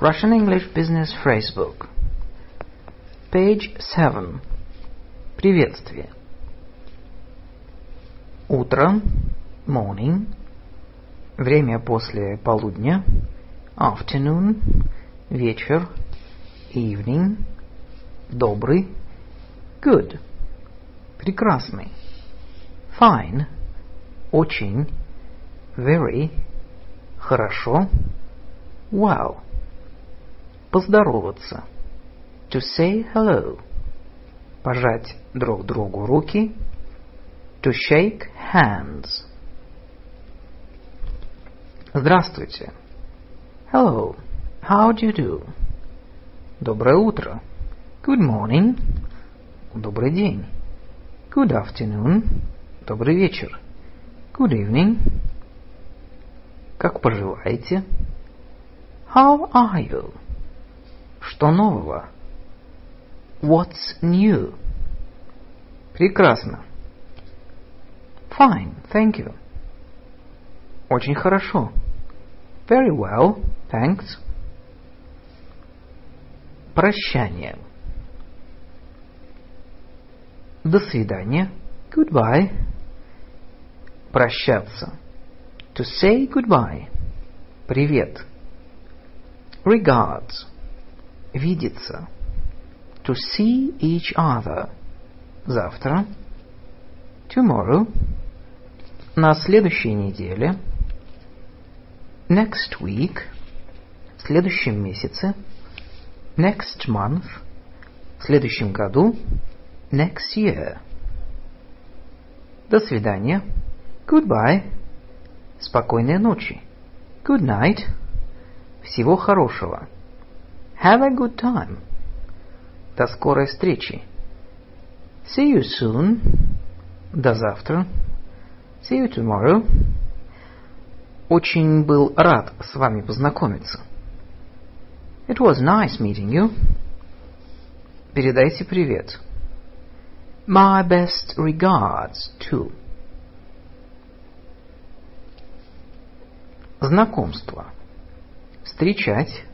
Russian English Business Phrasebook. Page 7. Приветствие. Утро. Morning. Время после полудня. Afternoon. Вечер. Evening. Добрый. Good. Прекрасный. Fine. Очень. Very. Хорошо. Wow. Поздороваться. To say hello. Пожать друг другу руки. To shake hands. Здравствуйте. Hello. How do you do? Доброе утро. Good morning. Добрый день. Good afternoon. Добрый вечер. Good evening. Как поживаете? How are you? Что нового? What's new? Прекрасно. Fine, thank you. Очень хорошо. Very well, thanks. Прощание. До свидания. Goodbye. Прощаться. To say goodbye. Привет. Regards. Видеться. To see each other. Завтра. Tomorrow. На следующей неделе. Next week. В следующем месяце. Next month. В следующем году. Next year. До свидания. Goodbye. Спокойной ночи. Good night. Всего хорошего. Have a good time. До скорой встречи. See you soon. До завтра. See you tomorrow. Очень был рад с вами познакомиться. It was nice meeting you. Передайте привет. My best regards to. Знакомство. Встречать.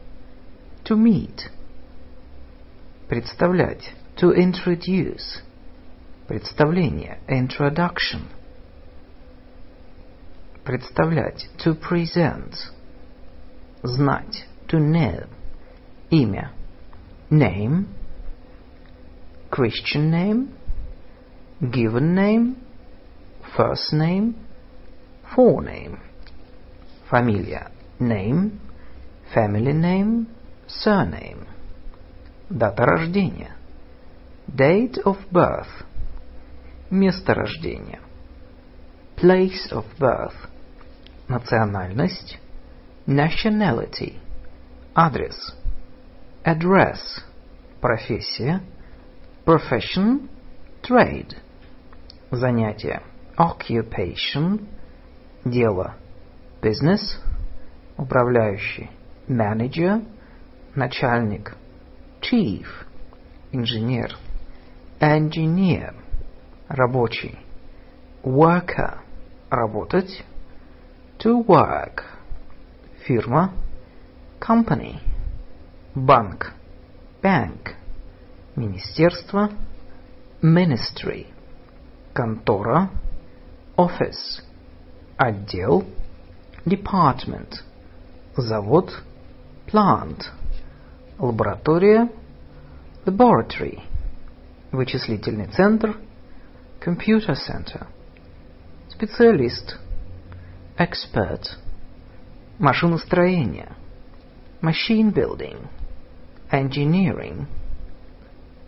To meet. Представлять. To introduce. Представление. Introduction. Представлять. To present. Знать. To know. Имя. Name. Christian name. Given name. First name. Forename. Фамилия. Name. Family name. Surname. Дата рождения. Date of birth. Место рождения. Place of birth. Национальность. Nationality. Адрес. Address. Профессия. Profession. Trade. Занятие. Occupation. Дело. Business. Управляющий. Manager. Начальник. Chief. Инженер. Engineer. Рабочий. Worker. Работать. To work. Фирма. Company. Банк. Bank. Министерство. Ministry. Контора. Office. Отдел. Department. Завод. Plant. Лаборатория. Laboratory. Вычислительный центр. Computer center. Специалист. Expert. Машиностроение. Machine building. Engineering.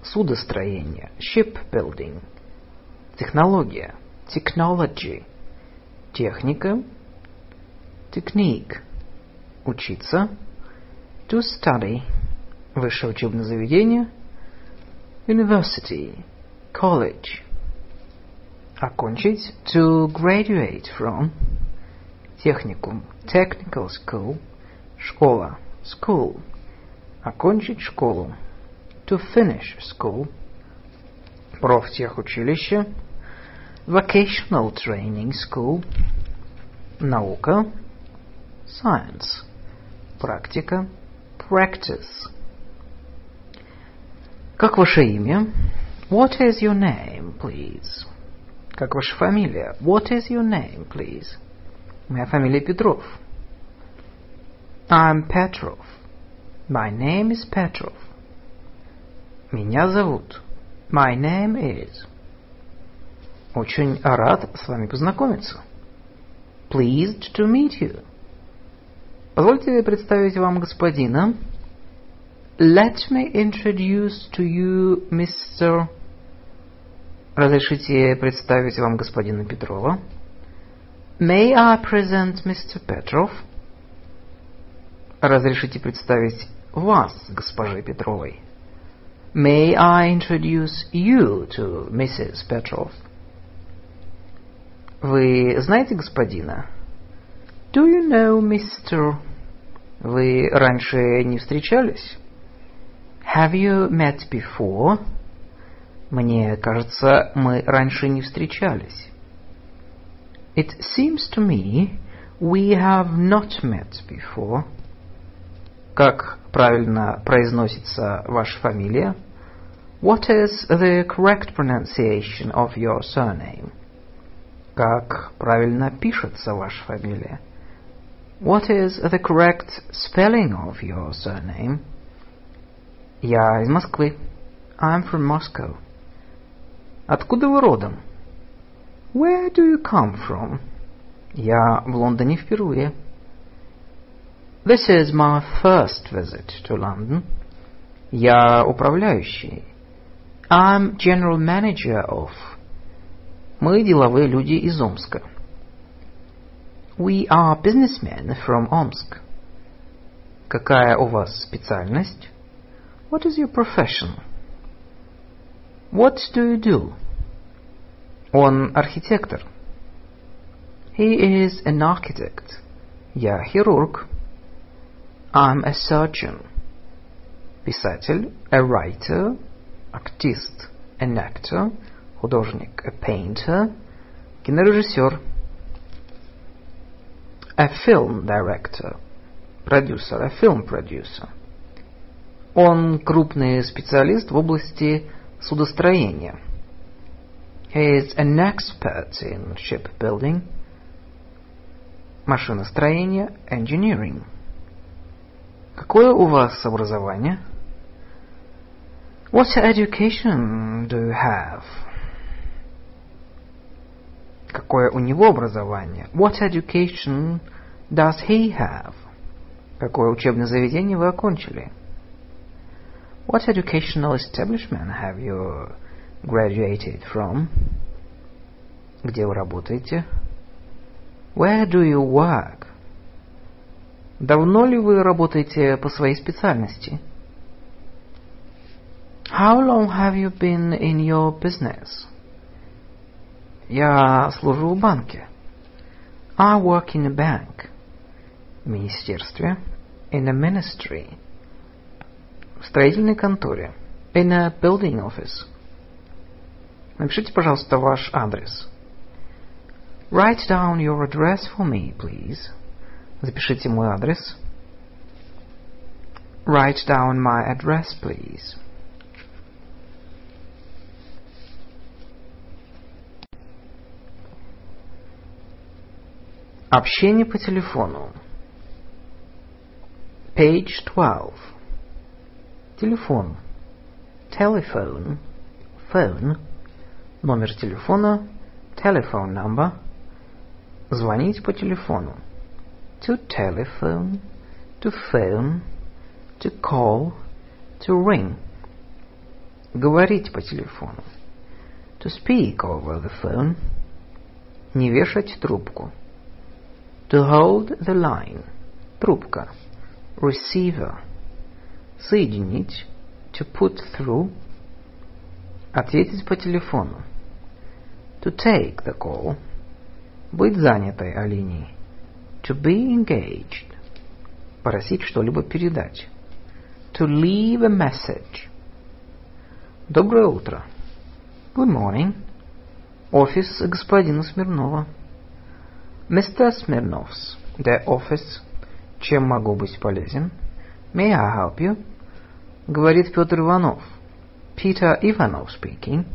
Судостроение. Shipbuilding. Технология. Technology. Техника. Technique. Учиться. To study. Высшее учебное заведение. University. College. Окончить. To graduate from. Техникум. Technical school. Школа. School. Окончить школу. To finish school. Профтехучилище. Vocational training school. Наука. Science. Практика. practice. Как ваше имя? What is your name, please? Как ваша фамилия? What is your name, please? Моя фамилия Петров. I'm Petrov. My name is Petrov. Меня зовут. My name is. Очень рад с вами познакомиться. Pleased to meet you. Позвольте представить вам господина. Let me introduce to you Mr. Разрешите представить вам господина Петрова. May I present Mr. Petrov? Разрешите представить вас, госпоже Петровой. May I introduce you to Mrs. Petrov? Вы знаете господина? Do you know Mr. Вы раньше не встречались? Have you met before? Мне кажется, мы раньше не встречались. It seems to me we have not met before. Как правильно произносится ваша фамилия? What is the correct pronunciation of your surname? Как правильно пишется ваша фамилия? What is the correct spelling of your surname? Я из Москвы. I'm from Moscow. Откуда вы родом? Where do you come from? Я в Лондоне впервые. This is my first visit to London. Я управляющий. I'm general manager of. Мы деловые люди из Омска. We are businessmen from Omsk. Какая у вас специальность? What is your profession? What do you do? Он архитектор. He is an architect. Я хирург. I'm a surgeon. Писатель, a writer, артист, an actor, художник, a painter, кинорежиссер, a film director, producer, a film producer. Он крупный специалист в области судостроения. He is an expert in shipbuilding, машиностроение, engineering. Какое у вас образование? What education do you have? Какое у него образование? What education does he have? Какое учебное заведение вы окончили? What educational establishment have you graduated from? Где вы работаете? Where do you work? Давно ли вы работаете по своей специальности? How long have you been in your business? Я служу в банке. I work in a bank. В министерстве. In a ministry. В строительной конторе. In a building office. Напишите, пожалуйста, ваш адрес. Write down your address for me, please. Запишите мой адрес. Write down my address, please. Общение по телефону. Page 12. Телефон. Telephone. Phone. Номер телефона. Telephone number. Звонить по телефону. To telephone. To phone. To call. To ring. Говорить по телефону. To speak over the phone. Не вешать трубку. To hold the line. Трубка. Receiver. Соединить. To put through. Ответить по телефону. To take the call. Быть занятой о линии. To be engaged. Просить что-либо передать. To leave a message. Доброе утро. Good morning. Офис господина Смирнова. Mr. Smirnov's. The office. Чем могу быть полезен? May I help you? Говорит Петр Иванов. Peter Ivanov speaking.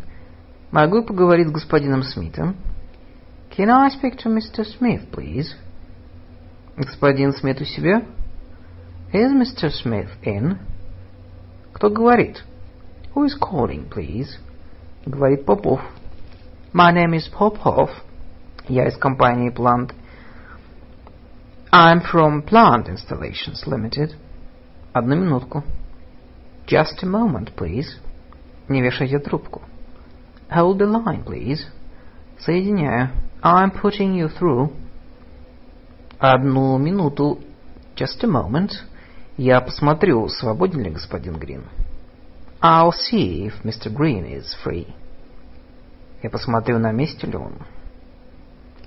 Могу поговорить с господином Смитом? Can I speak to Mr. Smith, please? Господин Смит у себя? Is Mr. Smith in? Кто говорит? Who is calling, please? Говорит Попов. My name is Popov. Я из компании Plant. I'm from Plant Installations Limited. Одну минутку. Just a moment, please. Не вешайте трубку. Hold the line, please. Соединяю. I'm putting you through. Одну минуту. Just a moment. Я посмотрю, свободен ли господин Грин. I'll see if Mr. Green is free. Я посмотрю, на месте ли он.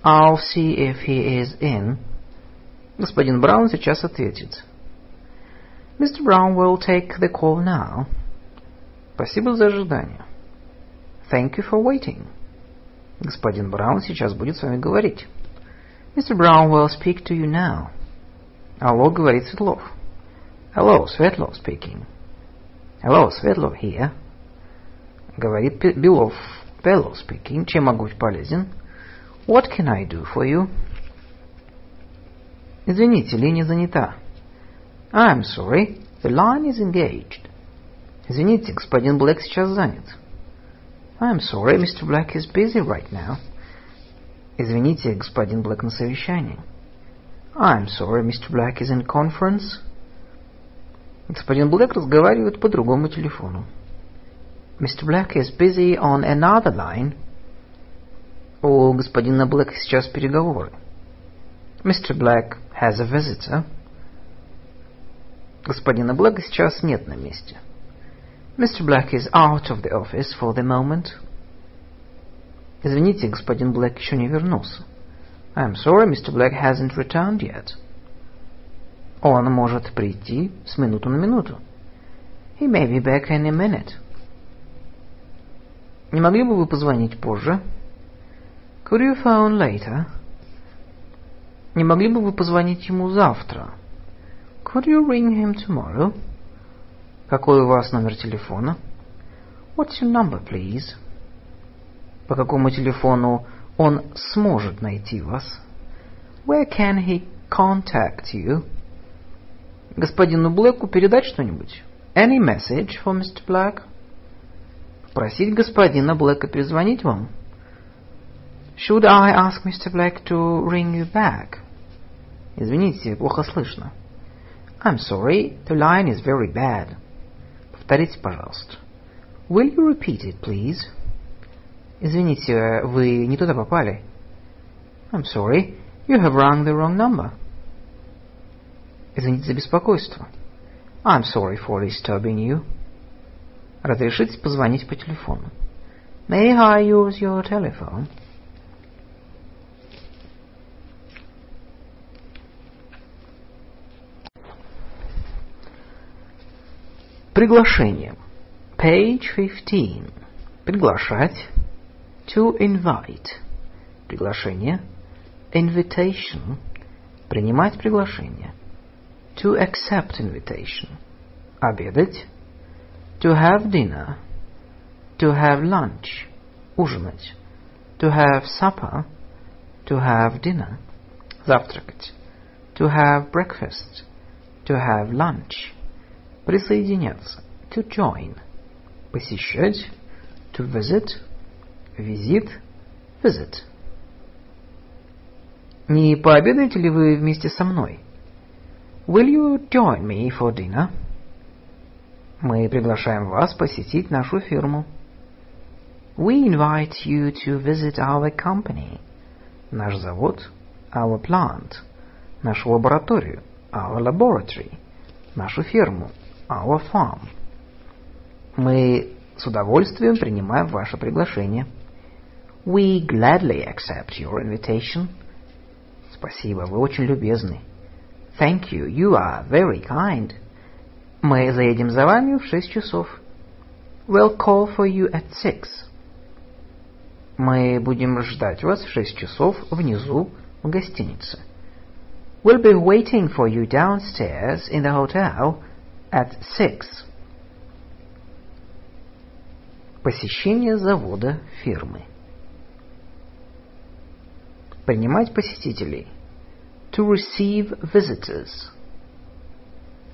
I'll see if he is in. Господин Браун сейчас ответит. Mr. Brown will take the call now. Спасибо за ожидание. Thank you for waiting. Господин Браун сейчас будет с вами говорить. Mr. Brown will speak to you now. Алло, говорит Светлов. Hello, Светлов speaking. Hello, Светлов here. Говорит Белов. Белов speaking. Чем могу быть полезен? What can I do for you? Извините, линия занята. I'm sorry, the line is engaged. Извините, господин Блэк сейчас занят. I'm sorry, Mr. Black is busy right now. Извините, господин Блэк на совещании. I'm sorry, Mr. Black is in conference. Господин Блэк разговаривает по другому телефону. Mr. Black is busy on another line. У господина Блэка сейчас переговоры. Mr. Black has a visitor. Господина Блэка сейчас нет на месте. Mr. Black is out of the office for the moment. Извините, господин Блэк еще не вернулся. I'm sorry, Mr. Black hasn't returned yet. Он может прийти с минуту на минуту. He may be back any minute. Не могли бы вы позвонить позже? Could you phone later? Не могли бы вы позвонить ему завтра? Could you ring him tomorrow? Какой у вас номер телефона? What's your number, please? По какому телефону он сможет найти вас? Where can he contact you? Господину Блэку передать что-нибудь? Any message for Mr. Black? Просить господина Блэка перезвонить вам? Should I ask Mr. Black to ring you back? Извините, плохо слышно. I'm sorry, the line is very bad. Повторите, пожалуйста. Will you repeat it, please? Извините, вы не туда попали. I'm sorry, you have rung the wrong number. Извините за беспокойство. I'm sorry for disturbing you. Разрешите позвонить по телефону. May I use your telephone? Приглашение. Page 15. Приглашать. To invite. Приглашение. Invitation. Принимать приглашение. To accept invitation. Обедать. To have dinner. To have lunch. Ужинать. To have supper. To have dinner. Завтракать. To have breakfast. To have lunch. Присоединяться. To join. Посещать. To visit. Визит. Visit. Не пообедаете ли вы вместе со мной? Will you join me for dinner? Мы приглашаем вас посетить нашу фирму. We invite you to visit our company. Наш завод. Our plant. Нашу лабораторию. Our laboratory. Нашу ферму our farm. Мы с удовольствием принимаем ваше приглашение. We gladly accept your invitation. Спасибо, вы очень любезны. Thank you, you are very kind. Мы заедем за вами в шесть часов. We'll call for you at six. Мы будем ждать вас в шесть часов внизу в гостинице. We'll be waiting for you downstairs in the hotel at six. Посещение завода фирмы. Принимать посетителей. To receive visitors.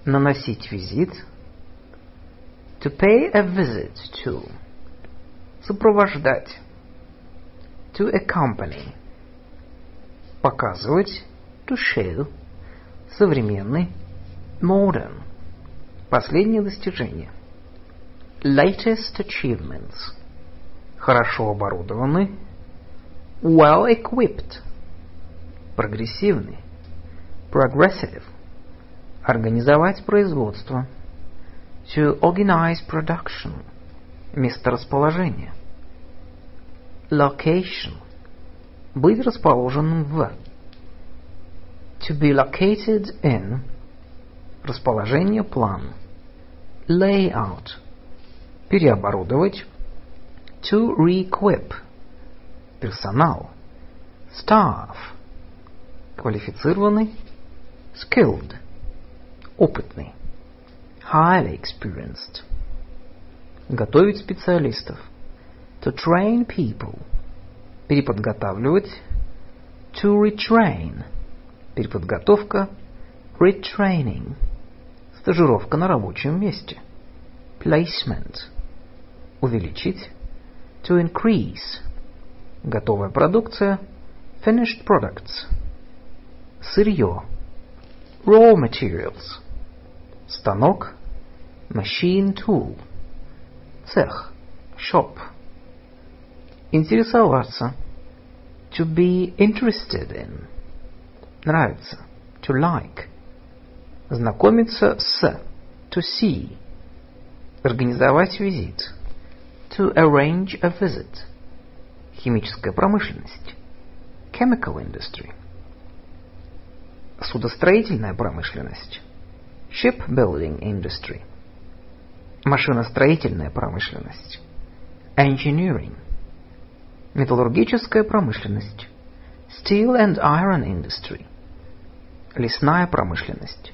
Наносить визит. To pay a visit to. Сопровождать. To accompany. Показывать. To show. Современный. Modern. Последнее достижение. Latest achievements. Хорошо оборудованный. Well equipped. Прогрессивный. Progressive. Организовать производство. To organize production. Месторасположение. Location. Быть расположенным в. To be located in. Расположение, план. Layout. Переоборудовать. To re-equip. Персонал. Staff. Квалифицированный. Skilled. Опытный. Highly experienced. Готовить специалистов. To train people. Переподготавливать. To retrain. Переподготовка. Retraining. Стажировка на рабочем месте. Placement. Увеличить. To increase. Готовая продукция. Finished products. Сырье. Raw materials. Станок. Machine tool. Цех. Shop. Интересоваться. To be interested in. Нравится. To like. Знакомиться с. To see. Организовать визит. To arrange a visit. Химическая промышленность. Chemical industry. Судостроительная промышленность. Shipbuilding industry. Машиностроительная промышленность. Engineering. Металлургическая промышленность. Steel and iron industry. Лесная промышленность.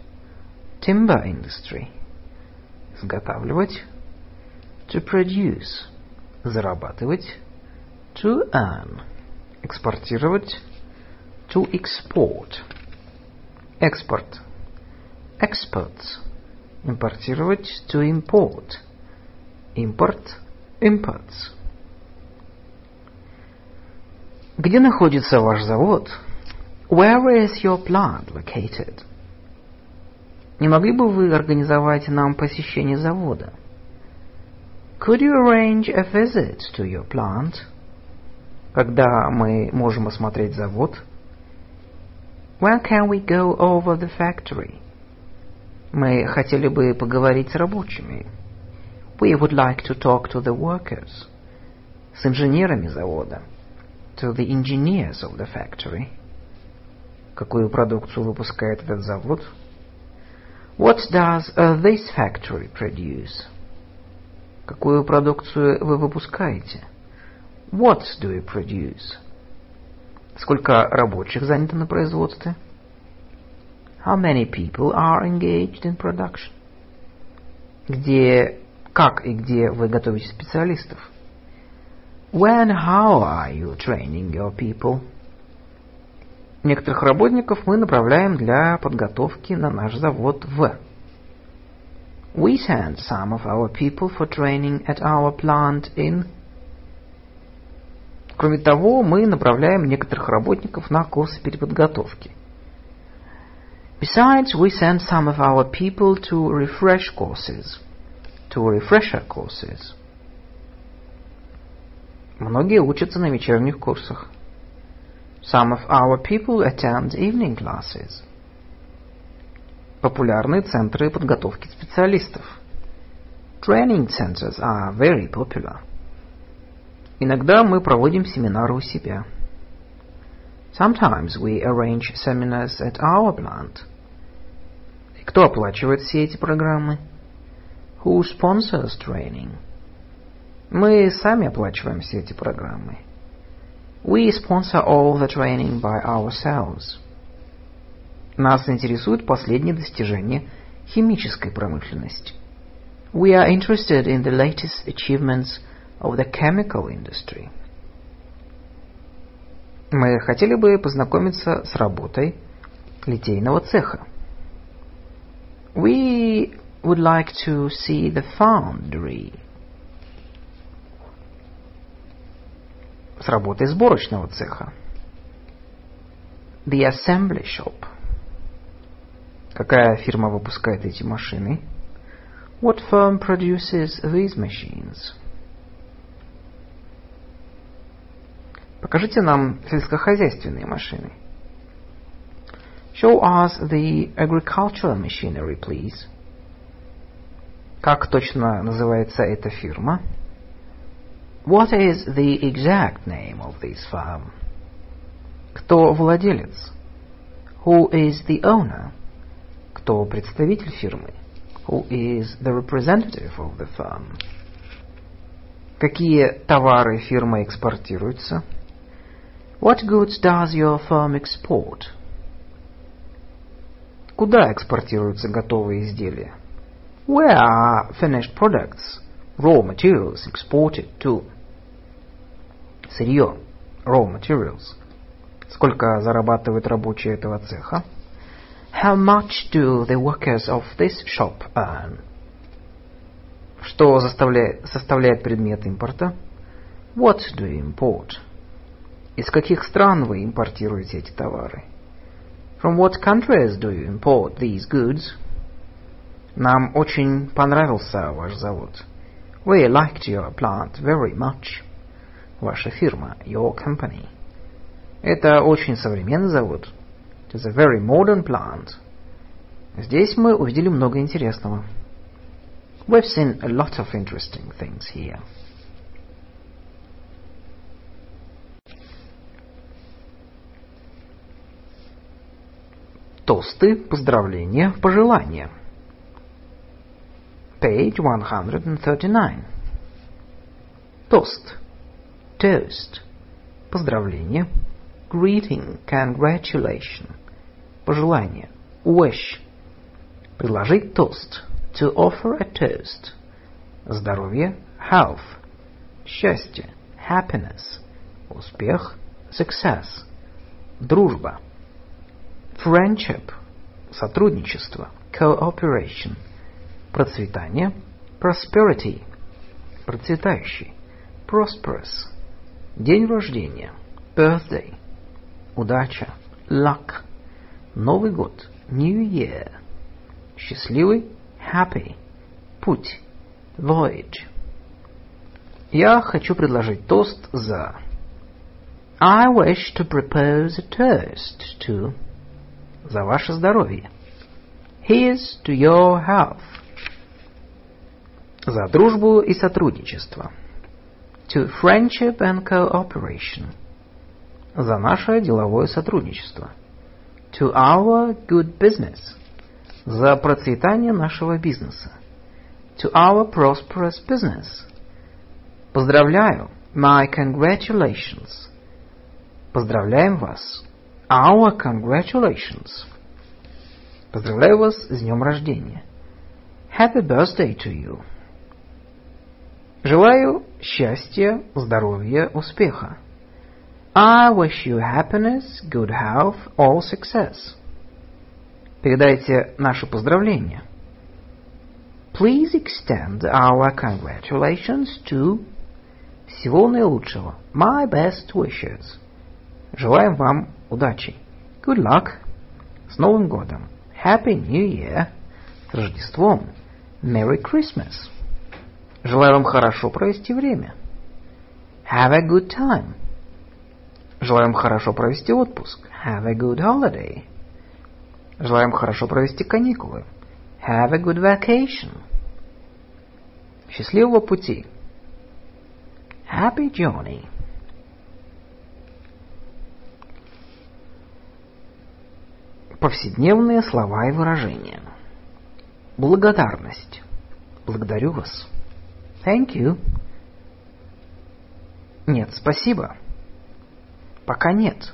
Timber industry. Изготавливать. To produce. Зарабатывать. To earn. Экспортировать. To export. Экспорт. Exports. Импортировать. To import. Импорт. Imports. Где находится ваш завод? Where is your plant located? Не могли бы вы организовать нам посещение завода? Could you arrange a visit to your plant? Когда мы можем осмотреть завод? When can we go over the factory? Мы хотели бы поговорить с рабочими. We would like to talk to the workers. С инженерами завода. To the engineers of the factory. Какую продукцию выпускает этот завод? What does uh, this factory produce? Какую продукцию вы выпускаете? What do you produce? Сколько рабочих занято на производстве? How many people are engaged in production? Где, как и где вы готовите специалистов? When, how are you training your people? Некоторых работников мы направляем для подготовки на наш завод в. We send some of our people for training at our plant in. Кроме того, мы направляем некоторых работников на курсы переподготовки. Besides, we send some of our people to refresh courses, to refresher courses. Многие учатся на вечерних курсах. Some of our people attend evening classes. Популярные центры подготовки специалистов. Training centers are very popular. Иногда мы проводим семинары у себя. Sometimes we arrange seminars at our plant. И кто оплачивает все эти программы? Who sponsors training? Мы сами оплачиваем все эти программы. We sponsor all the training by ourselves. Нас интересует последнее достижение химической промышленности. We are interested in the latest achievements of the chemical industry. Мы хотели бы познакомиться с работой литейного цеха. We would like to see the foundry. С работой сборочного цеха. The assembly shop. Какая фирма выпускает эти машины? What firm produces these machines? Покажите нам сельскохозяйственные машины. Show us the agricultural machinery, please. Как точно называется эта фирма? What is the exact name of this firm? Кто владелец? Who is the owner? Кто представитель фирмы? Who is the representative of the firm? Какие товары фирма экспортируются? What goods does your firm export? Куда экспортируются готовые изделия? Where are finished products, raw materials exported to? Сырье, raw materials. Сколько зарабатывают рабочие этого цеха? How much do the workers of this shop earn? Что заставляет, составляет предмет импорта? What do you import? Из каких стран вы импортируете эти товары? From what countries do you import these goods? Нам очень понравился ваш завод. We liked your plant very much. Ваша фирма, your company. Это очень современный завод. It is a very modern plant. Здесь мы увидели много интересного. We've seen a lot of interesting things here. Тосты, поздравления, пожелания. Page 139. Тост. Toast. Поздравление. Greeting, congratulation. Пожелание. Wish. Предложить тост. To offer a toast. Здоровье. Health. Счастье. Happiness. Успех. Success. Дружба. Friendship – сотрудничество, cooperation. Процветание – prosperity – процветающий, prosperous. День рождения – birthday. Удача – luck. Новый год – New Year. Счастливый – happy. Путь – voyage. Я хочу предложить тост за... I wish to propose a toast to за ваше здоровье. Here's to your health. За дружбу и сотрудничество. To friendship and cooperation. За наше деловое сотрудничество. To our good business. За процветание нашего бизнеса. To our prosperous business. Поздравляю. My congratulations. Поздравляем вас. Our congratulations. Поздравляю вас с днем рождения. Happy birthday to you. Желаю счастья, здоровья, успеха. I wish you happiness, good health, all success. Передайте наши поздравления. Please extend our congratulations to всего наилучшего. My best wishes. Желаем вам удачи. Good luck. С Новым годом. Happy New Year. С Рождеством. Merry Christmas. Желаю вам хорошо провести время. Have a good time. Желаем хорошо провести отпуск. Have a good holiday. Желаем хорошо провести каникулы. Have a good vacation. Счастливого пути. Happy journey. Повседневные слова и выражения. Благодарность. Благодарю вас. Thank you. Нет, спасибо. Пока нет.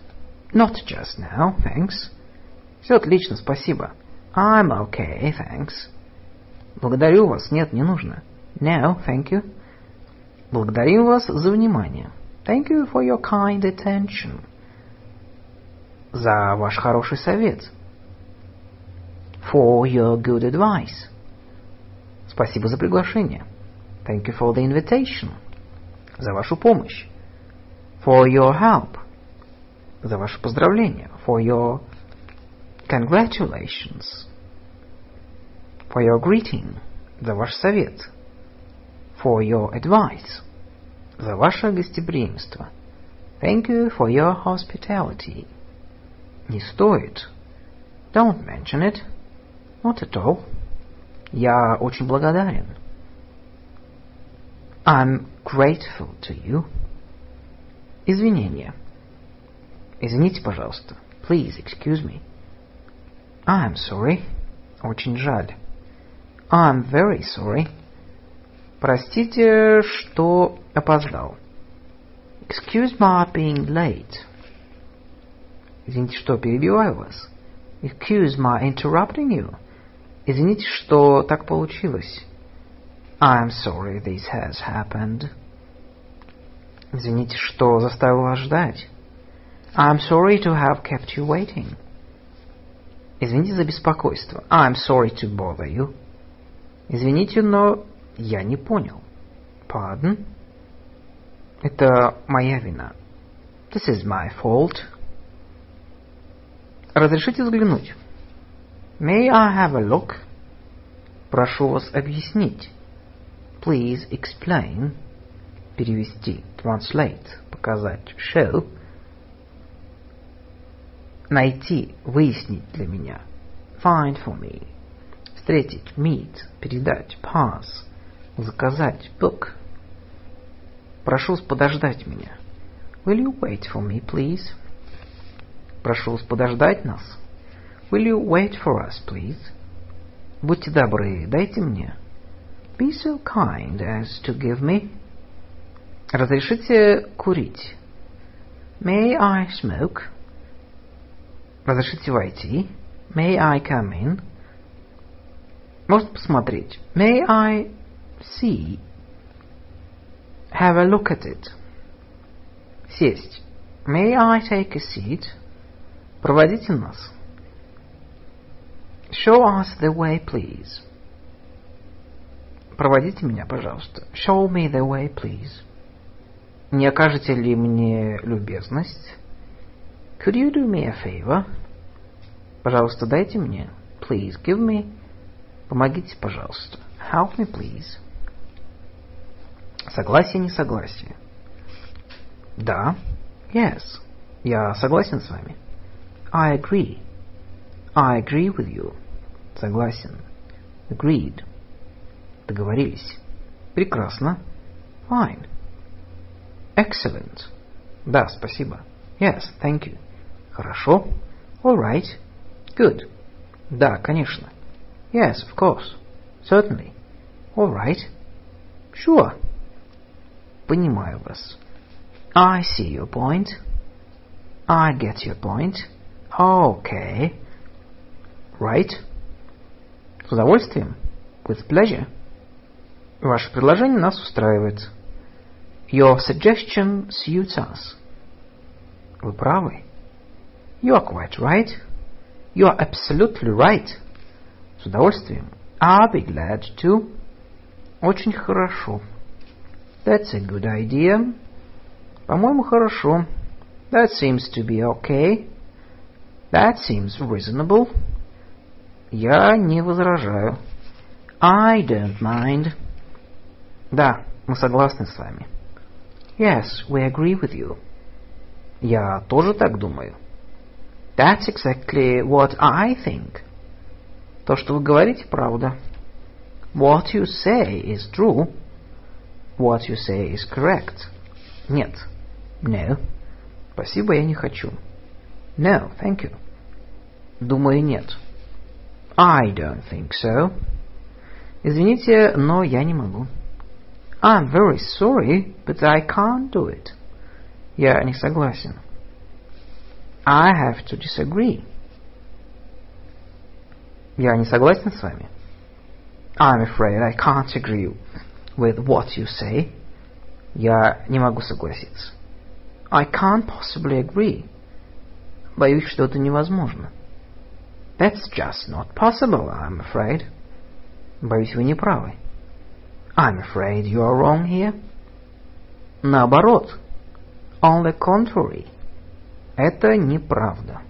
Not just now, thanks. Все отлично, спасибо. I'm okay, thanks. Благодарю вас. Нет, не нужно. No, thank you. Благодарим вас за внимание. Thank you for your kind attention. За ваш хороший совет. For your good advice. Спасибо за приглашение. Thank you for the invitation. За вашу помощь. For your help. За ваше поздравление. For your congratulations. For your greeting. За ваш совет. For your advice. За ваше гостеприимство. Thank you for your hospitality. Не стоит. Don't mention it. Not at all. Я очень благодарен. I'm grateful to you. Извинения. Извините, пожалуйста. Please excuse me. I'm sorry. Очень жаль. I'm very sorry. Простите, что опоздал. Excuse my being late. Извините, что перебиваю вас. Excuse my interrupting you. Извините, что так получилось. I'm sorry this has happened. Извините, что заставил вас ждать. I'm sorry to have kept you waiting. Извините за беспокойство. I'm sorry to bother you. Извините, но я не понял. Pardon? Это моя вина. This is my fault. Разрешите взглянуть? May I have a look? Прошу вас объяснить. Please explain. Перевести. Translate. Показать. Show. Найти. Выяснить для меня. Find for me. Встретить. Meet. Передать. Pass. Заказать. Book. Прошу подождать меня. Will you wait for me, please? Прошу вас подождать нас. Will you wait for us, please? Будьте добры, дайте мне. Be so kind as to give me. Разрешите курить. May I smoke? Разрешите войти. May I come in? Можно посмотреть. May I see? Have a look at it. Сесть. May I take a seat? Проводите нас. Show us the way, please. Проводите меня, пожалуйста. Show me the way, please. Не окажете ли мне любезность? Could you do me a favor? Пожалуйста, дайте мне. Please give me. Помогите, пожалуйста. Help me, please. Согласие, несогласие. Да. Yes. Я согласен с вами. I agree. I agree with you. Согласен. Agreed. Договорились. Прекрасно. Fine. Excellent. Да, спасибо. Yes, thank you. Хорошо. All right. Good. Да, конечно. Yes, of course. Certainly. All right. Sure. Понимаю вас. I see your point. I get your point. Okay. Right. С удовольствием. With pleasure. Ваше предложение нас устраивает. Your suggestion suits us. Вы правы. You are quite right. You are absolutely right. С удовольствием. I'll be glad to. Очень хорошо. That's a good idea. По-моему, хорошо. That seems to be okay. That seems reasonable. Я не возражаю. I don't mind. Да, мы согласны с вами. Yes, we agree with you. Я тоже так думаю. That's exactly what I think. То, что вы говорите, правда. What you say is true. What you say is correct. Нет. No. Спасибо, я не хочу. No, thank you. Думаю, нет. I don't think so. Извините, но я не могу. I'm very sorry, but I can't do it. Я не согласен. I have to disagree. Я не согласен с вами. I'm afraid I can't agree with what you say. Я не могу согласиться. I can't possibly agree. Боюсь, что это невозможно. That's just not possible, I'm afraid. Боюсь, вы не правы. I'm afraid you are wrong here. Наоборот. On the contrary. Это неправда.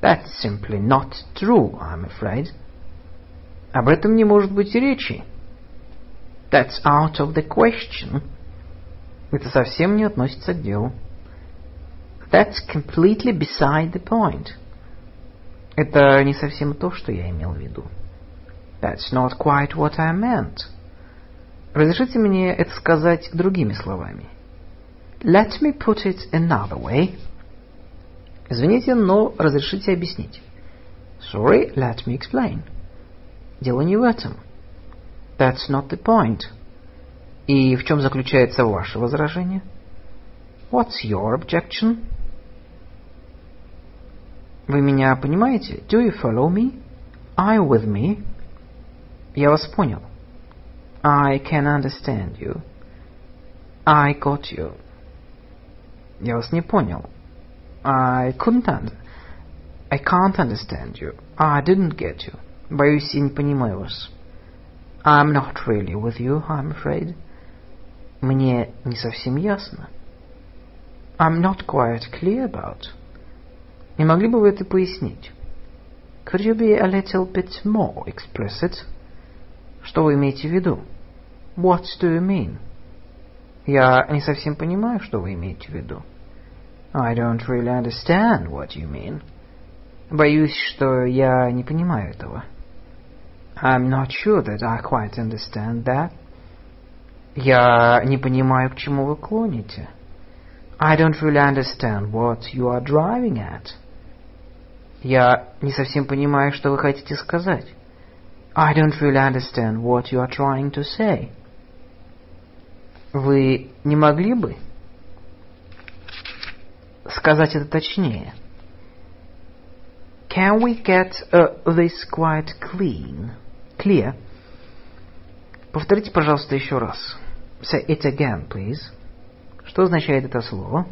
That's simply not true, I'm afraid. Об этом не может быть и речи. That's out of the question. Это совсем не относится к делу. That's completely beside the point. Это не совсем то, что я имел в виду. That's not quite what I meant. Разрешите мне это сказать другими словами. Let me put it another way. Извините, но разрешите объяснить. Sorry, let me explain. Дело не в этом. That's not the point. И в чем заключается ваше возражение? What's your objection? Вы меня понимаете? Do you follow me? Are you with me? Я вас понял. I can understand you. I got you. Я вас не понял. I couldn't understand. I can't understand you. I didn't get you. Боюсь, я не понимаю вас. I'm not really with you, I'm afraid. Мне не совсем ясно. I'm not quite clear about. Не могли бы вы это пояснить? Could you be a little bit more explicit? Что вы имеете в виду? What do you mean? Я не совсем понимаю, что вы имеете в виду. I don't really understand what you mean. Боюсь, что я не понимаю этого. I'm not sure that I quite understand that. Я не понимаю, к чему вы клоните. I don't really understand what you are driving at. Я не совсем понимаю, что вы хотите сказать. I don't really understand what you are trying to say. Вы не могли бы сказать это точнее? Can we get uh, this quite clean? Clear? Повторите, пожалуйста, еще раз. Say it again, please. Что означает это слово?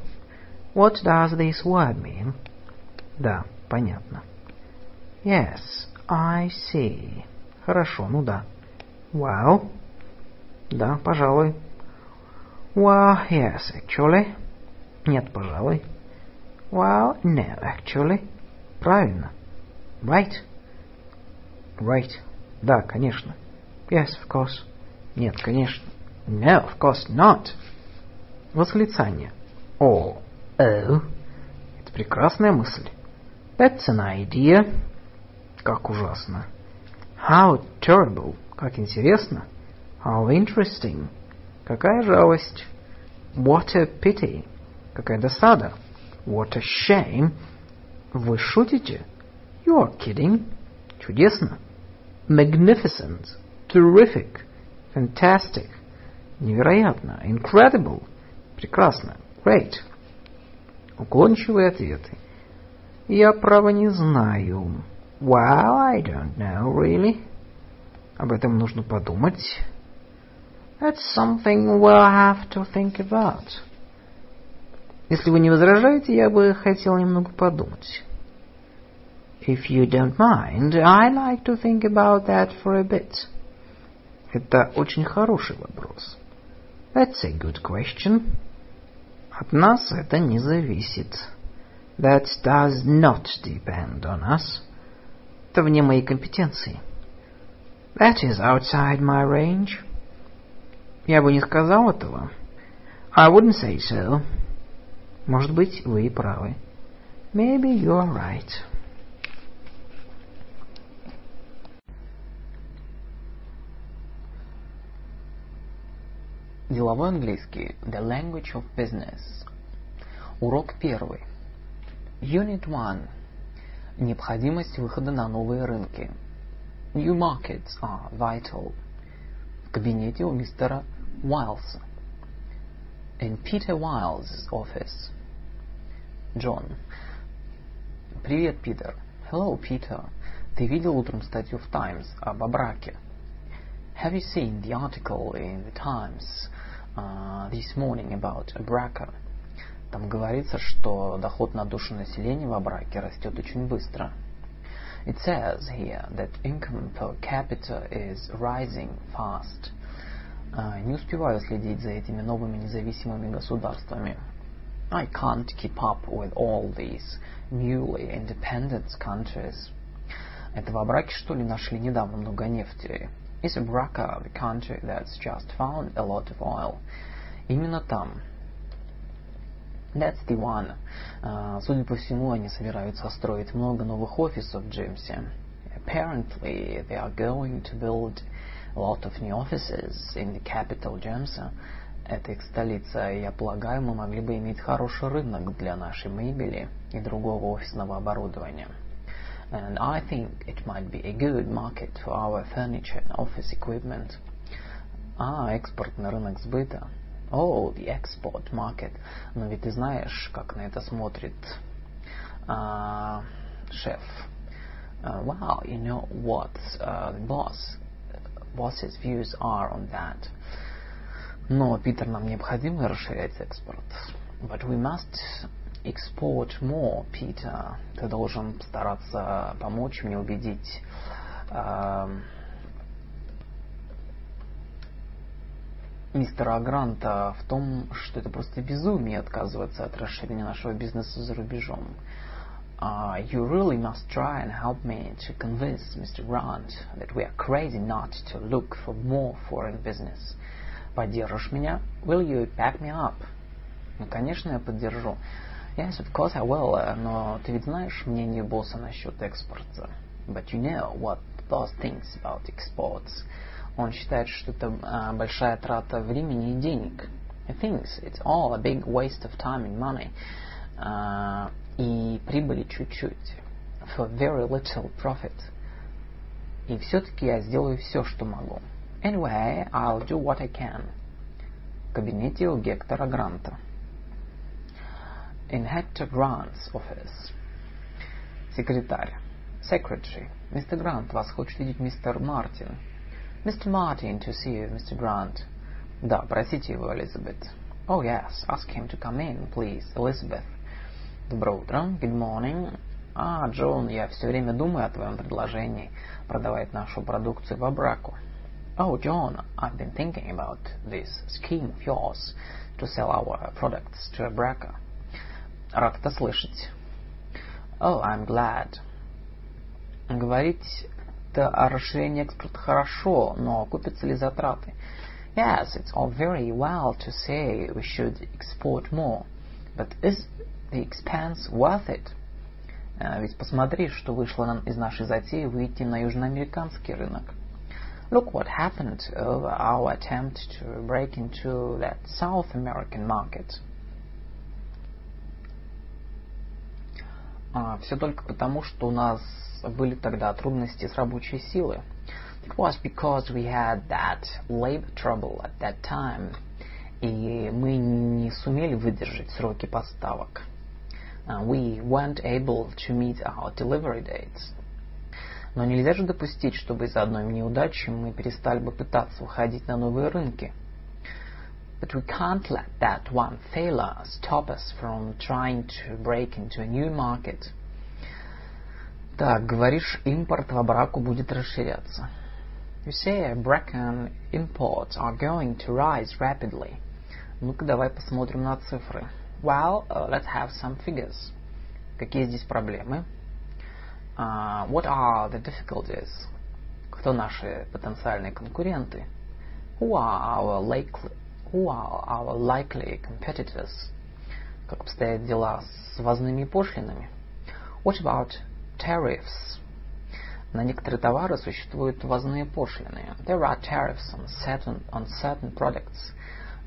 What does this word mean? Да, понятно. Yes, I see. Хорошо, ну да. Well. Да, пожалуй. Well, yes, actually. Нет, пожалуй. Well, no, actually. Правильно. Right. Right. Да, конечно. Yes, of course. Нет, конечно. No, of course not. Восклицание. О, oh. Это прекрасная мысль. That's an idea. Как ужасно. How terrible. Как интересно. How interesting. Какая жалость. What a pity. Какая досада. What a shame. Вы шутите? You are kidding. Чудесно. Magnificent. Terrific. Fantastic. Невероятно. Incredible. Прекрасно. Great. Уклончивые ответы. Я, право, не знаю. Well, I don't know, really. Об этом нужно подумать. That's something we'll have to think about. Если вы не возражаете, я бы хотел немного подумать. If you don't mind, I'd like to think about that for a bit. Это очень хороший вопрос. That's a good question. От нас это не зависит. That does not depend on us. Это вне моей компетенции. That is outside my range. Я бы не сказал этого. I wouldn't say so. Может быть, вы и правы. Maybe you're right. Деловой английский. The language of business. Урок первый. Unit 1. Необходимость выхода на новые рынки. New markets are vital. В кабинете у мистера Уайлса. In Peter Wiles' office. John. Привет, Питер. Hello, Peter. Ты видел утром статью в Times об браке? Have you seen the article in the Times uh, this morning about Abraka? Там говорится, что доход на душу населения в Абраке растет очень быстро. It says here that income per capita is rising fast. Uh, не успеваю следить за этими новыми независимыми государствами. I can't keep up with all these newly independent countries. Это в Абраке, что ли, нашли недавно много нефти? Is Abraka the country that's just found a lot of oil? Именно там. That's the one. Uh, судя по всему, они собираются строить много новых офисов в Джеймсе. Apparently, they are going to build a lot of new offices in the capital Джеймса. Это их столица, и я полагаю, мы могли бы иметь хороший рынок для нашей мебели и другого офисного оборудования. And I think it might be a good market for our furniture and office equipment. А, экспортный рынок сбыта. Oh, the export market. Но ведь ты знаешь, как на это смотрит uh, шеф. Uh, wow, you know what uh, the boss, boss's views are on that. Но, Питер, нам необходимо расширять экспорт. But we must export more, Peter. Ты должен стараться помочь мне убедить uh, мистера Гранта в том, что это просто безумие отказываться от расширения нашего бизнеса за рубежом. Uh, you really must try and help me to convince Mr. Grant that we are crazy not to look for more foreign business. Поддержишь меня? Will you back me up? Ну, конечно, я поддержу. Yes, of course I will, но ты ведь знаешь мнение босса насчет экспорта. But you know what the boss thinks about exports. Он считает, что это uh, большая трата времени и денег. He thinks it's all a big waste of time and money. Uh, и прибыли чуть-чуть. For very little profit. И все-таки я сделаю все, что могу. Anyway, I'll do what I can. В кабинете у Гектора Гранта. In Hector Grant's office. Секретарь. Secretary. Мистер Грант, вас хочет видеть мистер Мартин. Mr. Martin to see you, Mr. Grant. Да, просите его, Элизабет. Oh, yes, ask him to come in, please, Elizabeth. Доброе утро. Good morning. А, Джон, я все время думаю о твоем предложении продавать нашу продукцию в Абраку. Oh, John, I've been thinking about this scheme of yours to sell our products to Abraka. Рад это слышать. Oh, I'm glad. Говорить о расширении экспорта хорошо, но окупятся ли затраты? Yes, it's all very well to say we should export more, but is the expense worth it? Ведь посмотри, что вышло из нашей затеи выйти на южноамериканский рынок. Look what happened over our attempt to break into that South American market. А, все только потому, что у нас были тогда трудности с рабочей силой. It was because we had that labor trouble at that time. И мы не сумели выдержать сроки поставок. Uh, we weren't able to meet our delivery dates. Но нельзя же допустить, чтобы из-за одной неудачи мы перестали бы пытаться выходить на новые рынки. But we can't let that one failure stop us from trying to break into a new market. Так, говоришь, импорт в Абраку будет расширяться. You say Abracan imports are going to rise rapidly. Ну-ка, давай посмотрим на цифры. Well, uh, let's have some figures. Какие здесь проблемы? Uh, what are the difficulties? Кто наши потенциальные конкуренты? Who are our likely, who are our likely competitors? Как обстоят дела с ввозными пошлинами? What about tariffs. На некоторые товары существуют ввозные пошлины. There are tariffs on certain, on certain products.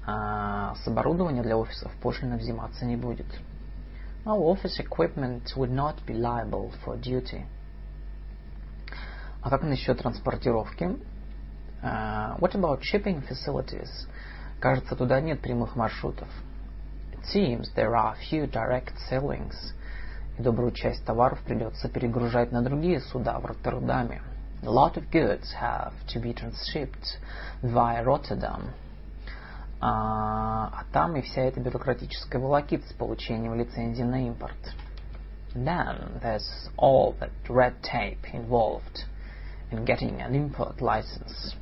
А с оборудования для офисов пошлина взиматься не будет. Our office equipment would not be liable for duty. А как насчет транспортировки? Uh, what about shipping facilities? Кажется, туда нет прямых маршрутов. It seems there are few direct sailings. И добрую часть товаров придется перегружать на другие суда в Роттердаме. A lot of goods have to be transshipped via Rotterdam. А, а там и вся эта бюрократическая волокита с получением лицензии на импорт. Then there's all that red tape involved in getting an import license.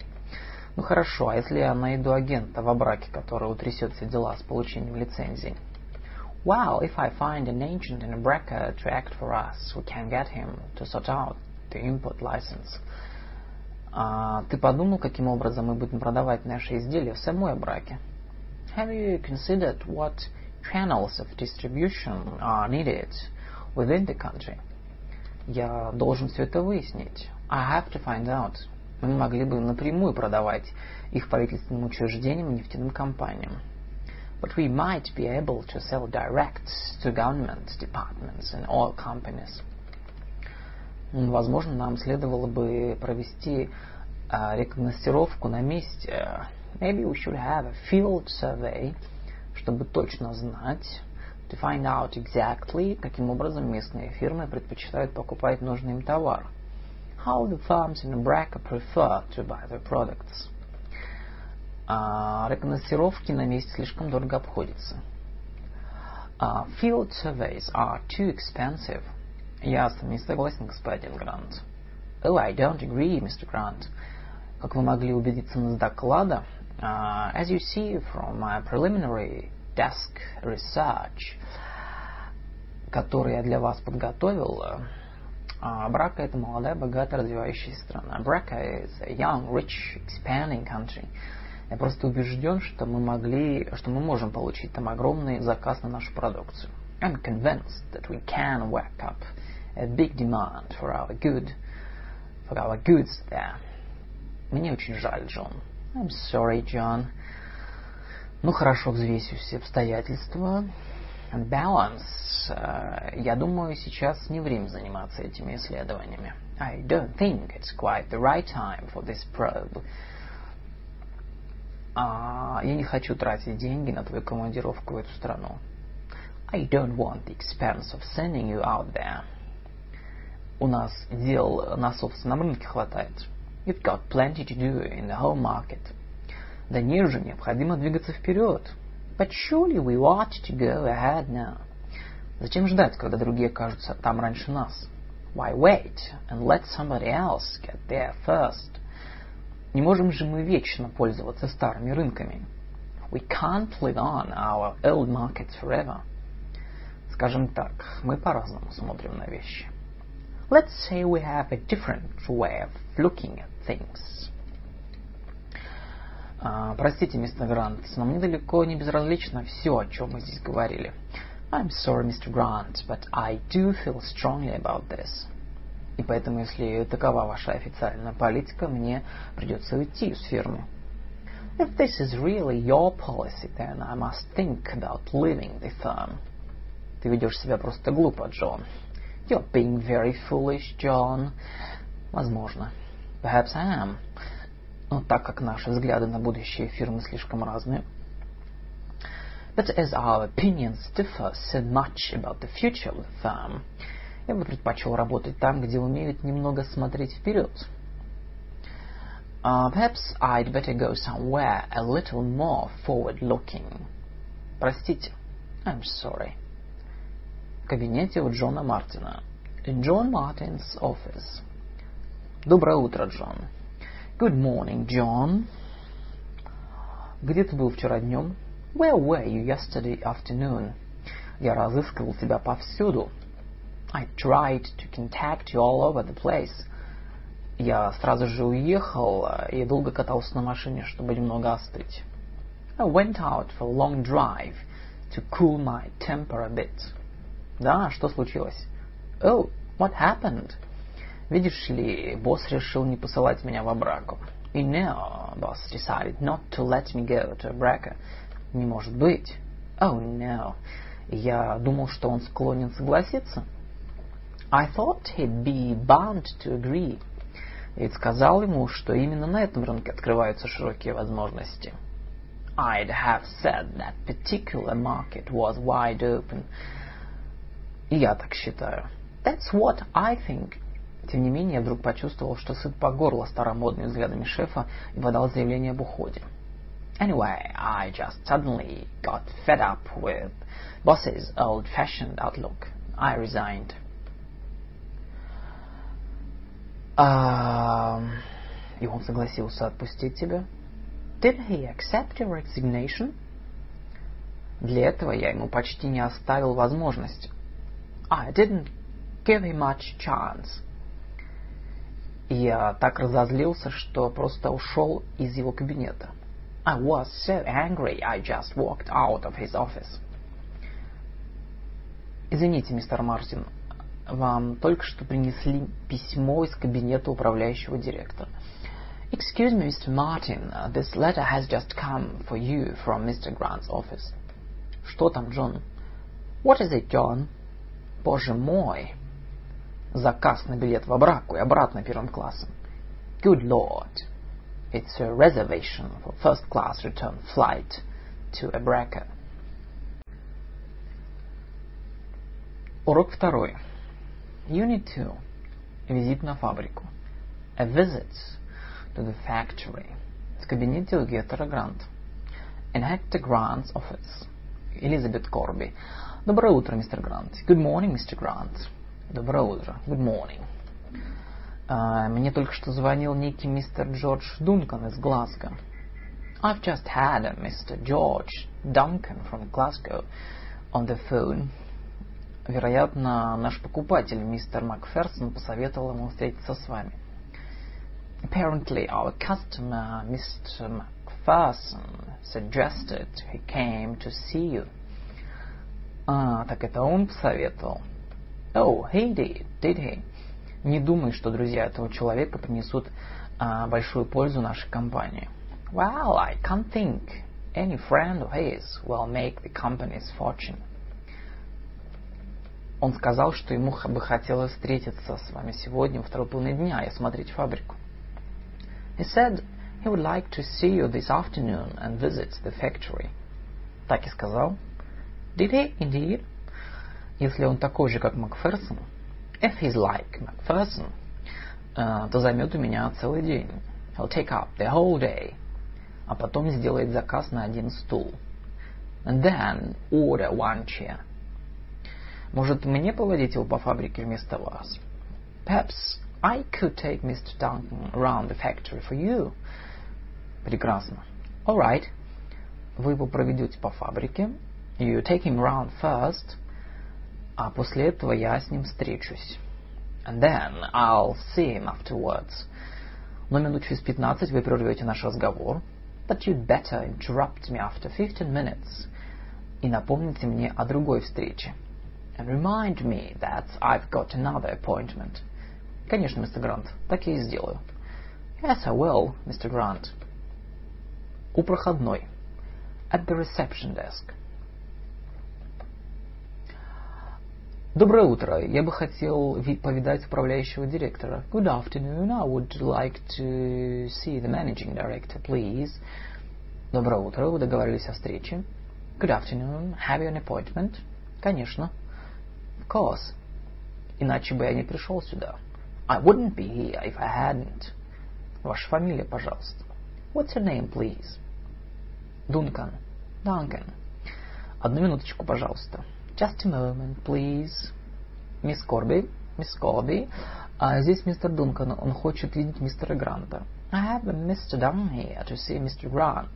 Ну хорошо, а если я найду агента во браке, который утрясет все дела с получением лицензии? Well, if I find an agent in a bracket to act for us, we can get him to sort out the import license. А, ты подумал, каким образом мы будем продавать наши изделия в самой браке? Have you considered what channels of distribution are needed within the country? Я должен все это выяснить. I have to find out. Мы могли бы напрямую продавать их правительственным учреждениям и нефтяным компаниям. But we might be able to sell direct to government departments and oil companies. Возможно, нам следовало бы провести uh, рекогностировку на месте. Maybe we should have a field survey, чтобы точно знать, to find out exactly, каким образом местные фирмы предпочитают покупать нужный им товар. How the firms in Nebraska prefer to buy their products. А рекогностировки на месте слишком дорого обходятся. Uh, field surveys are too expensive. Я с вами согласен, господин Грант. Oh, I don't agree, Mr. Grant. Как вы могли убедиться из доклада, uh, as you see from my preliminary desk research, который я для вас подготовил, uh, это молодая, богатая, развивающаяся страна. Брака is a young, rich, expanding country. Я просто убежден, что мы могли, что мы можем получить там огромный заказ на нашу продукцию. I'm convinced that we can work up a big demand for our good, for our goods there. Мне очень жаль, Джон. I'm sorry, John. Ну хорошо, взвесив все обстоятельства. Balance. Uh, я думаю, сейчас не время заниматься этими исследованиями. I don't think it's quite the right time for this probe. А, я не хочу тратить деньги на твою командировку в эту страну. I don't want the expense of sending you out there. У нас дел на собственном рынке хватает. You've got plenty to do in the home market. Да нет же, необходимо двигаться вперед. But surely we ought to go ahead now. Зачем ждать, когда другие окажутся там раньше нас? Why wait and let somebody else get there first? Не можем же мы вечно пользоваться старыми рынками. We can't live on our old markets forever. Скажем так, мы по-разному смотрим на вещи. Let's say we have a different way of looking at things. Uh, простите, мистер Грант, но мне далеко не безразлично все, о чем мы здесь говорили. I'm sorry, Mr. Grant, but I do feel strongly about this. И поэтому, если такова ваша официальная политика, мне придется уйти из фирмы. If this is really your policy, then I must think about leaving the firm. Ты ведешь себя просто глупо, Джон. You're being very foolish, John. Возможно. Perhaps I am. Но так как наши взгляды на будущее фирмы слишком разные, But as our opinions differ so much about the future of the firm, я бы предпочел работать там, где умеют немного смотреть вперед. Uh, perhaps I'd better go somewhere a little more forward-looking. Простите. I'm sorry. В кабинете у Джона Мартина. In John Martin's office. Доброе утро, Джон. Good morning, John. Где ты был вчера днем? Where were you yesterday afternoon? Я разыскивал тебя повсюду. I tried to contact you all over the place. Я сразу же уехал и долго катался на машине, чтобы немного остыть. I went out for a long drive to cool my temper a bit. Да, что случилось? Oh, what happened? Видишь ли, босс решил не посылать меня в Абраку. You know, boss decided not to let me go to Abraca. Не может быть. Oh, no. Я думал, что он склонен согласиться. I thought he'd be bound to agree. И сказал ему, что именно на этом рынке открываются широкие возможности. I'd have said that particular market was wide open. И я так считаю. That's what I think. Тем не менее, я вдруг почувствовал, что сыт по горло старомодными взглядами шефа и подал заявление об уходе. Anyway, I just suddenly got fed up with boss's old-fashioned outlook. I resigned. А... И он согласился отпустить тебя? Did he accept your resignation? Для этого я ему почти не оставил возможность. I didn't give him much chance. Я так разозлился, что просто ушел из его кабинета. I was so angry, I just walked out of his office. Извините, мистер Мартин, вам только что принесли письмо из кабинета управляющего директора. Excuse me, Mr. Martin, this letter has just come for you from Mr. Grant's office. Что там, Джон? What is it, John? Боже мой! Заказ на билет в Абраку и обратно первым классом. Good Lord! It's a reservation for first-class return flight to Abraca. Урок второй. Unit 2. Визит на фабрику. A visit to the factory. В кабинете у Геттера Грант. In Hector Grant's office. Элизабет Корби. Доброе утро, мистер Грант. Good morning, Mr. Grant. Доброе утро. Good morning. Uh, мне только что звонил некий мистер Джордж Дункан из Глазго. I've just had a Mr. George Duncan from Glasgow on the phone. Вероятно, наш покупатель, мистер Макферсон, посоветовал ему встретиться с вами. Apparently, our customer, Mr. Macpherson, suggested he came to see you. А, так это он посоветовал. Oh, he did, did he? Не думай, что друзья этого человека принесут а, большую пользу нашей компании. Well, I can't think any friend of his will make the company's fortune. Он сказал, что ему бы хотелось встретиться с вами сегодня во второй половине дня и осмотреть фабрику. He said he would like to see you this afternoon and visit the factory. Так и сказал? Did he indeed? Если он такой же, как Макферсон, if he's like Macpherson, uh, то займет у меня целый день. He'll take up the whole day. А потом сделает заказ на один стул. And then order one chair. Может, мне поводить его по фабрике вместо вас? Perhaps I could take Mr. Duncan around the factory for you. Прекрасно. All right. Вы его проведете по фабрике. You take him around first. А после этого я с ним встречусь. And then I'll see him afterwards. Но минут через пятнадцать вы прервете наш разговор. But you'd better interrupt me after fifteen minutes. И напомните мне о другой встрече. And remind me that I've got another appointment. Конечно, мистер Грант, так я и сделаю. Yes, I will, Mr. Grant. У проходной. At the reception desk. Доброе утро. Я бы хотел повидать управляющего директора. Good afternoon. I would like to see the managing director, please. Доброе утро. Вы договорились о встрече? Good afternoon. Have you an appointment? Конечно. Of course. Иначе бы я не пришел сюда. I wouldn't be here if I hadn't. Ваша фамилия, пожалуйста. What's your name, please? Дункан. Duncan. Одну минуточку, пожалуйста. Just a moment, please. Мисс Корби. Мисс Корби. А здесь мистер Дункан. Он хочет видеть мистера Гранта. I have Mr. Dunn here to see Mr. Grant.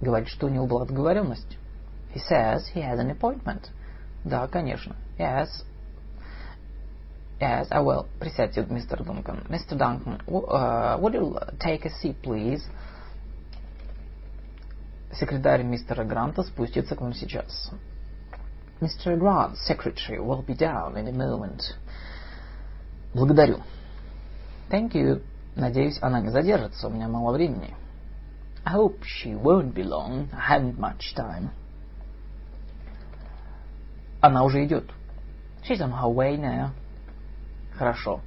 Говорит, что у него была договоренность. He says he has an appointment. Да, конечно. Yes. Yes, I will. Присядьте, мистер Дункан. Mr. Duncan, uh, would you take a seat, please? Секретарь мистера Гранта спустится к вам сейчас. Mr. Grant's secretary will be down in a moment. Благодарю. Thank you. Надеюсь, она не задержится. У меня мало времени. I hope she won't be long. I haven't much time. Она уже идет. She's on her way now. Хорошо.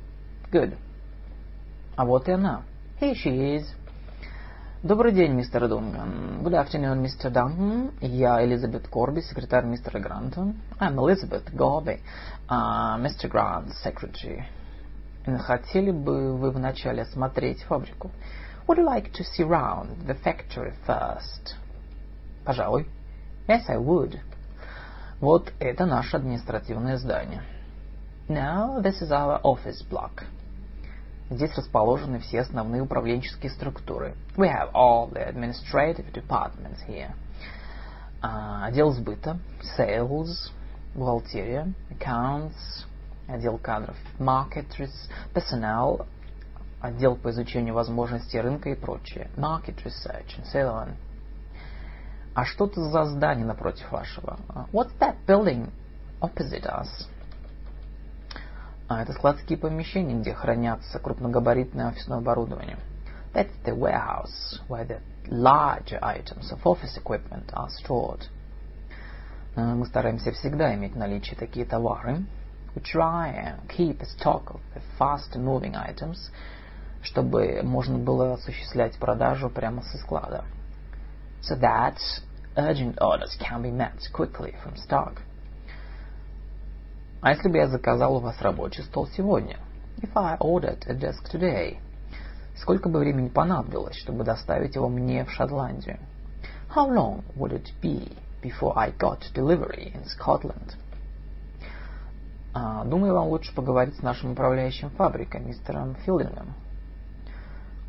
Good. А вот и она. Here she is. Добрый день, мистер Дунган. Good afternoon, Mr. Duncan. Я Элизабет Корби, секретарь мистера Гранта. I'm Elizabeth Gorby, uh, Mr. Grant's secretary. Хотели бы вы вначале осмотреть фабрику? Would you like to see round the factory first? Пожалуй. Yes, I would. Вот это наше административное здание. Now, this is our office block. Здесь расположены все основные управленческие структуры. We have all the administrative departments here. Uh, отдел сбыта, sales, бухгалтерия, accounts, отдел кадров, market, personnel, отдел по изучению возможностей рынка и прочее, market research and so on. А что это за здание напротив вашего? What's that building opposite us? А это складские помещения, где хранятся крупногабаритное офисное оборудование. That's the warehouse where the larger items of office equipment are stored. Мы стараемся всегда иметь в наличии такие товары. We try and keep a stock of the fast-moving items, чтобы можно было осуществлять продажу прямо со склада. So that urgent orders can be met quickly from stock. А если бы я заказал у вас рабочий стол сегодня? If I ordered a desk today, сколько бы времени понадобилось, чтобы доставить его мне в Шотландию? How long would it be before I got delivery in Scotland? А, думаю, вам лучше поговорить с нашим управляющим фабрикой, мистером Филдингом.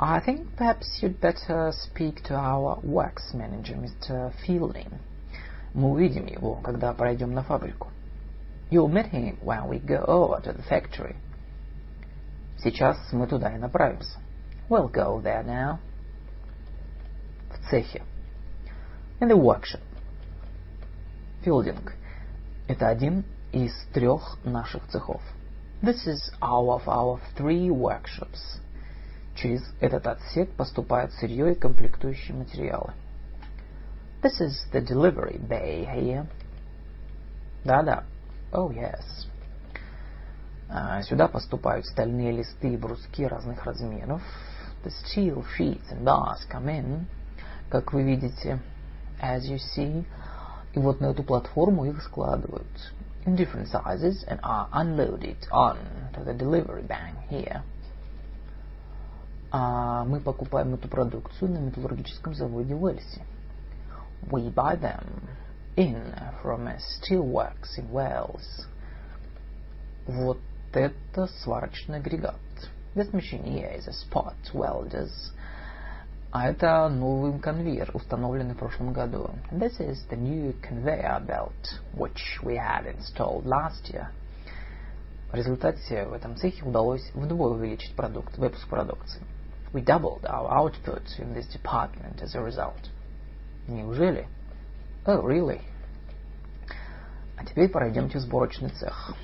I think perhaps you'd better speak to our works manager, Mr. Fielding. Мы увидим его, когда пройдем на фабрику. You'll meet him when we go over to the factory. Сейчас мы туда и направимся. We'll go there now. В цехе. In the workshop. Филдинг. Это один из трех наших цехов. This is our of our three workshops. Через этот отсек поступает сырье и комплектующие материалы. This is the delivery bay here. Да-да, Oh, yes. А, сюда поступают стальные листы и бруски разных размеров. The steel sheets and bars come in, как вы видите, as you see. И вот на эту платформу их складывают. In different sizes and are unloaded on to the delivery bank here. А мы покупаем эту продукцию на металлургическом заводе в Уэльсе. We buy them in from a steelworks in Wales. Вот это сварочный агрегат. This machine here is a spot welders. А это новый конвейер, установленный в прошлом году. This is the new conveyor belt, which we had installed last year. В результате в этом цехе удалось вдвое увеличить продукт, выпуск продукции. We doubled our output in this department as a result. Неужели? Oh, really? А теперь пройдемте в сборочный цех.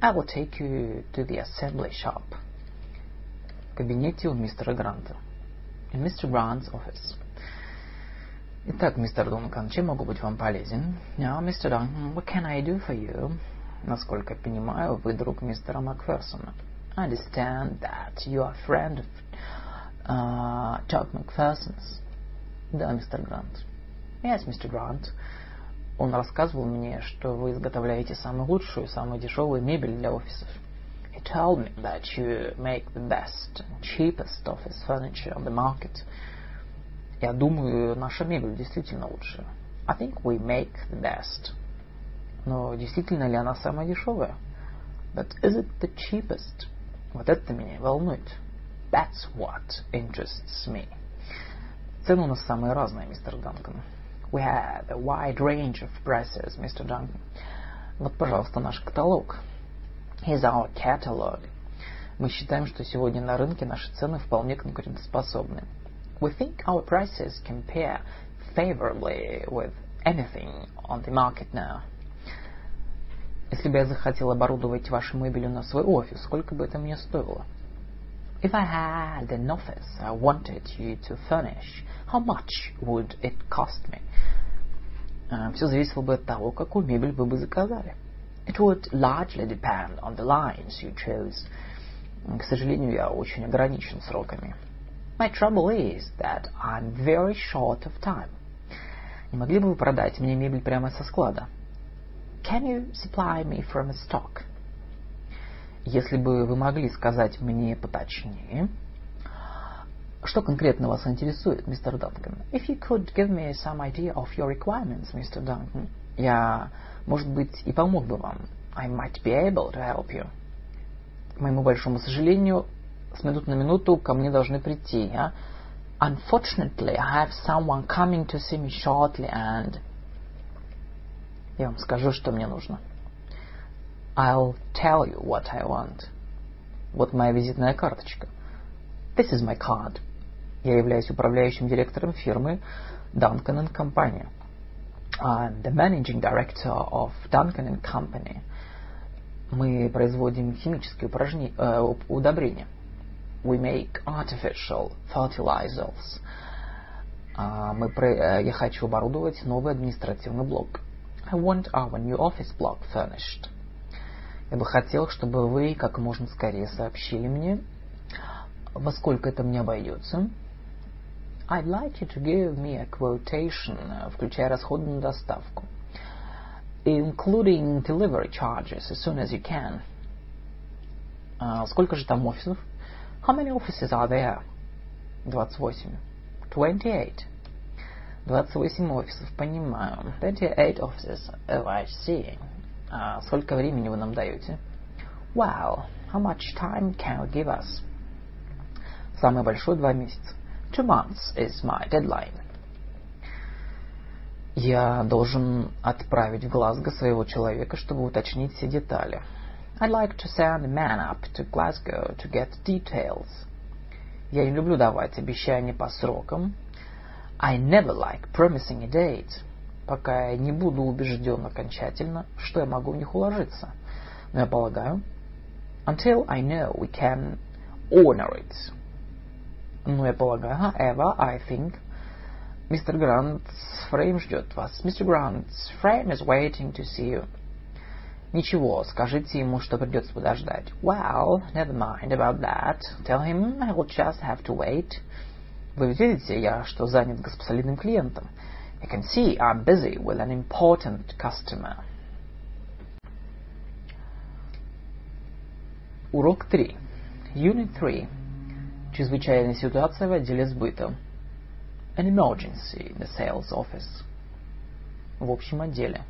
I will take you to the assembly shop. В кабинете у мистера Гранта. In Mr. Grant's office. Итак, мистер Дункан, чем могу быть вам полезен? Now, Mr. Duncan, what can I do for you? Насколько я понимаю, вы друг мистера Макферсона. I understand that you are a friend of uh, Chuck McPherson's. Да, мистер Грант. Yes, Mr. Grant. Он рассказывал мне, что вы изготовляете самую лучшую, самую дешевую мебель для офисов. He told me that you make the best and cheapest office furniture on the market. Я думаю, наша мебель действительно лучшая. I think we make the best. Но действительно ли она самая дешевая? But is it the cheapest? Вот это меня волнует. That's what interests me. Цены у нас самые разные, мистер Данкан. We have a wide range of prices, Mr. Duncan. Вот, пожалуйста, наш каталог. Here's our catalog. Мы считаем, что сегодня на рынке наши цены вполне конкурентоспособны. We think our prices compare favorably with anything on the market now. Если бы я захотел оборудовать вашу мебелью на свой офис, сколько бы это мне стоило? If I had an office I wanted you to furnish, how much would it cost me? Все зависело бы от того, какую мебель вы бы заказали. It would largely depend on the lines you chose. К сожалению, я очень ограничен сроками. My trouble is that I'm very short of time. Не могли бы вы продать мне мебель прямо со склада? Can you supply me from a stock? Если бы вы могли сказать мне поточнее, что конкретно вас интересует, мистер Данкан? If you could give me some idea of your requirements, Mr. Duncan, я, может быть, и помог бы вам. I might be able to help you. К моему большому сожалению, с минут на минуту ко мне должны прийти, а? Unfortunately, I have someone coming to see me shortly and... Я вам скажу, что мне нужно. I'll tell you what I want. Вот моя визитная карточка. This is my card. Я являюсь управляющим директором фирмы Duncan Company. I'm the managing director of Duncan Company. Мы производим химические упражнения, э, удобрения. We make artificial fertilizers. Uh, мы про, я хочу оборудовать новый административный блок. I want our new office block furnished. Я бы хотел, чтобы вы как можно скорее сообщили мне, во сколько это мне обойдется. I'd like you to give me a quotation, включая расходы на доставку, including delivery charges as soon as you can. Uh, сколько же там офисов? How many offices are there? 28. 28. 28 офисов, понимаю. 28 offices. Oh, I see. Uh, сколько времени вы нам даете? Wow, how much time can you give us? Самый большой два месяца. Two months is my deadline. Я должен отправить в Глазго своего человека, чтобы уточнить все детали. I'd like to send a man up to Glasgow to get details. Я не люблю давать обещания по срокам. I never like promising a date, пока я не буду убежден окончательно, что я могу в них уложиться. Но я полагаю, until I know we can honor it. Но я полагаю, however, I think, Mr. Grant's frame ждет вас. Mr. Grant's frame is waiting to see you. Ничего, скажите ему, что придется подождать. Well, never mind about that. Tell him I will just have to wait. Вы видите, я что занят солидным клиентом. You can see I'm busy with an important customer. Урок 3. Unit 3. Чрезвычайная ситуация в отделе сбыта. An emergency in the sales office. В общем отделе.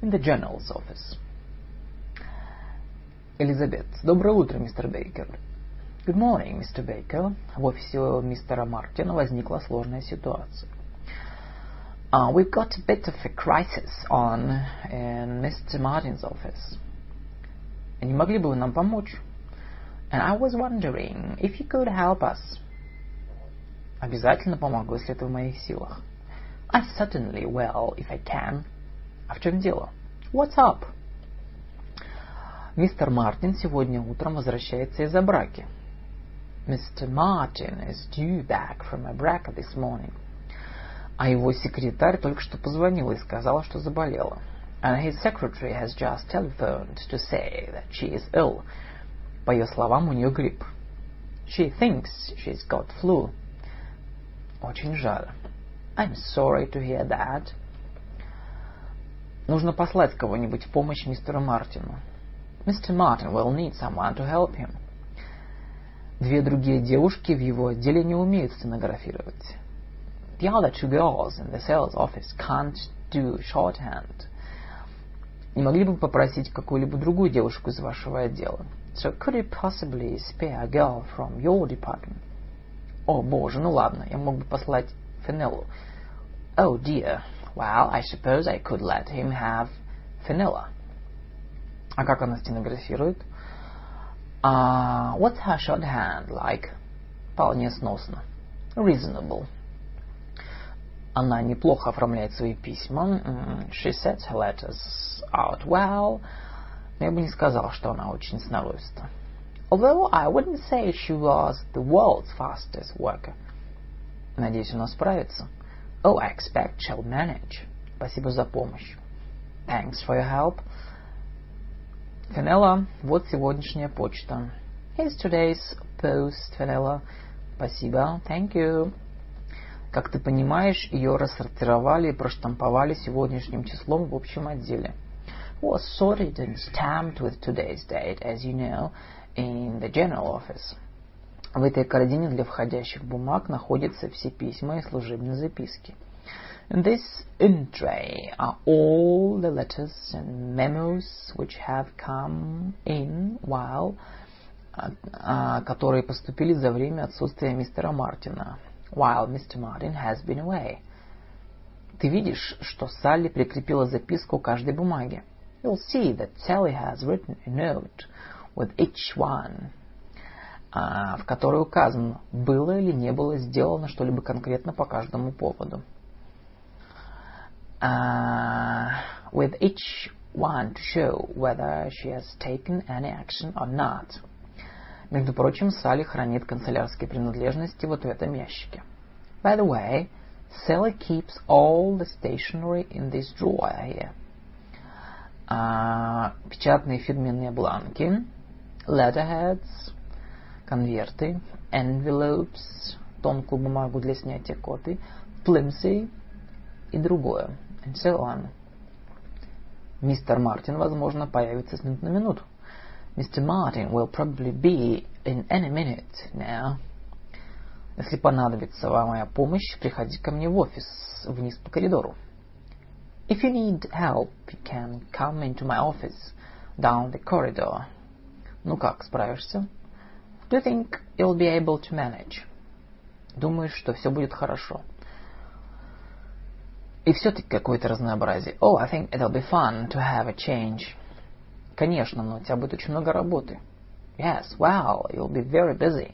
In the general's office. Элизабет. Доброе утро, мистер Бейкер. Good morning, Mr. Baker. В офисе мистера Мартина возникла сложная ситуация. Uh, we've got a bit of a crisis on in Mr. Martin's office. Не могли бы вы нам помочь? And I was wondering if you could help us. Обязательно помогу, если это в моих силах. I certainly will, if I can. А в чем дело? What's up? Мистер Мартин сегодня утром возвращается из-за браки. Mr. Martin is due back from a braca this morning. А его секретарь только что позвонила и сказала, что заболела. And his secretary has just telephoned to say that she is ill. По ее словам, у нее грипп. She thinks she's got flu. Очень жаль. I'm sorry to hear that. Нужно послать кого-нибудь в помощь мистеру Мартину. Mr. Martin will need someone to help him. Две другие девушки в его отделе не умеют стенографировать. The other two girls in the sales office can't do shorthand. Не могли бы попросить какую-либо другую девушку из вашего отдела? So could you possibly spare a girl from your department? О, боже, ну ладно, я мог бы послать Фенеллу. Oh dear, well, I suppose I could let him have Fenella. А как она стенографирует? Uh, what's her shorthand like? Вполне сносно. Reasonable. Она неплохо оформляет свои письма. She sets her letters out well. Но я бы не сказал, что она очень сноровиста. Although I wouldn't say she was the world's fastest worker. Надеюсь, она справится. Oh, I expect she'll manage. Спасибо за помощь. Thanks for your help. Фенелла, вот сегодняшняя почта. Here's today's post, Фенелла. Спасибо. Thank you. Как ты понимаешь, ее рассортировали и проштамповали сегодняшним числом в общем отделе. Was sorted and stamped with today's date, as you know, in the general office. В этой корзине для входящих бумаг находятся все письма и служебные записки. In this in-tray are all the letters and memos which have come in while, uh, которые поступили за время отсутствия мистера Мартина, while Mr. Martin has been away. Ты видишь, что Салли прикрепила записку к каждой бумаге. You'll see that Sally has written a note with each one, uh, в которой указано, было или не было сделано что-либо конкретно по каждому поводу. Uh, with each one to show whether she has taken any action or not. Между прочим, Салли хранит канцелярские принадлежности вот в этом ящике. By the way, Sally keeps all the stationery in this drawer here. А, печатные фирменные бланки, letterheads, конверты, envelopes, тонкую бумагу для снятия коты, flimsy и другое, and so on. Мистер Мартин, возможно, появится с минут на минуту. Mr. Martin will probably be in any minute now. Если понадобится вам моя помощь, приходите ко мне в офис, вниз по коридору. If you need help, you can come into my office down the corridor. Ну как, справишься? Do you think you'll be able to manage? Думаешь, что все будет хорошо? И все-таки какое-то разнообразие. Oh, I think it'll be fun to have a change. Конечно, но у тебя будет очень много работы. Yes, well, you'll be very busy.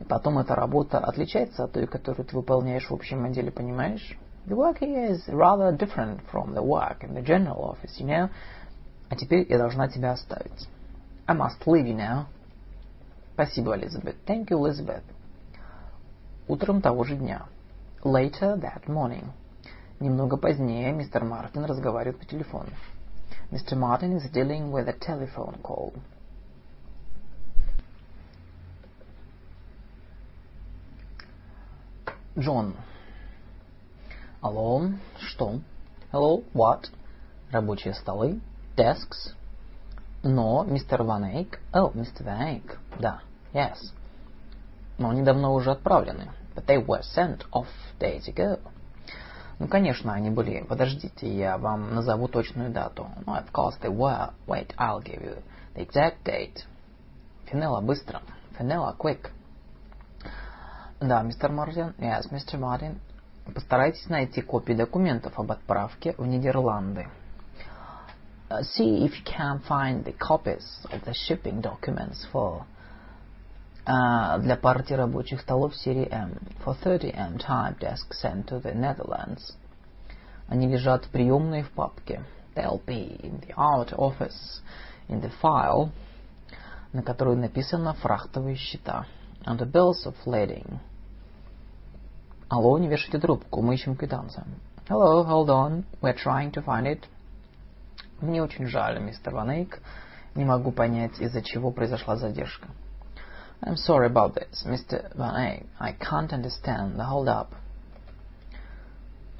И потом эта работа отличается от той, которую ты выполняешь в общем отделе, понимаешь? The work here is rather different from the work in the general office, you know. А теперь я должна тебя оставить. I must leave you now. Спасибо, Элизабет. Thank you, Elizabeth. Утром того же дня. Later that morning. Немного позднее мистер Мартин разговаривает по телефону. Mr. Martin is dealing with a telephone call. Джон. Алло, что? Hello, what? Рабочие столы. Desks. Но, мистер Ван Эйк. Oh, Mr. Van Eyck. Да. Yes. Но они давно уже отправлены. But they were sent off days ago. Ну, конечно, они были. Подождите, я вам назову точную дату. No, of course they were. Wait, I'll give you the exact date. Финелла, быстро. Fenella, quick. Да, мистер Мартин. Yes, Mr. Martin. Постарайтесь найти копии документов об отправке в Нидерланды. Uh, see if you can find the copies of the shipping documents for uh, для партии рабочих столов серии M. For 30M type desk sent to the Netherlands. Они лежат в приемной в папке. They'll be in the out office in the file, на которой написано фрахтовые счета. On the bills of lading. Алло, не вешайте трубку, мы ищем квитанцию. Hello, hold on, we're trying to find it. Мне очень жаль, мистер Ван Эйк. Не могу понять, из-за чего произошла задержка. I'm sorry about this, Mr. Van Eyck. I can't understand the hold-up.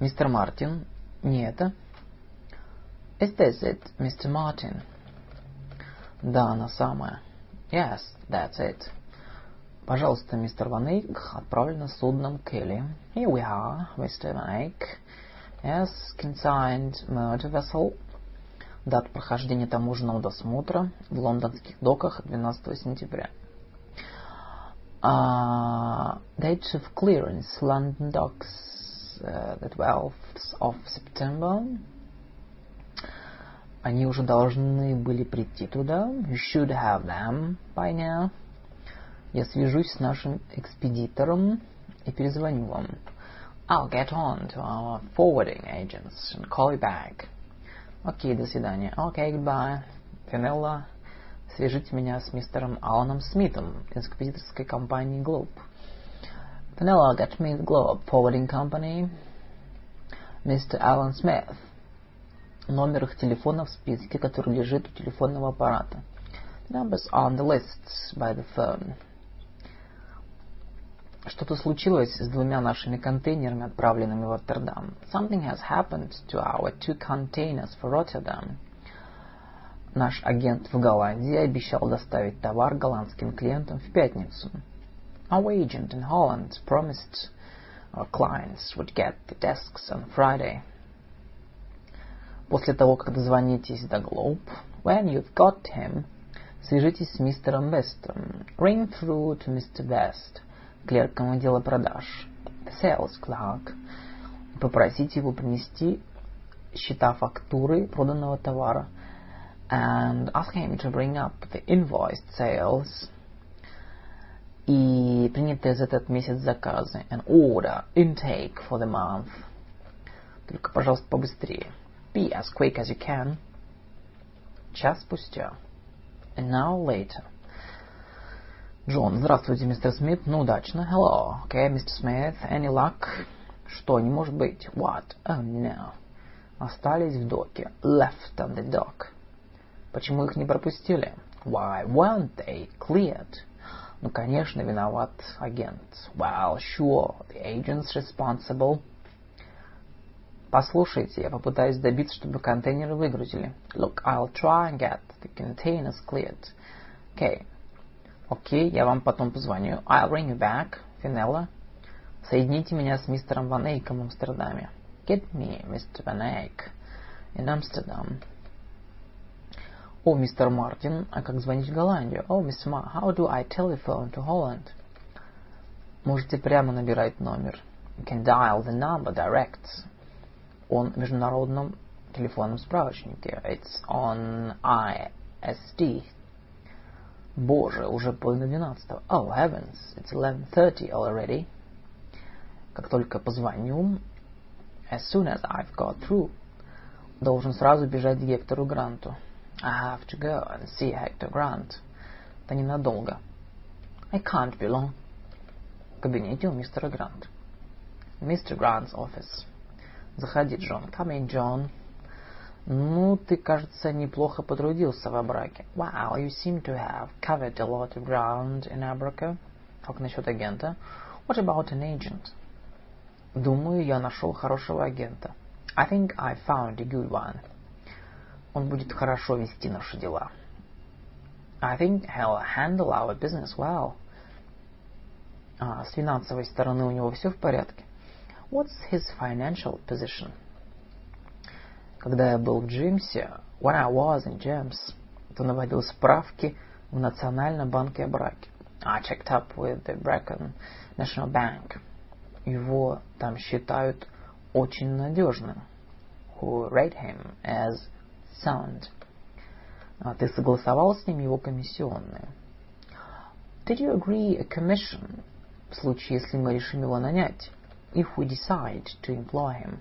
Мистер Мартин, не это? Is this it, Mr. Martin? Да, она самая. Yes, that's it. Пожалуйста, мистер Ван Эйк, отправлено судном Келли. Here we are, Mr. Van Eyck. Yes, consigned motor vessel. Дата прохождения таможенного досмотра в лондонских доках 12 сентября. Uh, dates of clearance, London docks, uh, the 12th of September. Они уже должны были прийти туда. You should have them by now. Я свяжусь с нашим экспедитором и перезвоню вам. I'll get on to our forwarding agents and call you back. Окей, до свидания. Okay, goodbye. Финелла, Свяжите меня с мистером Аланом Смитом из экспедиторской компании Globe. Fenella, get me Globe Forwarding Company. Mr. Alan Smith. Номер их телефона в списке, который лежит у телефонного аппарата. Numbers on the lists by the phone. Что-то случилось с двумя нашими контейнерами, отправленными в Роттердам. Something has happened to our two containers for Rotterdam. Наш агент в Голландии обещал доставить товар голландским клиентам в пятницу. Our agent in Holland promised our clients would get the desks on Friday. После того, как дозвонитесь до Globe, when you've got him, свяжитесь с мистером Вестом. Ring through to Mr. West клерком отдела продаж, the sales clerk, попросите его принести счета фактуры проданного товара, and ask him to bring up the invoiced sales и принятые за этот месяц заказы, and order intake for the month. Только, пожалуйста, побыстрее. Be as quick as you can. Час спустя. An hour later. Джон, здравствуйте, мистер Смит. Ну, удачно. Hello. Okay, Mr. Smith. Any luck? Что, не может быть? What? Oh, no. Остались в доке. Left on the dock. Почему их не пропустили? Why weren't they cleared? Ну, конечно, виноват агент. Well, sure, the agent's responsible. Послушайте, я попытаюсь добиться, чтобы контейнеры выгрузили. Look, I'll try and get the containers cleared. Okay, Окей, я вам потом позвоню. I'll ring you back, Финелла. Соедините меня с мистером Ван Эйком в Амстердаме. Get me Mr. Van Eyck in Amsterdam. О, мистер Мартин, а как звонить в Голландию? Oh, Mr. Martin, how do I telephone to Holland? Можете прямо набирать номер. You can dial the number direct. Он в международном телефонном справочнике. It's on ISD Боже, уже половина двенадцатого. Oh, heavens, it's 11.30 already. Как только позвоню, as soon as I've got through, должен сразу бежать к Гектору Гранту. I have to go and see Hector Grant. Это ненадолго. I can't be long. В кабинете у мистера Гранта. Mr. Grant's office. Заходи, Джон. Come in, John. Ну, ты, кажется, неплохо потрудился в Абраке. Wow, you seem to have covered a lot of ground in Abraca. Как насчет агента? What about an agent? Думаю, я нашел хорошего агента. I think I found a good one. Он будет хорошо вести наши дела. I think he'll handle our business well. А с финансовой стороны у него все в порядке? What's his financial position? Когда я был в Джимсе, when I was in James, то наводил справки в Национальном банке о браке. I checked up with the Brecon National Bank. Его там считают очень надежным. Who rate him as sound. А ты согласовал с ним его комиссионные? Did you agree a commission в случае, если мы решим его нанять? If we decide to employ him.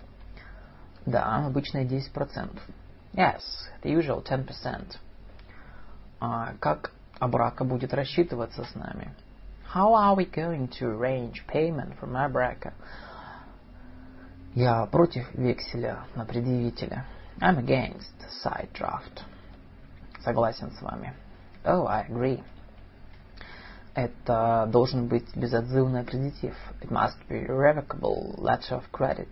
Да, обычно 10%. Yes, the usual 10%. А как Абрака будет рассчитываться с нами? How are we going to arrange payment from Abraca? Я против векселя на предъявителя. I'm against side draft. Согласен с вами. Oh, I agree. Это должен быть безотзывный аккредитив. It must be irrevocable letter of credit.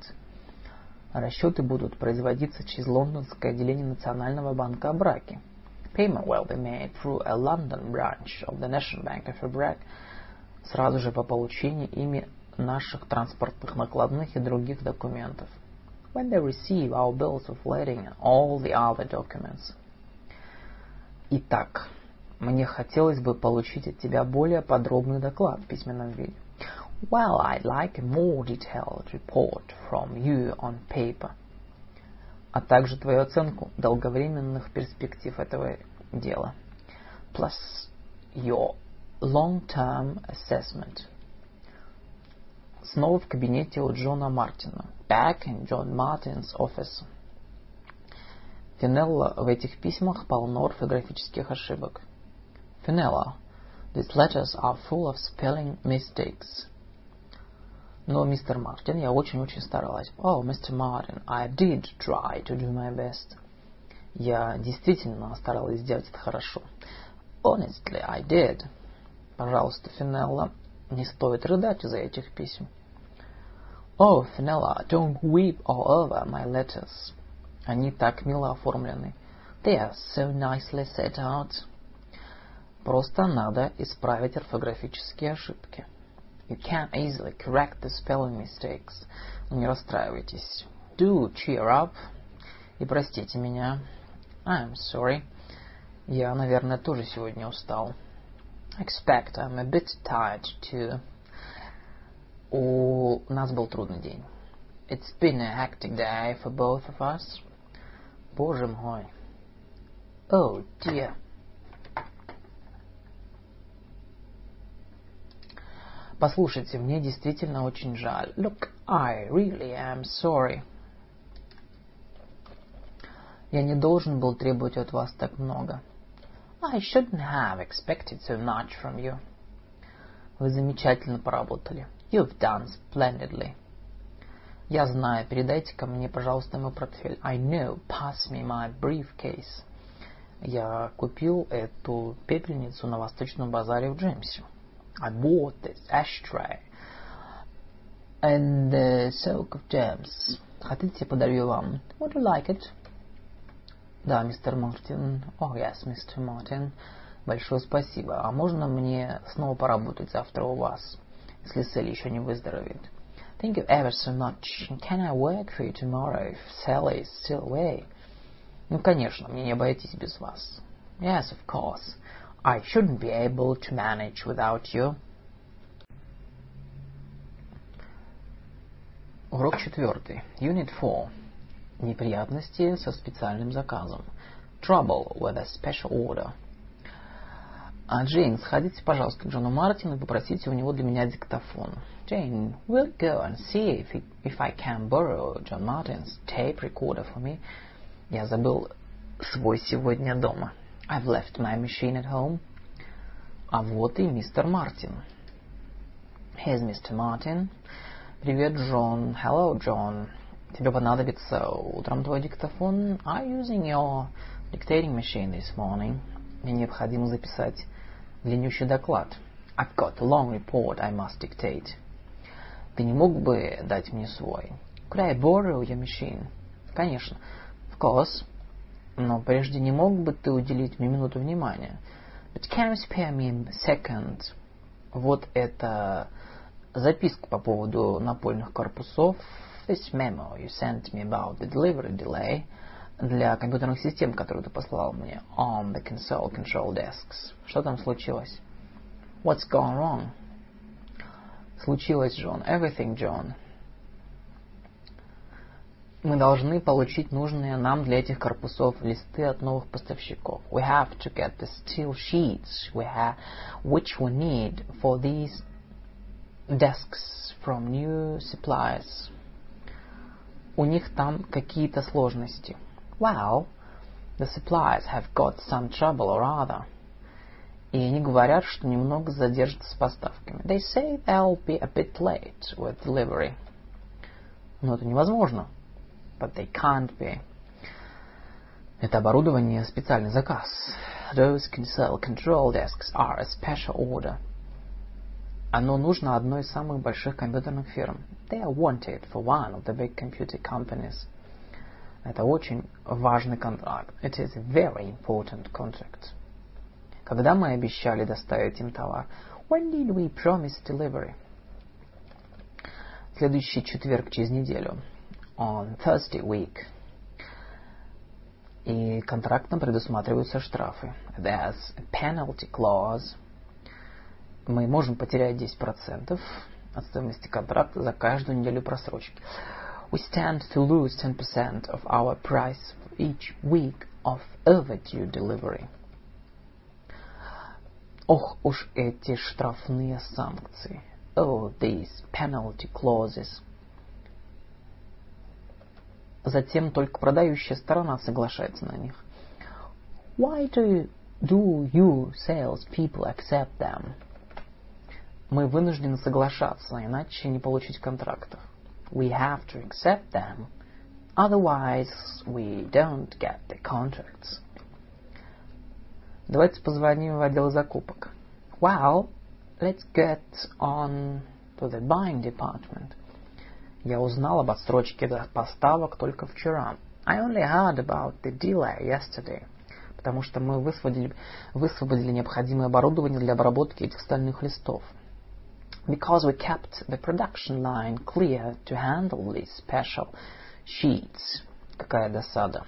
Расчеты будут производиться через лондонское отделение Национального банка о браке. Payment will be made through a London branch of the National Bank of Iraq сразу же по получении ими наших транспортных накладных и других документов. When they receive our bills of lading and all the other documents. Итак, мне хотелось бы получить от тебя более подробный доклад в письменном виде. Well, I'd like a more detailed report from you on paper. А также твою оценку долговременных перспектив этого дела. Plus your long-term assessment. Снова в кабинете у Джона Мартина. Back in John Martin's office. Финелла, в этих письмах полно орфографических ошибок. Финелла, these letters are full of spelling mistakes. Но, мистер Мартин, я очень-очень старалась. Oh, Mr. Martin, I did try to do my best. Я действительно старалась сделать это хорошо. Honestly, I did. Пожалуйста, Финелла, Не стоит рыдать из-за этих писем. Oh, Fenella, don't weep all over my letters. Они так мило оформлены. They are so nicely set out. Просто надо исправить орфографические ошибки. You can easily correct the spelling mistakes. Не расстраивайтесь. Do cheer up. И простите меня. I'm sorry. Я, наверное, тоже сегодня устал. Expect I'm a bit tired too. У нас был трудный день. It's been a hectic day for both of us. Боже мой. Oh dear. Послушайте, мне действительно очень жаль. Look, I really am sorry. Я не должен был требовать от вас так много. I shouldn't have expected so much from you. Вы замечательно поработали. You've done splendidly. Я знаю, передайте ко мне, пожалуйста, мой портфель. I know, pass me my briefcase. Я купил эту пепельницу на Восточном базаре в Джеймсе. I bought this ashtray and the soak of gems. Хотите, подарю вам? Would you like it? Да, мистер Мартин. Oh, yes, мистер Мартин. Большое спасибо. А можно мне снова поработать завтра у вас, если Селли еще не выздоровеет? Thank you ever so much. Can I work for you tomorrow if Sally is still away? Ну, конечно, мне не обойтись без вас. Yes, of course. I shouldn't be able to manage without you. Урок четвертый. Unit 4. Неприятности со специальным заказом. Trouble with a special order. А, Джейн, сходите, пожалуйста, к Джону Мартину и попросите у него для меня диктофон. Jane, will go and see if, if I can borrow John Martin's tape recorder for me. Я забыл свой сегодня дома. I've left my machine at home. А вот и мистер Мартин. Here's Mr. Martin. Привет, Джон. Hello, John. Тебе понадобится утром твой диктофон. Are you using your dictating machine this morning? Мне необходимо записать длиннющий доклад. I've got a long report I must dictate. Ты не мог бы дать мне свой? Could I borrow your machine? Конечно. Of course. Но прежде не мог бы ты уделить мне минуту внимания? But can you spare me a second? Вот это записка по поводу напольных корпусов. This memo you sent me about the delivery delay для компьютерных систем, которые ты послал мне. On the console control desks. Что там случилось? What's gone wrong? Случилось, Джон. Everything, John. Мы должны получить нужные нам для этих корпусов листы от новых поставщиков. We have to get the steel sheets we have, which we need for these desks from new suppliers. У них там какие-то сложности. Well, the suppliers have got some trouble or other. И они говорят, что немного задержатся с поставками. They say they'll be a bit late with delivery. Но это невозможно but they can't be. Это оборудование специальный заказ. Those console control desks are a special order. Оно нужно одной из самых больших компьютерных фирм. They are wanted for one of the big computer companies. Это очень важный контракт. It is a very important contract. Когда мы обещали доставить им товар? When did we promise delivery? Следующий четверг через неделю on Thursday week. И контрактом предусматриваются штрафы. There's a penalty clause. Мы можем потерять 10% от стоимости контракта за каждую неделю просрочки. We stand to lose 10% of our price for each week of overdue delivery. Ох уж эти штрафные санкции. Oh, these penalty clauses. Затем только продающая сторона соглашается на них. Why do, do you salespeople accept them? Мы вынуждены соглашаться, иначе не получить контрактов. We have to accept them, otherwise we don't get the contracts. Давайте позвоним в отдел закупок. Well, let's get on to the buying department. Я узнал об отсрочке поставок только вчера. I only heard about the delay yesterday. Потому что мы высвободили, высвободили необходимое оборудование для обработки этих стальных листов. Because we kept the production line clear to handle these special sheets. Какая досада.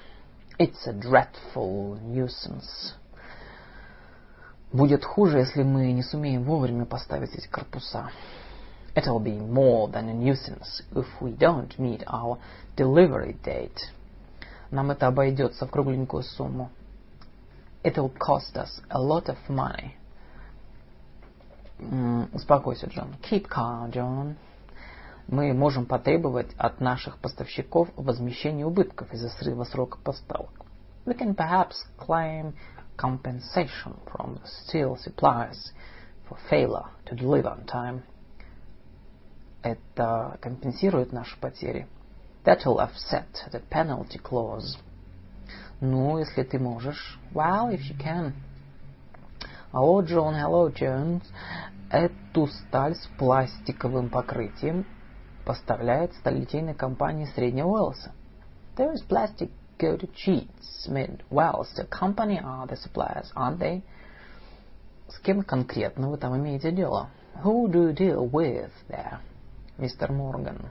It's a dreadful nuisance. Будет хуже, если мы не сумеем вовремя поставить эти корпуса. It'll be more than a nuisance if we don't meet our delivery date. Нам это обойдется в кругленькую сумму. It'll cost us a lot of money. Успокойся, Джон. Keep calm, John. Мы можем потребовать от наших поставщиков возмещения убытков из-за срыва срока поставок. We can perhaps claim compensation from the steel suppliers for failure to deliver on time. Это компенсирует наши потери. That will offset the penalty clause. Ну, если ты можешь. Well, if you can. Hello, John. Hello, Jones. Эту сталь с пластиковым покрытием поставляет сталелитейная компания Среднего Уэллса. There is plastic coated sheets made Wells. The company are the suppliers, aren't they? С кем конкретно вы там имеете дело? Who do you deal with there? Мистер Морган.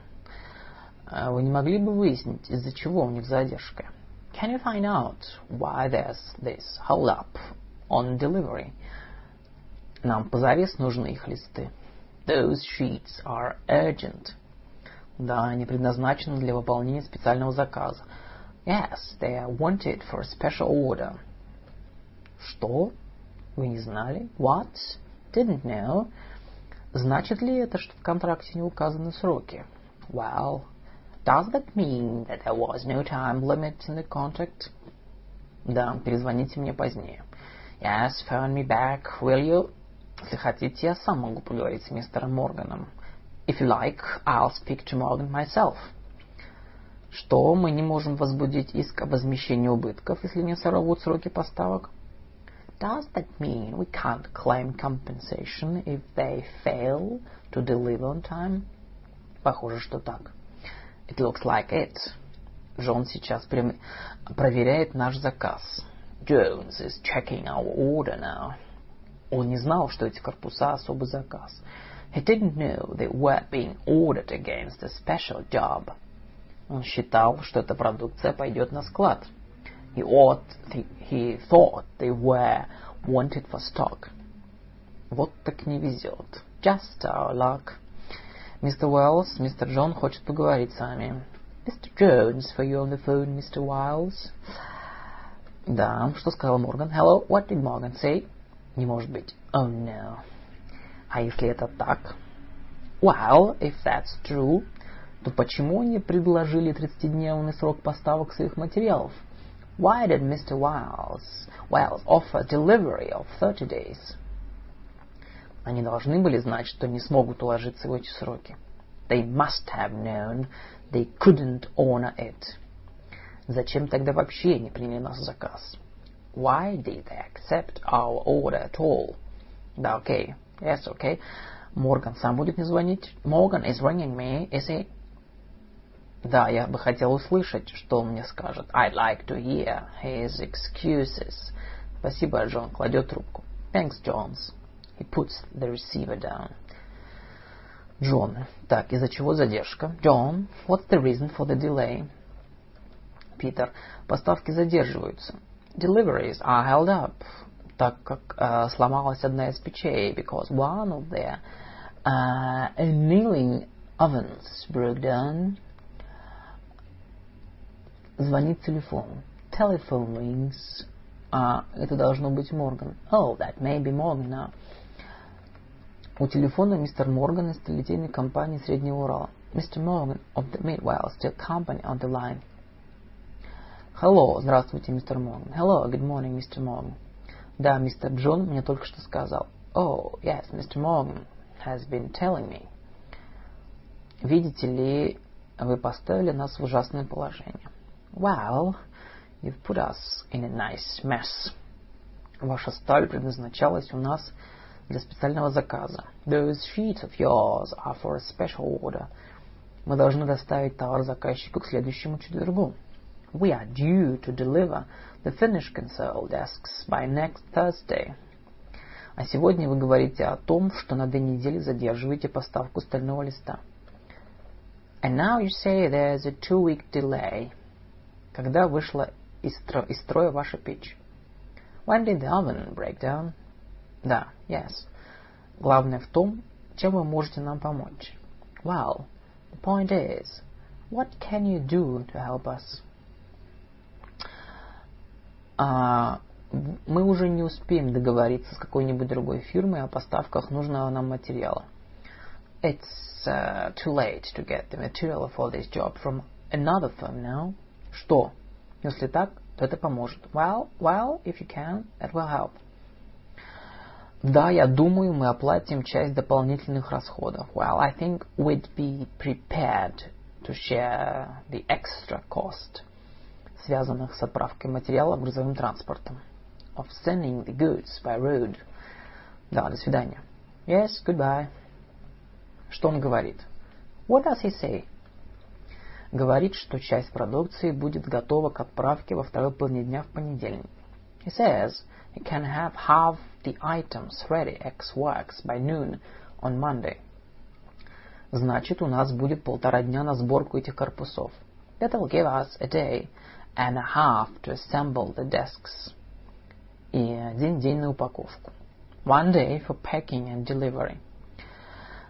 Вы не могли бы выяснить, из-за чего у них задержка? Can you find out why there's this hold up on delivery? Нам позарез нужны их листы. Those sheets are urgent. Да, они предназначены для выполнения специального заказа. Yes, they are wanted for a special order. Что? Вы не знали? What? Didn't know. Значит ли это, что в контракте не указаны сроки? Well, does that mean that there was no time limit in the contract? Да, перезвоните мне позднее. Yes, phone me back, will you? Если хотите, я сам могу поговорить с мистером Морганом. If you like, I'll speak to Morgan myself. Что, мы не можем возбудить иск о возмещении убытков, если не сорвут сроки поставок? Does that mean we can't claim compensation if they fail to deliver on time? Похоже, что так. It looks like it. Джон сейчас проверяет наш заказ. Jones is checking our order now. Он не знал, что эти корпуса особый заказ. He didn't know they were being ordered against a special job. Он считал, что эта продукция пойдет на склад. He, ought, he thought they were wanted for stock. Вот так не везет. Just our luck. Мистер Уэллс, мистер Джон хочет поговорить с вами. Mr. Jones, for you on the phone, Mr. Wiles. Да, что сказал Морган? Hello, what did Morgan say? Не может быть. Oh, no. А если это так? Well, if that's true, то почему они предложили 30-дневный срок поставок своих материалов? Why did Mr. Wiles, Wiles offer delivery of 30 days? Они должны были знать, что не смогут уложиться в эти сроки. They must have known they couldn't honor it. Зачем тогда вообще не приняли наш заказ? Why did they accept our order at all? Да, окей. Okay. Yes, okay. Морган сам будет мне звонить. Morgan is ringing me, is he? Да, я бы хотел услышать, что он мне скажет. I'd like to hear his excuses. Спасибо, Джон. Кладет трубку. Thanks, Jones. He puts the receiver down. Джон. Так, из-за чего задержка? John, what's the reason for the delay? Питер. Поставки задерживаются. Deliveries are held up. Так как uh, сломалась одна из печей, because one of their uh, annealing ovens broke down. Звонит телефон. Telephone rings. А, это должно быть Морган. Oh, that may be Morgan now. У телефона мистер Морган из столетийной компании Среднего Урала. Mr. Morgan of the Midwell Steel Company on the line. Hello, здравствуйте, мистер Морган. Hello, good morning, Mr. Morgan. Да, мистер Джон мне только что сказал. Oh, yes, Mr. Morgan has been telling me. Видите ли, вы поставили нас в ужасное положение. Well, you've put us in a nice mess. Ваша сталь предназначалась у нас для специального заказа. Those sheets of yours are for a special order. Мы должны доставить товар заказчику к следующему четвергу. We are due to deliver the finished console desks by next Thursday. А сегодня вы говорите о том, что на две недели задерживаете поставку стального листа. And now you say there's a two-week delay. Когда вышла из, стро из строя ваша печь? When did the oven break down? Да, yes. Главное в том, чем вы можете нам помочь. Well, the point is, what can you do to help us? А, мы уже не успеем договориться с какой-нибудь другой фирмой о поставках нужного нам материала. It's uh, too late to get the material for this job from another firm now. Что? Если так, то это поможет. Well, well, if you can, it will help. Да, я думаю, мы оплатим часть дополнительных расходов. Well, I think we'd be prepared to share the extra cost, связанных с отправкой материала грузовым транспортом. Of sending the goods by road. Да, до свидания. Yes, goodbye. Что он говорит? What does he say? Говорит, что часть продукции будет готова к отправке во второй половине дня в понедельник. He says he can have half the items ready ex works by noon on Monday. Значит, у нас будет полтора дня на сборку этих корпусов. That'll give us a day and a half to assemble the desks. И один день на упаковку. One day for packing and delivery.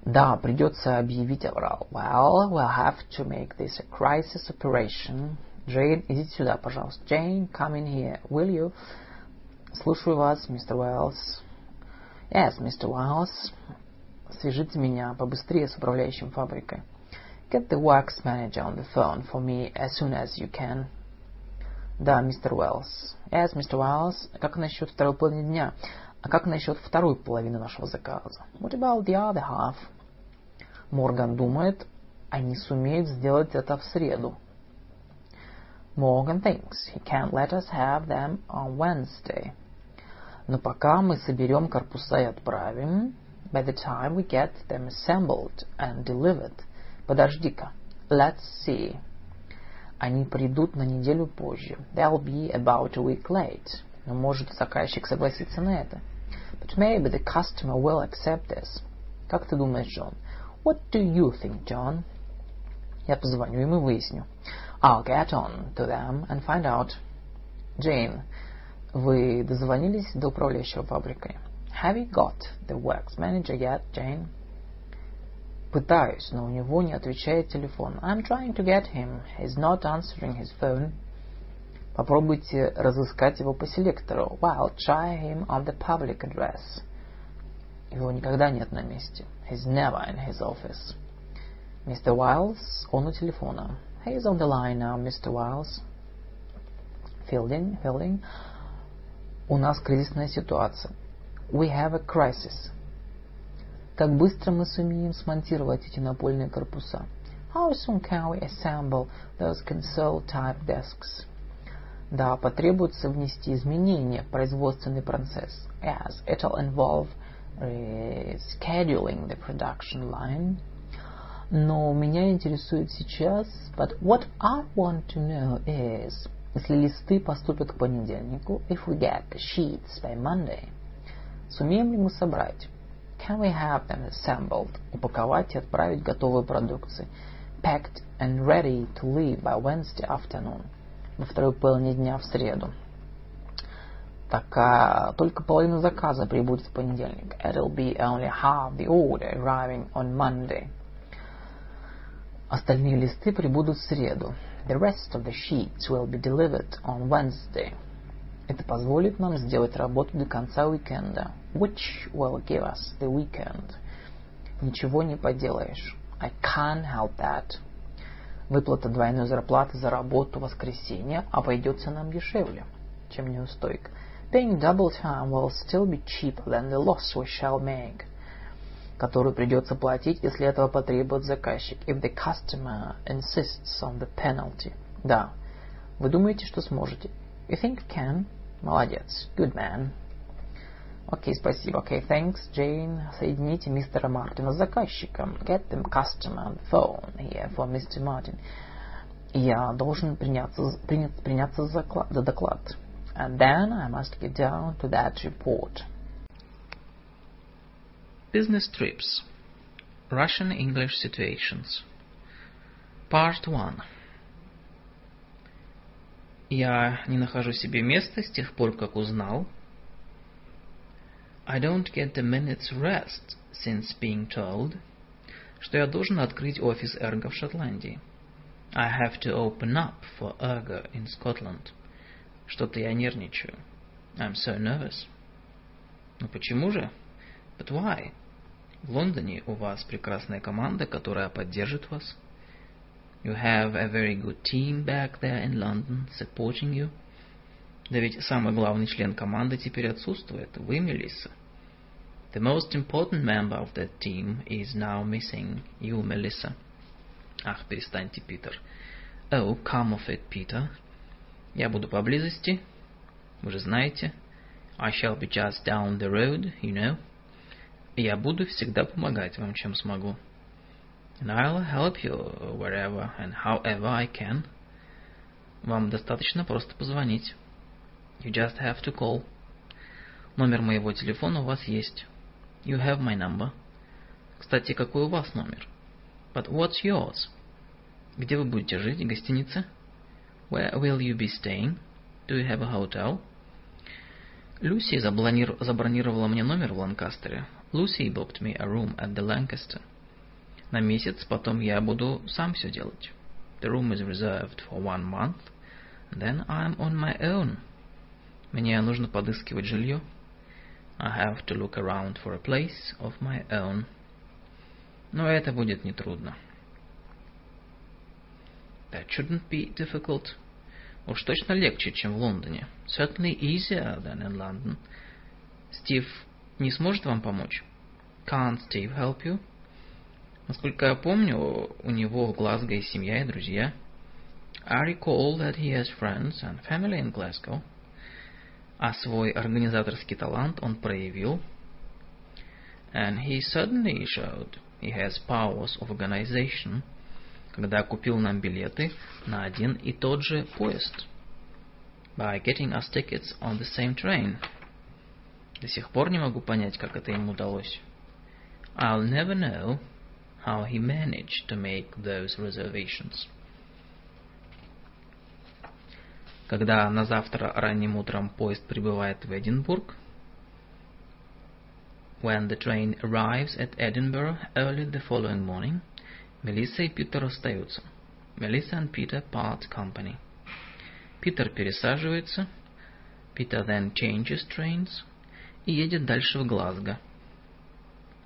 Да, придется объявить аврал. Well, we'll have to make this a crisis operation. Джейн, идите сюда, пожалуйста. Jane, come in here, will you? Слушаю вас, мистер Уэллс. Yes, Mr. Wells. Свяжите меня побыстрее с управляющим фабрикой. Get the works manager on the phone for me as soon as you can. Да, мистер Уэллс. Yes, Mr. Wells. Как насчет второй половины дня? А как насчет второй половины нашего заказа? What about the other half? Морган думает, они сумеют сделать это в среду. Morgan thinks he can't let us have them on Wednesday. Но пока мы соберем корпуса и отправим, by the time we get them assembled and delivered, подожди-ка, let's see. Они придут на неделю позже. They'll be about a week late. Но может заказчик согласится на это. But maybe the customer will accept this. Как ты думаешь, Джон? What do you think, John? Я позвоню им и выясню. I'll get on to them and find out. Jane, вы дозвонились до управляющего фабрикой? Have you got the works manager yet, Jane? Пытаюсь, но у него не отвечает телефон. I'm trying to get him. He's not answering his phone. Попробуйте разыскать его по селектору. Well, try him on the public address. Его никогда нет на месте. He's never in his office. Mr. Wiles, он у телефона. He's on the line now, Mr. Wiles. Fielding, Fielding. У нас кризисная ситуация. We have a crisis. Как быстро мы сумеем смонтировать эти напольные корпуса? How soon can we assemble those console-type desks? Да, потребуется внести изменения в производственный процесс. Yes, it'll involve scheduling the production line. Но меня интересует сейчас, but what I want to know is, если листы поступят к понедельнику, if we get the sheets by Monday, сумеем ли мы собрать? Can we have them assembled, упаковать и отправить готовую продукцию, packed and ready to leave by Wednesday afternoon, во второй половине дня в среду? Так а, только половина заказа прибудет в понедельник. It'll be only half the order arriving on Monday. Остальные листы прибудут в среду. The rest of the sheets will be delivered on Wednesday. Это позволит нам сделать работу до конца уикенда. Which will give us the weekend. Ничего не поделаешь. I can't help that. Выплата двойной зарплаты за работу в воскресенье обойдется нам дешевле, чем неустойка. Paying double time will still be cheaper than the loss we shall make, которую придется платить, если этого потребует заказчик, if the customer insists on the penalty. Да. Вы думаете, что сможете? You think you can? Молодец. Good man. Окей, спасибо. Окей, thanks, Jane. Соедините мистера Мартина с заказчиком. Get the customer on the phone here for Mr. Martin. Я должен приняться, принять, приняться за, за доклад. And then I must get down to that report. Business trips. Russian English situations. Part 1. Я не нахожу себе места с тех пор, как узнал. I don't get a minute's rest since being told, что я должен открыть офис Эрго в Шотландии. I have to open up for Ergo in Scotland. Что-то я нервничаю. I'm so nervous. Ну почему же? But why? В Лондоне у вас прекрасная команда, которая поддержит вас. You have a very good team back there in London supporting you. Да ведь самый главный член команды теперь отсутствует. Вы, Мелисса. The most important member of that team is now missing. You, Melissa. Ах, перестаньте, Питер. Oh, come of it, Peter. Я буду поблизости. Вы же знаете. I shall be just down the road, you know. И я буду всегда помогать вам, чем смогу and I'll help you wherever and however I can. Вам достаточно просто позвонить. You just have to call. Номер моего телефона у вас есть. You have my number. Кстати, какой у вас номер? But what's yours? Где вы будете жить? В гостинице? Where will you be staying? Do you have a hotel? Люси забронировала мне номер в Ланкастере. Lucy booked me a room at the Lancaster. на месяц, потом я буду сам все делать. The room is reserved for one month. Then I'm on my own. Мне нужно подыскивать жилье. I have to look around for a place of my own. Но это будет нетрудно. That shouldn't be difficult. Уж точно легче, чем в Лондоне. Certainly easier than in London. Стив не сможет вам помочь? Can't Steve help you? Насколько я помню, у него в Глазго есть семья и друзья. I recall that he has friends and family in Glasgow. А свой организаторский талант он проявил. And he certainly showed he has powers of organization, когда купил нам билеты на один и тот же поезд. By getting us tickets on the same train. До сих пор не могу понять, как это ему удалось. I'll never know how he managed to make those reservations. Когда на завтра ранним утром поезд прибывает в Эдинбург, when the train arrives at Edinburgh early the following morning, Мелисса и Питер расстаются. Melissa and Peter part company. Питер пересаживается, Peter then changes trains и едет дальше в Глазго.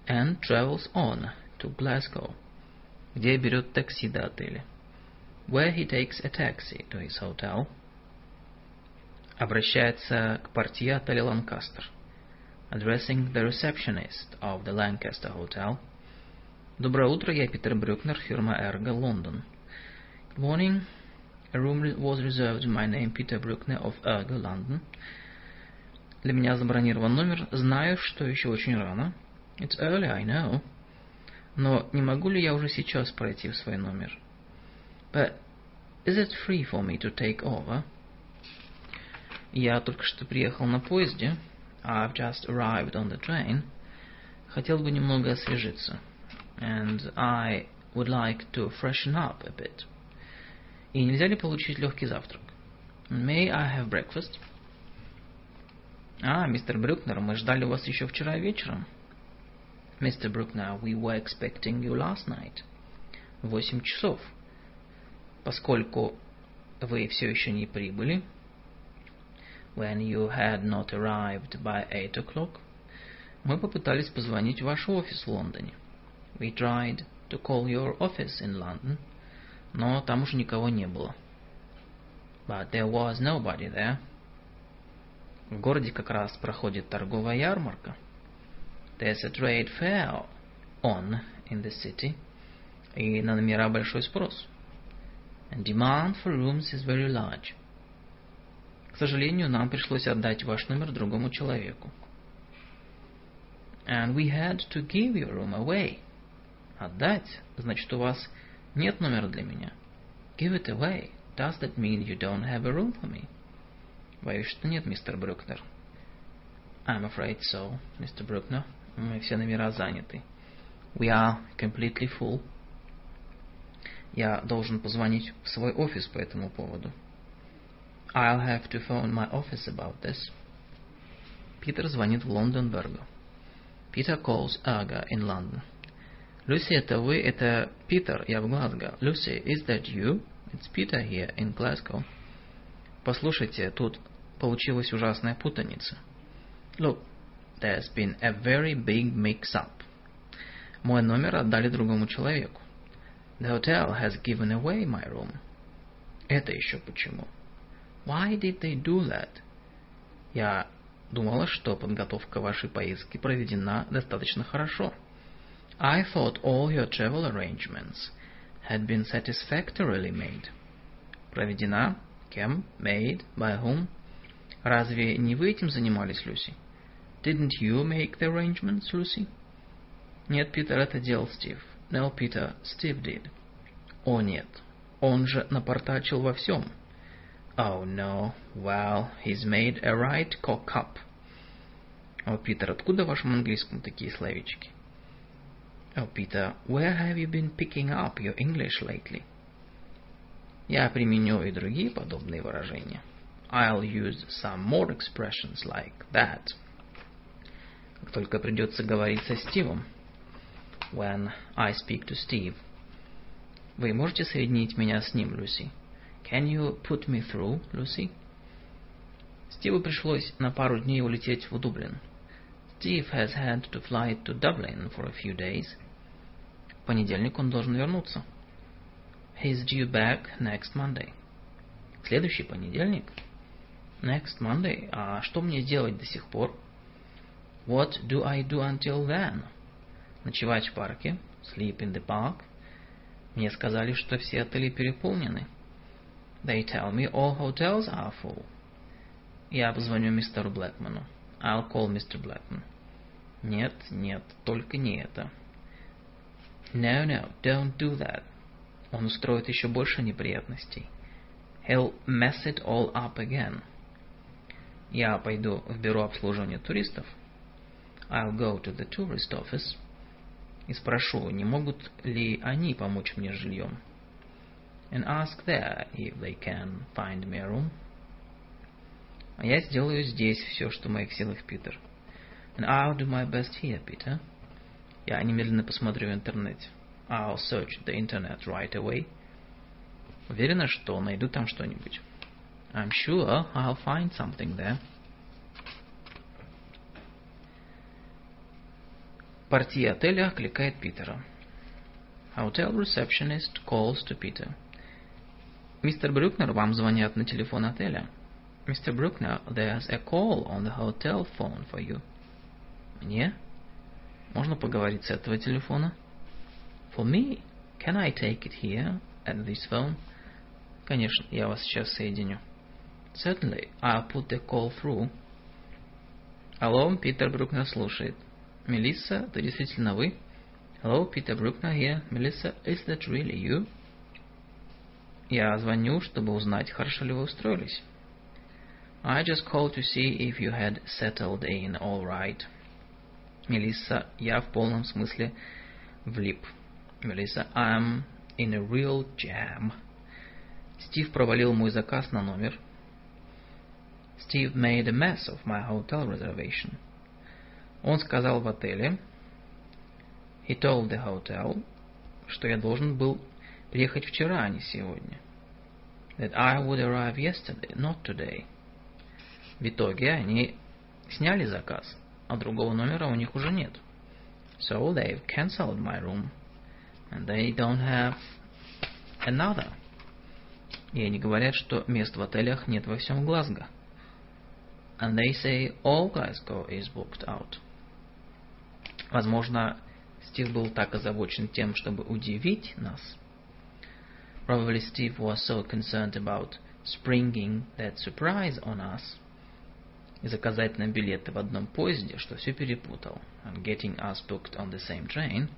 And travels on to Glasgow, где берет такси до отеля, where he takes a taxi to his hotel, обращается к портье отеля Lancaster, addressing the receptionist of the Lancaster Hotel. Доброе утро, я Питер Брюкнер, фирма Ergo, Лондон. Good morning. A room was reserved my name, Peter Bruckner of Ergo, London. Для меня забронирован номер. Знаю, что еще очень рано. It's early, I know. Но не могу ли я уже сейчас пройти в свой номер? But is it free for me to take over? Я только что приехал на поезде. I've just arrived on the train. Хотел бы немного освежиться. And I would like to freshen up a bit. И нельзя ли получить легкий завтрак? May I have breakfast? А, мистер Брюкнер, мы ждали вас еще вчера вечером. Mr. Bruckner, we were expecting you last night. Восемь часов. Поскольку вы все еще не прибыли, when you had not arrived by eight o'clock, мы попытались позвонить в ваш офис в Лондоне. We tried to call your office in London, но там уже никого не было. But there was nobody there. В городе как раз проходит торговая ярмарка – There's a trade fair on in the city, и на номера большой спрос. And demand for rooms is very large. Сожалению, нам пришлось отдать ваш номер другому человеку. And we had to give your room away. Отдать? Значит, у вас нет номера для меня. Give it away. Does that mean you don't have a room for me? Боюсь, что нет, мистер Брукнер. I'm afraid so, Mr. Bruckner. Мы все номера заняты. We are completely full. Я должен позвонить в свой офис по этому поводу. I'll have to phone my office about this. Питер звонит в Лондонбергу. Peter calls Erga in London. Lucy, это вы? Это Питер, я в Глазго. Lucy, is that you? It's Peter here in Glasgow. Послушайте, тут получилась ужасная путаница. Look, there's been a very big mix-up. Мой номер отдали другому человеку. The hotel has given away my room. Это еще почему? Why did they do that? Я думала, что подготовка вашей поездки проведена достаточно хорошо. I thought all your travel arrangements had been satisfactorily made. Проведена? Кем? Made? By whom? Разве не вы этим занимались, Люси? Didn't you make the arrangements, Lucy? Нет, Питер, это делал Стив. No, Peter, Steve did. О, нет. Он же напортачил во всем. Oh, no. Well, he's made a right cock-up. О, Питер, откуда в вашем английском такие словечки? Oh, Peter, where have you been picking up your English lately? Я применю и другие подобные выражения. I'll use some more expressions like that. Как только придется говорить со Стивом. When I speak to Steve. Вы можете соединить меня с ним, Люси? Can you put me through, Lucy? Стиву пришлось на пару дней улететь в Дублин. Steve has had to fly to Dublin for a few days. В понедельник он должен вернуться. He's due back next Monday. Следующий понедельник? Next Monday. А что мне делать до сих пор? What do I do until then? Ночевать в парке. Sleep in the park. Мне сказали, что все отели переполнены. They tell me all hotels are full. Я позвоню мистеру Блэкману. I'll call Mr. Blackman. Нет, нет, только не это. No, no, don't do that. Он устроит еще больше неприятностей. He'll mess it all up again. Я пойду в бюро обслуживания туристов. I'll go to the tourist office. И спрошу, не могут ли они помочь мне с жильем. And ask there if they can find me a room. А я сделаю здесь все, что в моих силах, Питер. And I'll do my best here, Peter. Я немедленно посмотрю в интернете. I'll search the internet right away. Уверена, что найду там что-нибудь. I'm sure I'll find something there. Партия отеля окликает Питера. Hotel receptionist calls to Peter. Мистер Брюкнер, вам звонят на телефон отеля. Mr. Bruckner, there's a call on the hotel phone for you. Мне? Можно поговорить с этого телефона? For me? Can I take it here, at this phone? Конечно, я вас сейчас соединю. Certainly, I'll put the call through. Алло, Питер Брукнер слушает. Мелисса, это действительно вы? Hello, Peter Bruckner here. Melissa, is that really you? Я звоню, чтобы узнать, хорошо ли вы устроились. I just called to see if you had settled in all right. Мелисса, я в полном смысле влип. Мелисса, I'm in a real jam. Стив провалил мой заказ на номер. Steve made a mess of my hotel reservation. Он сказал в отеле, he told the hotel, что я должен был приехать вчера, а не сегодня. That I would arrive yesterday, not today. В итоге они сняли заказ, а другого номера у них уже нет. So they've cancelled my room, and they don't have another. И они говорят, что мест в отелях нет во всем Глазго. And they say all Glasgow is booked out. Возможно, Стив был так озабочен тем, чтобы удивить нас. Probably Steve was so concerned about springing that surprise on us – и заказать нам билеты в одном поезде, что все перепутал. And getting us booked on the same train,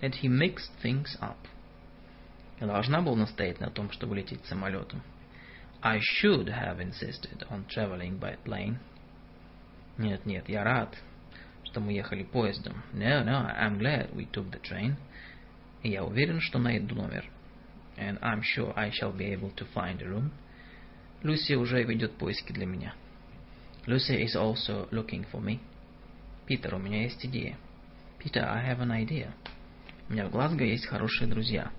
that he mixed things up. Я должна была настоять на том, чтобы лететь самолетом. I should have insisted on traveling by plane. Нет, нет, я рад, что мы ехали поездом. No, no, I'm glad we took the train. И я уверен, что найду номер. And I'm sure I shall be able to find a room. Люси уже ведет поиски для меня. Lucy is also looking for me. Питер, у меня есть идея. Peter, I have an idea. У меня в Глазго есть хорошие друзья.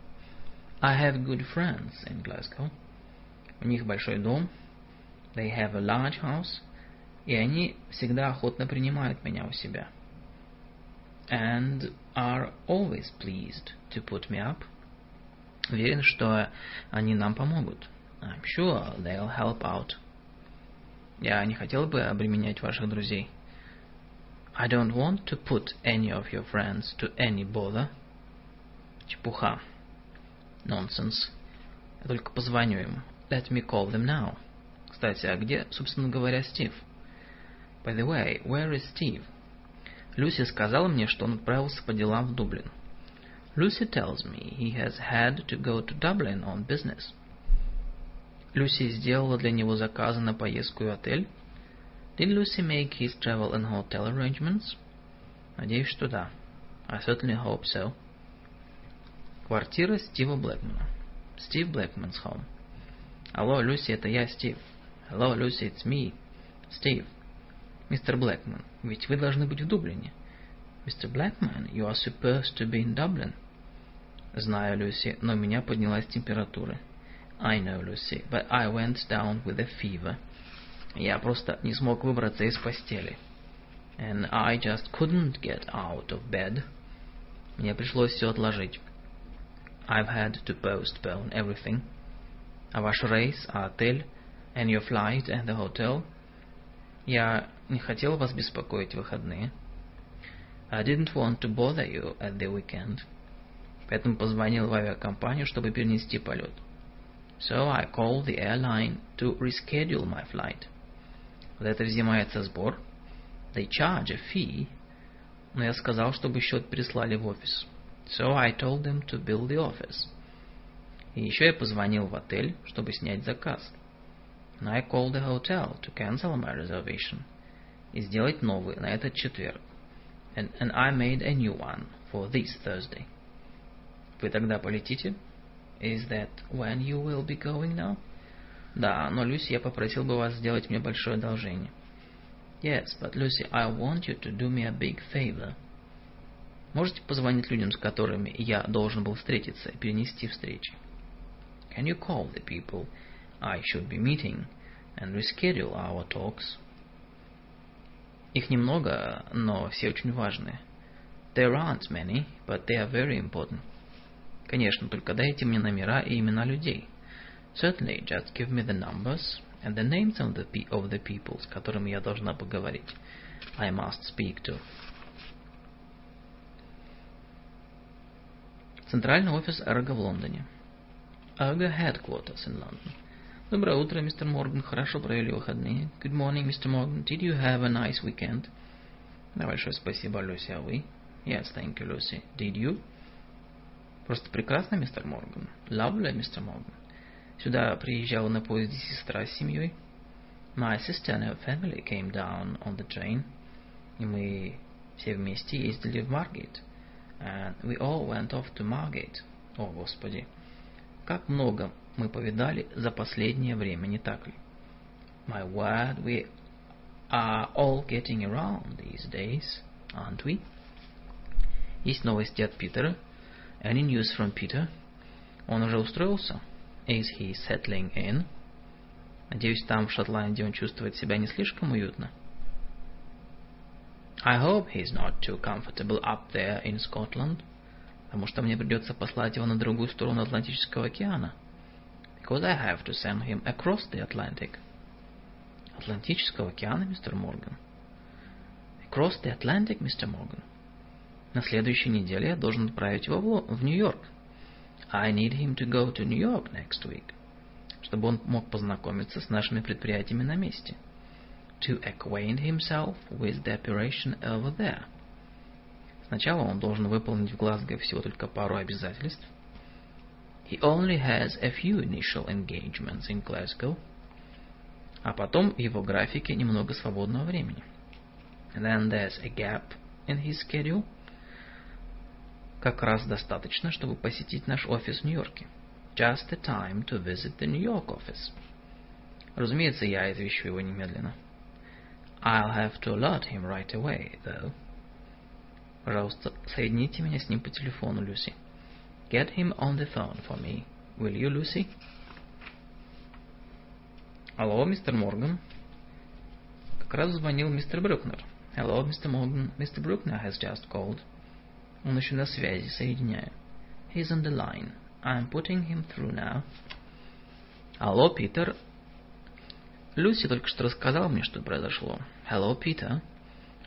I have good friends in Glasgow. У них большой дом. They have a large house. И они всегда охотно принимают меня у себя. And are always pleased to put me up. Уверен, что они нам помогут. I'm sure they'll help out. Я не хотел бы обременять ваших друзей. I don't want to put any of your friends to any bother. Чепуха. Nonsense. Я только позвоню им. Let me call them now. Кстати, а где, собственно говоря, Стив? By the way, where is Steve? Люси сказала мне, что он отправился по делам в Дублин. Lucy tells me he has had to go to Dublin on business. Люси сделала для него заказы на поездку и отель. Did Lucy make his travel and hotel arrangements? Надеюсь, что да. I certainly hope so. Квартира Стива Блэкмана. Стив Блэкман's home. Алло, Люси, это я, Стив. Hello, Lucy, it's me, Steve. Мистер Блэкман, ведь вы должны быть в Дублине. Mr. Blackman, you are supposed to be in Dublin. Знаю, Люси, но у меня поднялась температура. I know, Lucy, but I went down with a fever. Я просто не смог выбраться из постели. And I just couldn't get out of bed. Мне пришлось все отложить. I've had to postpone everything. А ваш рейс, а отель, and your flight and the hotel? Я не хотел вас беспокоить в выходные. I didn't want to bother you at the weekend. Поэтому позвонил в авиакомпанию, чтобы перенести полет. So I called the airline to reschedule my flight. За это взимается сбор. They charge a fee. Но я сказал, чтобы счет прислали в офис. So I told them to bill the office. И еще я позвонил в отель, чтобы снять заказ. And I called the hotel to cancel my reservation. И сделать новый на этот четверг. And, and I made a new one for this Thursday. Вы тогда полетите? Is that when you will be going now? Да, но, Люси, я попросил бы вас сделать мне большое одолжение. Yes, but Lucy, I want you to do me a big favor. Можете позвонить людям, с которыми я должен был встретиться, перенести встречи? Can you call the people I should be meeting and reschedule our talks? Их немного, но все очень важные. There aren't many, but they are very important. Конечно, только дайте мне номера и имена людей. Certainly, just give me the numbers and the names of the, of the people, с которыми я должна поговорить. I must speak to. Центральный офис Эрго в Лондоне. Ergo Headquarters in London. Доброе утро, мистер Морган. Хорошо провели выходные. Good morning, Mr. Morgan. Did you have a nice weekend? Большое спасибо, Люси. А вы? Yes, thank you, Lucy. Did you? Просто прекрасно, мистер Морган. Lovely, мистер Морган. Сюда приезжала на поезде сестра с семьей. My sister and her family came down on the train. И мы все вместе ездили в Маргейт. And we all went off to Margate. О, Господи. Как много мы повидали за последнее время, не так ли? My word, we are all getting around these days, aren't we? Есть новости от Питера. Any news from Peter? Он уже устроился? Is he settling in? Надеюсь, там, в Шотландии, он чувствует себя не слишком уютно. I hope he's not too comfortable up there in Scotland. Потому что мне придется послать его на другую сторону Атлантического океана. Because I have to send him across the Atlantic. Атлантического океана, мистер Морган? Across the Atlantic, мистер Морган? На следующей неделе я должен отправить его в Нью-Йорк. I need him to go to New York next week. Чтобы он мог познакомиться с нашими предприятиями на месте. to acquaint himself with the operation over there. Сначала он должен выполнить в Глазго всего только пару обязательств. He only has a few initial engagements in Glasgow. А потом в его графике немного свободного времени. Then there's a gap in his schedule. Как раз достаточно, чтобы посетить наш офис в Нью-Йорке. Just the time to visit the New York office. Разумеется, я извещу его немедленно. I'll have to alert him right away, though. Пожалуйста, соедините меня с ним по телефону, Люси. Get him on the phone for me. Will you, Lucy? Алло, мистер Морган. Как раз звонил мистер Брюкнер. Hello, Mr. Morgan. Mr. Bruckner has just called. Он еще на связи, соединяю. He's on the line. I'm putting him through now. Алло, Питер. Люси только что рассказала мне, что произошло. Hello, Peter.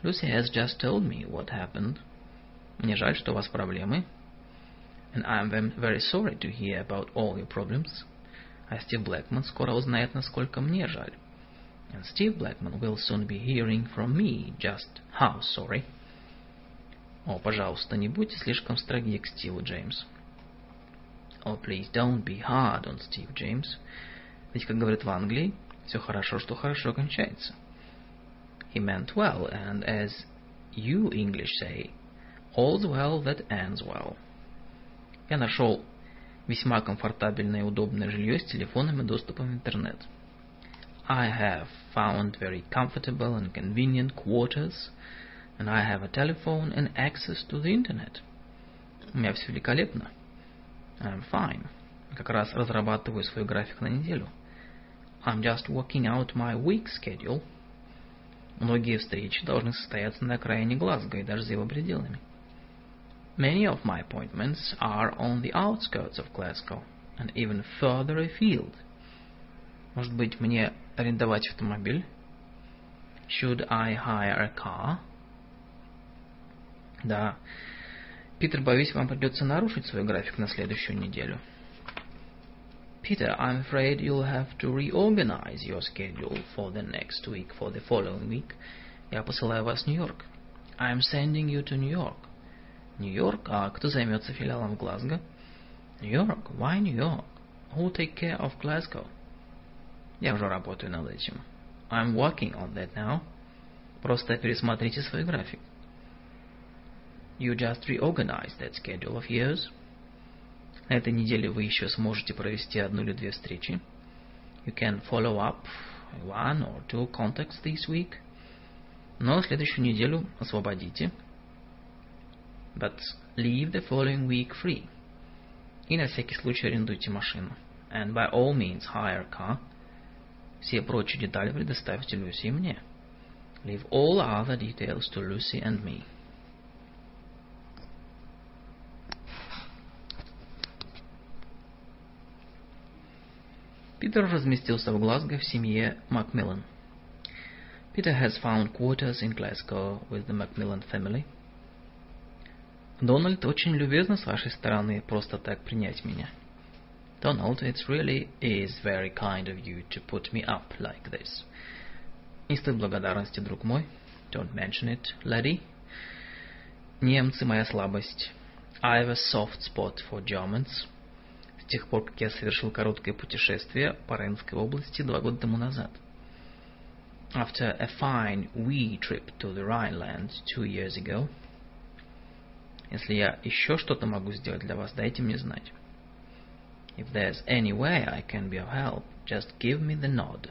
Lucy has just told me what happened. Мне жаль, что у вас проблемы. And I'm very sorry to hear about all your problems. А Стив Блэкман скоро узнает, насколько мне жаль. And Steve Blackman will soon be hearing from me just how sorry. О, пожалуйста, не будьте слишком строги к Стиву, Джеймс. Oh, please don't be hard on Steve, James. Ведь, как говорят в Англии, все хорошо, что хорошо кончается. He meant well, and as you English say, all's well that ends well. Я нашел весьма комфортабельное и удобное жилье с телефоном и доступом в интернет. I have found very comfortable and convenient quarters, and I have a telephone and access to the internet. У меня все великолепно. I'm fine. Как раз разрабатываю свой график на неделю. I'm just working out my week schedule. Многие встречи должны состояться на окраине Глазго и даже за его пределами. Many of my appointments are on the outskirts of Glasgow and even further afield. Может быть, мне арендовать автомобиль? Should I hire a car? Да. Питер, боюсь, вам придется нарушить свой график на следующую неделю. Peter, I'm afraid you'll have to reorganize your schedule for the next week, for the following week. Я посылаю вас в Нью-Йорк. I'm sending you to New York. Нью-Йорк? А кто займется филиалом в Глазго? Нью-Йорк? Why New York? Who'll take care of Glasgow? Я уже работаю над этим. I'm working on that now. Просто пересмотрите свой график. You just reorganized that schedule of yours. На этой неделе вы еще сможете провести одну или две встречи. You can follow up one or two contacts this week. Но следующую неделю освободите. But leave the following week free. И на всякий случай арендуйте машину. And by all means hire a car. Все прочие детали предоставьте Люси и мне. Leave all other details to Lucy and me. Питер разместился в Глазго в семье Макмиллан. Peter has found quarters in Glasgow with the Macmillan family. Дональд, очень любезно с вашей стороны просто так принять меня. Donald, it really is very kind of you to put me up like this. Не стоит благодарности, друг мой. Don't mention it, laddie. Немцы моя слабость. I have a soft spot for Germans. С тех пор, как я совершил короткое путешествие по Рейнской области два года тому назад. After a fine wee trip to the Rhineland two years ago. Если я еще что-то могу сделать для вас, дайте мне знать. If there's any way I can be of help, just give me the nod.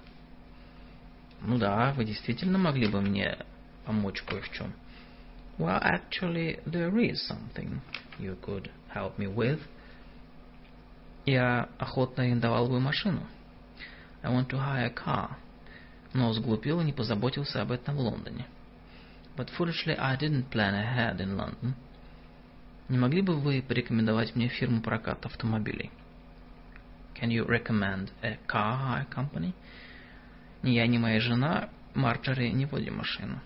Ну да, вы действительно могли бы мне помочь кое в чем. Well, actually, there is something you could help me with. Я охотно арендовал бы машину. I want to hire a car. Но сглупил и не позаботился об этом в Лондоне. But foolishly I didn't plan ahead in London. Не могли бы вы порекомендовать мне фирму проката автомобилей? Can you recommend a car hire company? Ни я, ни моя жена, Марджори, не водим машину.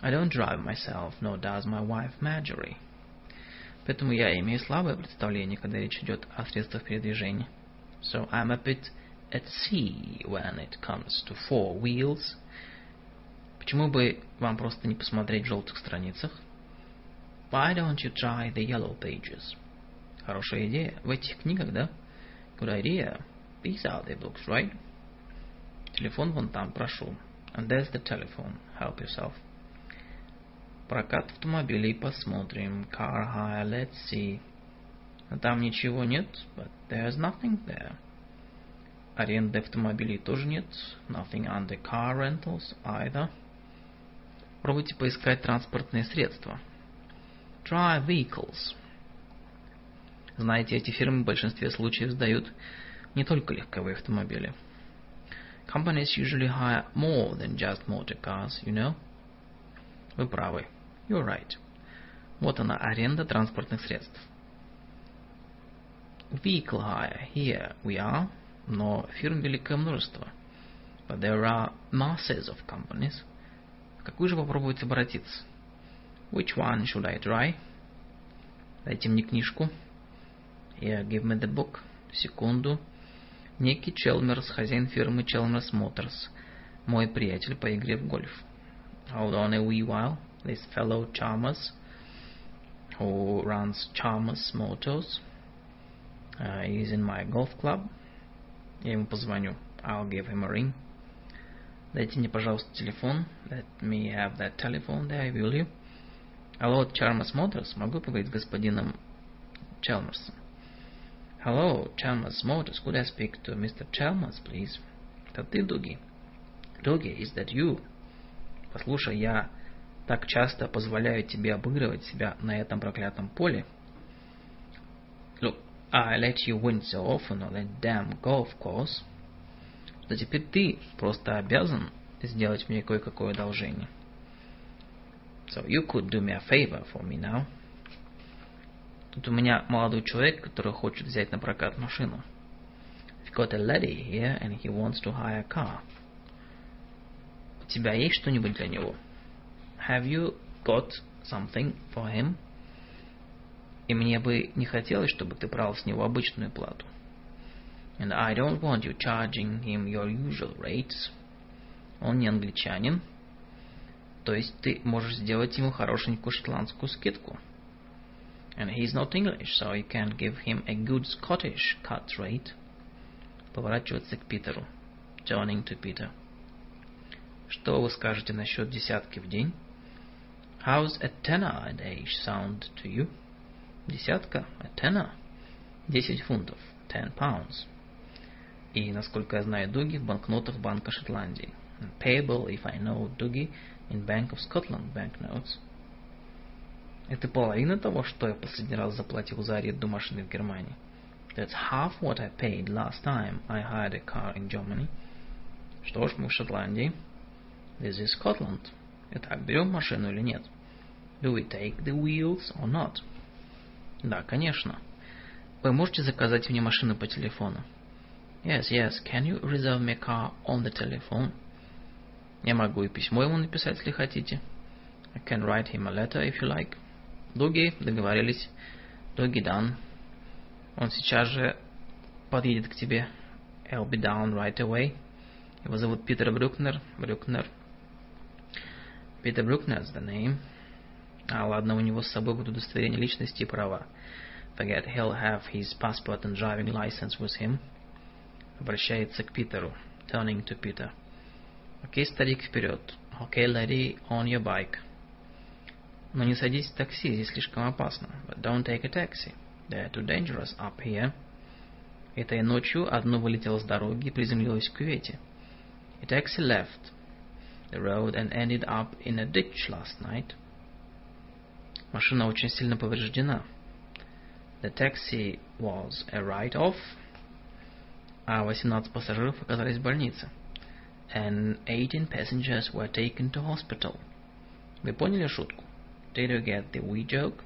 I don't drive myself, nor does my wife Marjorie. Поэтому я имею слабое представление, когда речь идет о средствах передвижения. So I'm a bit at sea when it comes to four wheels Почему бы вам просто не посмотреть в желтых страницах? Why don't you try the yellow pages? Хорошая идея. В этих книгах, да? Good idea. These are the books, right? Телефон вон там, прошу. And there's the telephone. Help yourself. Прокат автомобилей посмотрим. Car hire, let's see. А там ничего нет, but there's nothing there. Аренды автомобилей тоже нет. Nothing under car rentals either. Пробуйте поискать транспортные средства. Try vehicles. Знаете, эти фирмы в большинстве случаев сдают не только легковые автомобили. Companies usually hire more than just motor cars, you know. Вы правы. You're right. Вот она, аренда транспортных средств. Vehicle hire. Here we are. Но фирм великое множество. But there are masses of companies. В какую же попробовать обратиться? Which one should I try? Дайте мне книжку. Here, give me the book. Секунду. Некий Челмерс, хозяин фирмы Челмерс Моторс. Мой приятель по игре в гольф. Hold on a wee while. This fellow Chalmers, who runs Chalmers Motors, uh, is in my golf club. Я ему позвоню. I'll give him a ring. Дайте мне, пожалуйста, телефон. Let me have that telephone there, will you? Алло, Chalmers Motors. Могу поговорить с господином Chalmersом? Hello, Chalmers Motors. Could I speak to Mr. Chalmers, please? Это ты, Дуги? Дуги, is that you? Послушай, я так часто позволяю тебе обыгрывать себя на этом проклятом поле. Look, I let you win so often on that damn golf course, что теперь ты просто обязан сделать мне кое-какое одолжение. So you could do me a favor for me now. Тут у меня молодой человек, который хочет взять на прокат машину. I've got a lady here and he wants to hire a car. У тебя есть что-нибудь для него? Have you got something for him? И мне бы не хотелось, чтобы ты брал с него обычную плату. And I don't want you charging him your usual rates. Он не англичанин. То есть ты можешь сделать ему хорошенькую шотландскую скидку. And he's not English, so you can give him a good Scottish cut rate. Поворачиваться к Питеру. Turning to Peter. Что вы скажете насчет десятки в день? How's a tenner a day sound to you? Десятка, a tenner. Десять фунтов, ten pounds. И, насколько я знаю, дуги в банкнотах Банка Шотландии. Payable, if I know дуги, in Bank of Scotland banknotes. Это половина того, что я последний раз заплатил за аренду машины в Германии. That's half what I paid last time I hired a car in Germany. Что ж, мы в Шотландии. This is Scotland. Итак, берем машину или нет? Do we take the wheels or not? Да, конечно. Вы можете заказать мне машину по телефону? Yes, yes. Can you reserve me a car on the telephone? Я могу и письмо ему написать, если хотите. I can write him a letter if you like. Дуги, договорились. Дуги дан. Он сейчас же подъедет к тебе. I'll be down right away. Его зовут Питер Брюкнер. Брюкнер. Питер Брюкнер the name. А ладно, у него с собой будут удостоверение личности и права. Forget he'll have his passport and driving license with him. Обращается к Питеру. Turning to Peter. Окей, старик, вперед. Окей, lady, on your bike. Но не садись в такси, здесь слишком опасно. But don't take a taxi. They're too dangerous up here. Этой ночью одно вылетело с дороги и приземлилось в кювете. A taxi left the road and ended up in a ditch last night. Машина очень сильно повреждена. The taxi was a write-off, а 18 пассажиров оказались в больнице. And 18 passengers were taken to hospital. Вы поняли шутку? Did you get the wee joke?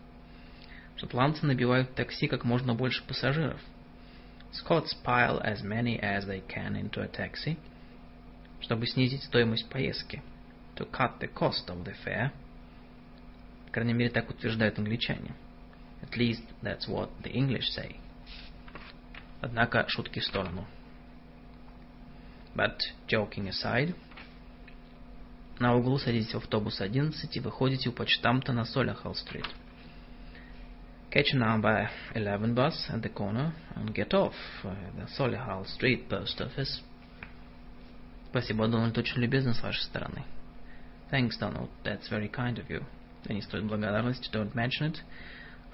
Шотландцы набивают такси как можно больше пассажиров. Scots pile as many as they can into a taxi, чтобы снизить стоимость поездки. To cut the cost of the fare. Крайней мере, так утверждают англичане. At least that's what the English say. Однако, шутки в сторону. But, joking aside, на углу садитесь в автобус 11 и выходите у почтамта на Солихал-стрит. Catch a number 11 bus at the corner and get off uh, the Solihull Street post office. Спасибо, Дональд, очень любезно с вашей стороны. Thanks, Donald, that's very kind of you. Это не стоит благодарности, don't mention it.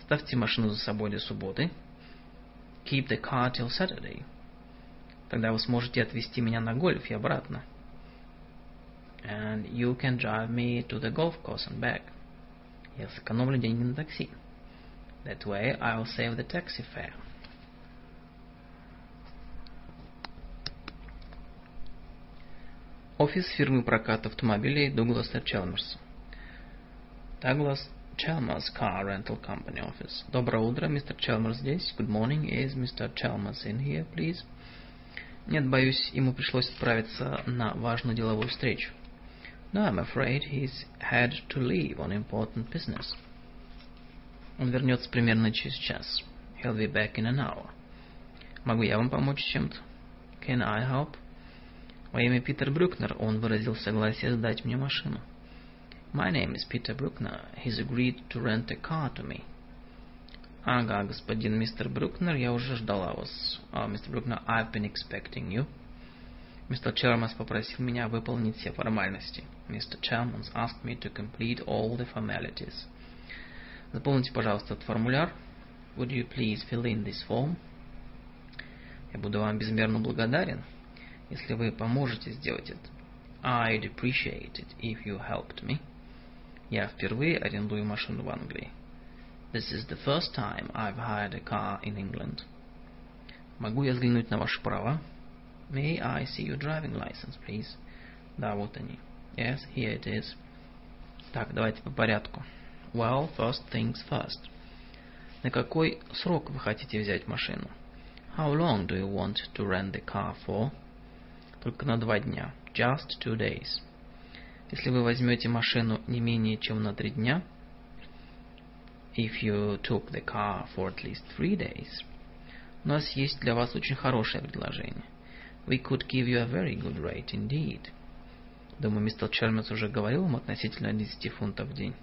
Ставьте машину за собой до субботы. Keep the car till Saturday. Тогда вы сможете отвезти меня на гольф и обратно. And you can drive me to the golf course and back. Я сэкономлю деньги на такси. That way I'll save the taxi fare. Офис фирмы проката автомобилей Douglas Chalmers. Douglas Chalmers Car Rental Company Office. Доброе утро, мистер Chalmers здесь. Good morning. Is Mr. Chalmers in here, please? Нет, боюсь, ему пришлось отправиться на важную деловую встречу. No, I'm afraid he's had to leave on important business. Он вернется примерно через час. He'll be back in an hour. Могу я вам помочь чем-то? Can I help? Во имя Питер Брюкнер он выразил согласие сдать мне машину. My name is Peter Bruckner. He's agreed to rent a car to me. Ага, господин мистер Брюкнер, я уже ждала вас. Uh, Mr. Bruckner, I've been expecting you. Мистер Чармас попросил меня выполнить все формальности. Mr. Chalmers asked me to complete all the formalities. Заполните, пожалуйста, этот формуляр. Would you please fill in this form? Я буду вам безмерно благодарен, если вы поможете сделать это. I'd appreciate it if you helped me. Я впервые арендую машину в Англии. This is the first time I've hired a car in England. Могу я взглянуть на ваши права? May I see your driving license, please? Да, вот они. Yes, here it is. Так, давайте по порядку. Well, first things first. На какой срок вы хотите взять машину? How long do you want to rent the car for? Только на два дня. Just two days. Если вы возьмете машину не менее чем на три дня, if you took the car for at least three days, у нас есть для вас очень хорошее предложение. We could give you a very good rate indeed. Думаю, мистер Чалмерс уже говорил вам относительно 10 фунтов в день.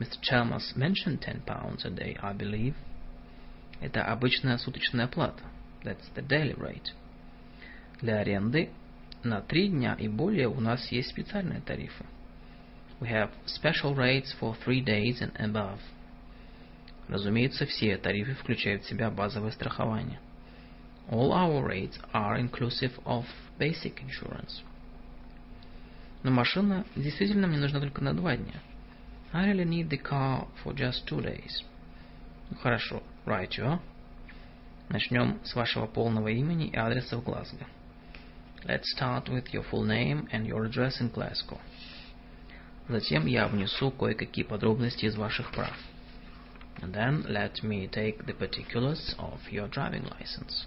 Mr. Chalmers mentioned 10 pounds a day, I believe. Это обычная суточная плата. That's the daily rate. Для аренды на три дня и более у нас есть специальные тарифы. We have special rates for three days and above. Разумеется, все тарифы включают в себя базовое страхование. All our rates are inclusive of basic insurance. Но машина действительно мне нужна только на два дня. I really need the car for just two days. Ну, хорошо, right you. Начнем с вашего полного имени и адреса в Глазго. Let's start with your full name and your address in Glasgow. Затем я внесу кое-какие подробности из ваших прав. And then let me take the particulars of your driving license.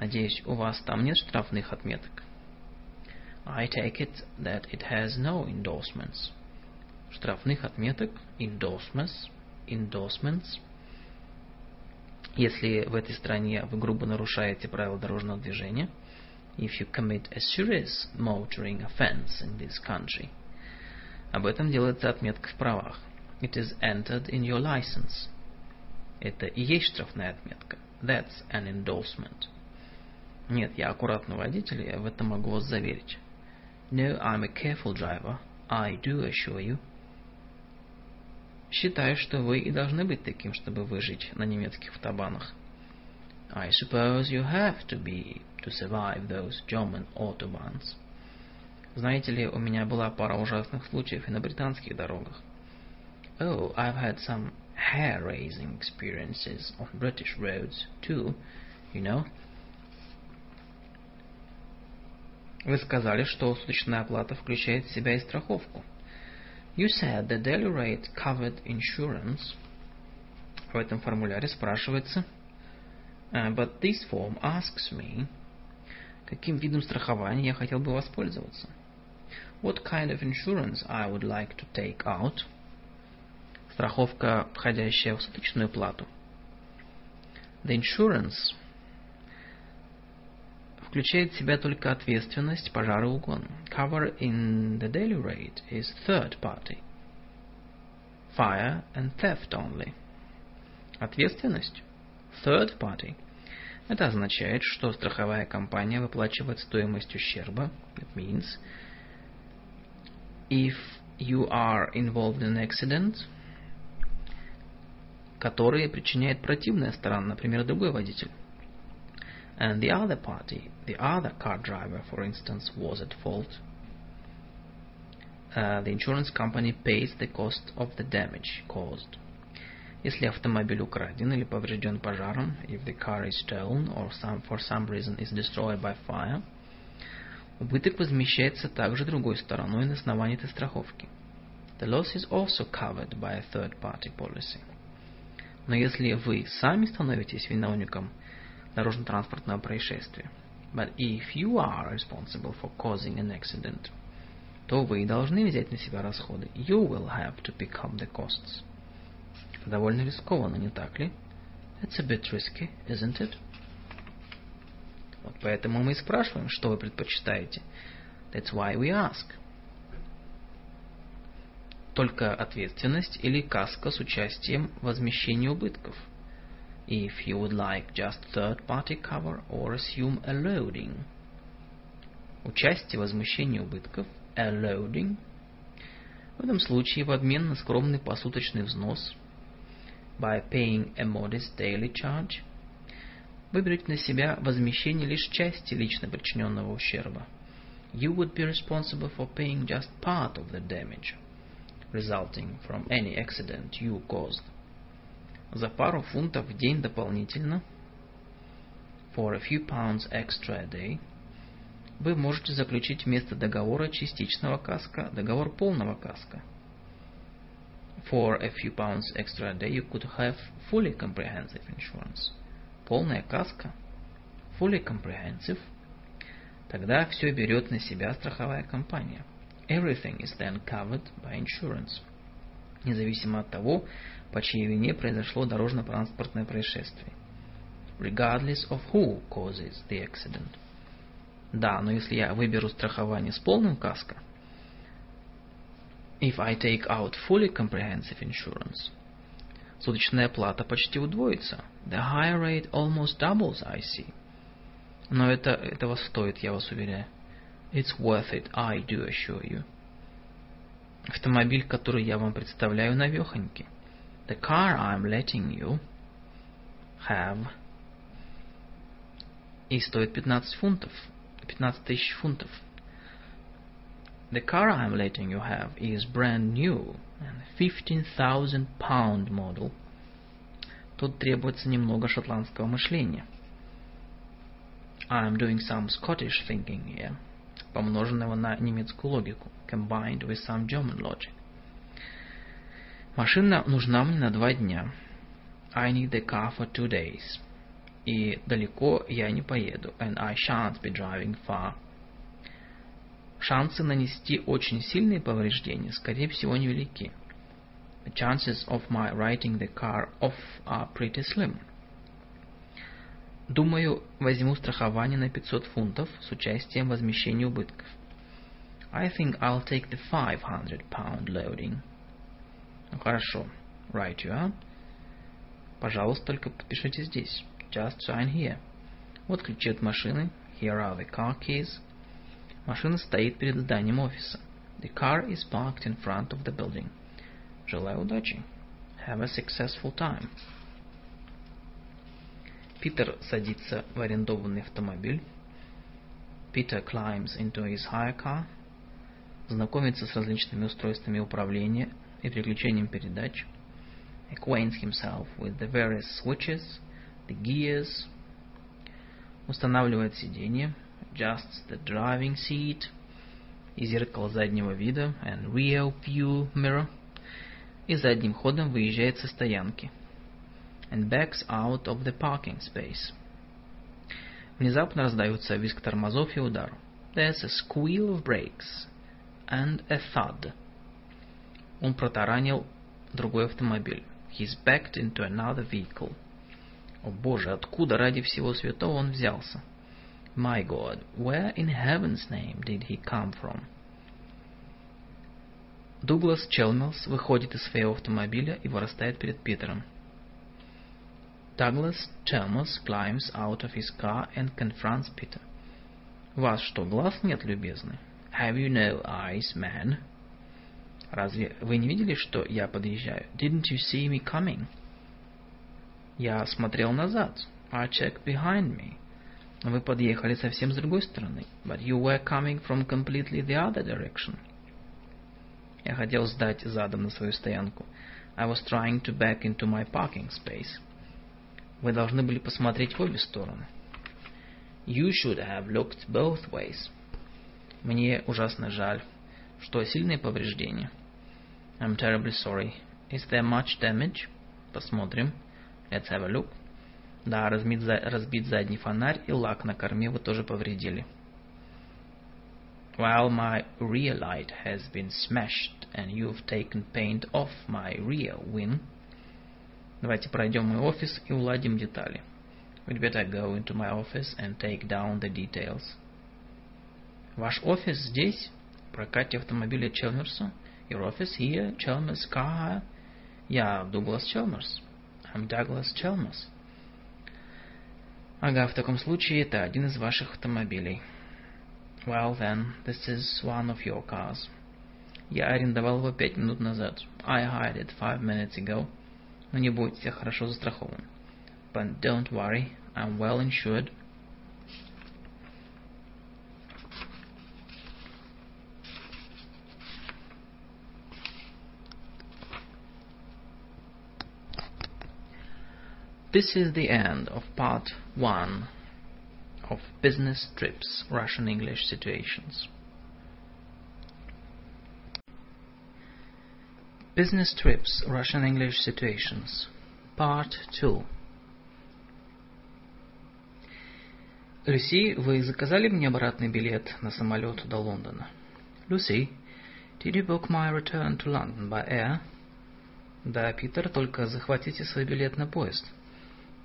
Надеюсь, у вас там нет штрафных отметок. I take it that it has no endorsements. Штрафных отметок, endorsements, endorsements. Если в этой стране вы грубо нарушаете правила дорожного движения, if you commit a serious motoring offense in this country, об этом делается отметка в правах. It is entered in your license. Это и есть штрафная отметка. That's an endorsement. Нет, я аккуратный водитель, я в этом могу вас заверить. No, I'm a careful driver. I do assure you. Считаю, что вы и должны быть таким, чтобы выжить на немецких автобанах. I suppose you have to be to survive those German autobahns. Знаете ли, у меня была пара ужасных случаев и на британских дорогах. Oh, I've had some hair-raising experiences on British roads too, you know. Вы сказали, что суточная оплата включает в себя и страховку. You said the daily rate covered insurance. В этом формуляре спрашивается, uh, but this form asks me, каким видом страхования я хотел бы воспользоваться. What kind of insurance I would like to take out. Страховка, входящая в суточную плату. The insurance включает в себя только ответственность, пожар и угон. Cover in the daily rate is third party. Fire and theft only. Ответственность third party. Это означает, что страховая компания выплачивает стоимость ущерба. It means if you are involved in accident, который причиняет противная сторона, например, другой водитель. And the other party, the other car driver, for instance, was at fault. Uh, the insurance company pays the cost of the damage caused. Если автомобиль украден или поврежден пожаром, if the car is stolen or some, for some reason is destroyed by fire, убыток возмещается также другой стороной на основании этой страховки. The loss is also covered by a third-party policy. Но если вы сами становитесь виновником дорожно-транспортного происшествия, but if you are responsible for causing an accident, то вы должны взять на себя расходы. You will have to pick up the costs. Довольно рискованно, не так ли? It's a bit risky, isn't it? Вот поэтому мы и спрашиваем, что вы предпочитаете. That's why we ask. Только ответственность или каска с участием возмещения убытков. If you would like just third-party cover or assume a loading. Участие возмещения убытков, a loading. В этом случае в обмен на скромный посуточный взнос by paying a modest daily charge, вы берете на себя возмещение лишь части лично причиненного ущерба. You would be responsible for paying just part of the damage resulting from any accident you caused. За пару фунтов в день дополнительно for a few pounds extra a day вы можете заключить вместо договора частичного каска договор полного каска – For a few pounds extra a day you could have fully comprehensive insurance. Полная каска. Fully comprehensive. Тогда все берет на себя страховая компания. Everything is then covered by insurance. Независимо от того, по чьей вине произошло дорожно-транспортное происшествие. Regardless of who causes the accident. Да, но если я выберу страхование с полным каско – if I take out fully comprehensive insurance. Суточная плата почти удвоится. The higher rate almost doubles, I see. Но это этого стоит, я вас уверяю. It's worth it, I do assure you. Автомобиль, который я вам представляю, навехонький. The car I'm letting you have и стоит 15 фунтов. 15 тысяч фунтов. The car I'm letting you have is brand new and 15,000 pound model. Тут требуется немного шотландского мышления. I'm doing some Scottish thinking here, помноженного на немецкую логику, combined with some German logic. Машина нужна мне на два дня. I need the car for two days. И далеко я не поеду, and I shan't be driving far. Шансы нанести очень сильные повреждения, скорее всего, невелики. The chances of my writing the car off are pretty slim. Думаю, возьму страхование на 500 фунтов с участием возмещения убытков. I think I'll take the 500 pound loading. Ну хорошо. Right you are. Пожалуйста, только подпишите здесь. Just sign here. Вот ключи от машины. Here are the car keys. Машина стоит перед зданием офиса. The car is parked in front of the building. Желаю удачи. Have a successful time. Питер садится в арендованный автомобиль. Peter climbs into his hire car. Знакомится с различными устройствами управления и переключением передач. Acquaints himself with the various switches, the gears. Устанавливает сиденье adjusts the driving seat и зеркало заднего вида and rear view mirror и задним ходом выезжает со стоянки and backs out of the parking space. Внезапно раздаются визг тормозов и удар. There's a squeal of brakes and a thud. Он протаранил другой автомобиль. He's backed into another vehicle. О боже, откуда ради всего святого он взялся? My God, where in heaven's name did he come from? Дуглас Челмелс выходит из своего автомобиля и вырастает перед Питером. Douglas Chalmers climbs out of his car and confronts Peter. «Вас что, глаз нет, любезный? Have you no eyes, man?» Разве вы не видели, что я подъезжаю? Didn't you see me coming? Я смотрел назад. I checked behind me. Вы подъехали совсем с другой стороны. But you were coming from completely the other direction. Я хотел сдать задом на свою стоянку. I was trying to back into my parking space. Вы должны были посмотреть в обе стороны. You should have looked both ways. Мне ужасно жаль. Что, сильные повреждения? I'm terribly sorry. Is there much damage? Посмотрим. Let's have a look. Да, разбит, разбит задний фонарь и лак на корме вы тоже повредили. Well, my rear light has been smashed, and you've taken paint off my rear wing. Давайте пройдем мой офис и уладим детали. We'd better go into my office and take down the details. Ваш офис здесь? Прокате автомобиля Челмерса? Your office here, Chalmers car? Я Дуглас Челмерс. I'm Douglas Chalmers. Ага, в таком случае это один из ваших автомобилей. Well then, this is one of your cars. Я арендовал его пять минут назад. I hired it five minutes ago. Но не я хорошо застрахован. But don't worry, I'm well insured. This is the end of part one of business trips, Russian English situations. Business trips, Russian English situations, part two. Люси, вы заказали мне обратный билет на самолет до Лондона? Lucy, did you book my return to London by air? Да, Питер, только захватите свой билет на поезд.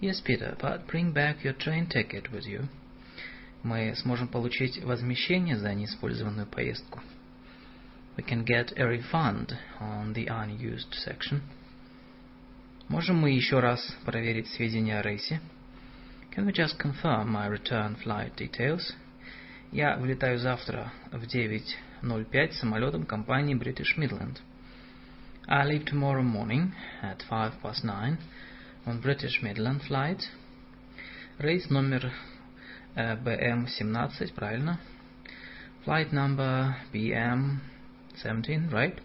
Yes, Peter, but bring back your train ticket with you. Мы сможем получить возмещение за неиспользованную поездку. We can get a refund on the unused section. Можем мы еще раз проверить сведения о рейсе? Can we just confirm my return flight details? Я вылетаю завтра в 9.05 самолетом компании British Midland. I leave tomorrow morning at 5 past 9 on British Midland flight. Рейс номер BM17, правильно? Flight number BM17, right?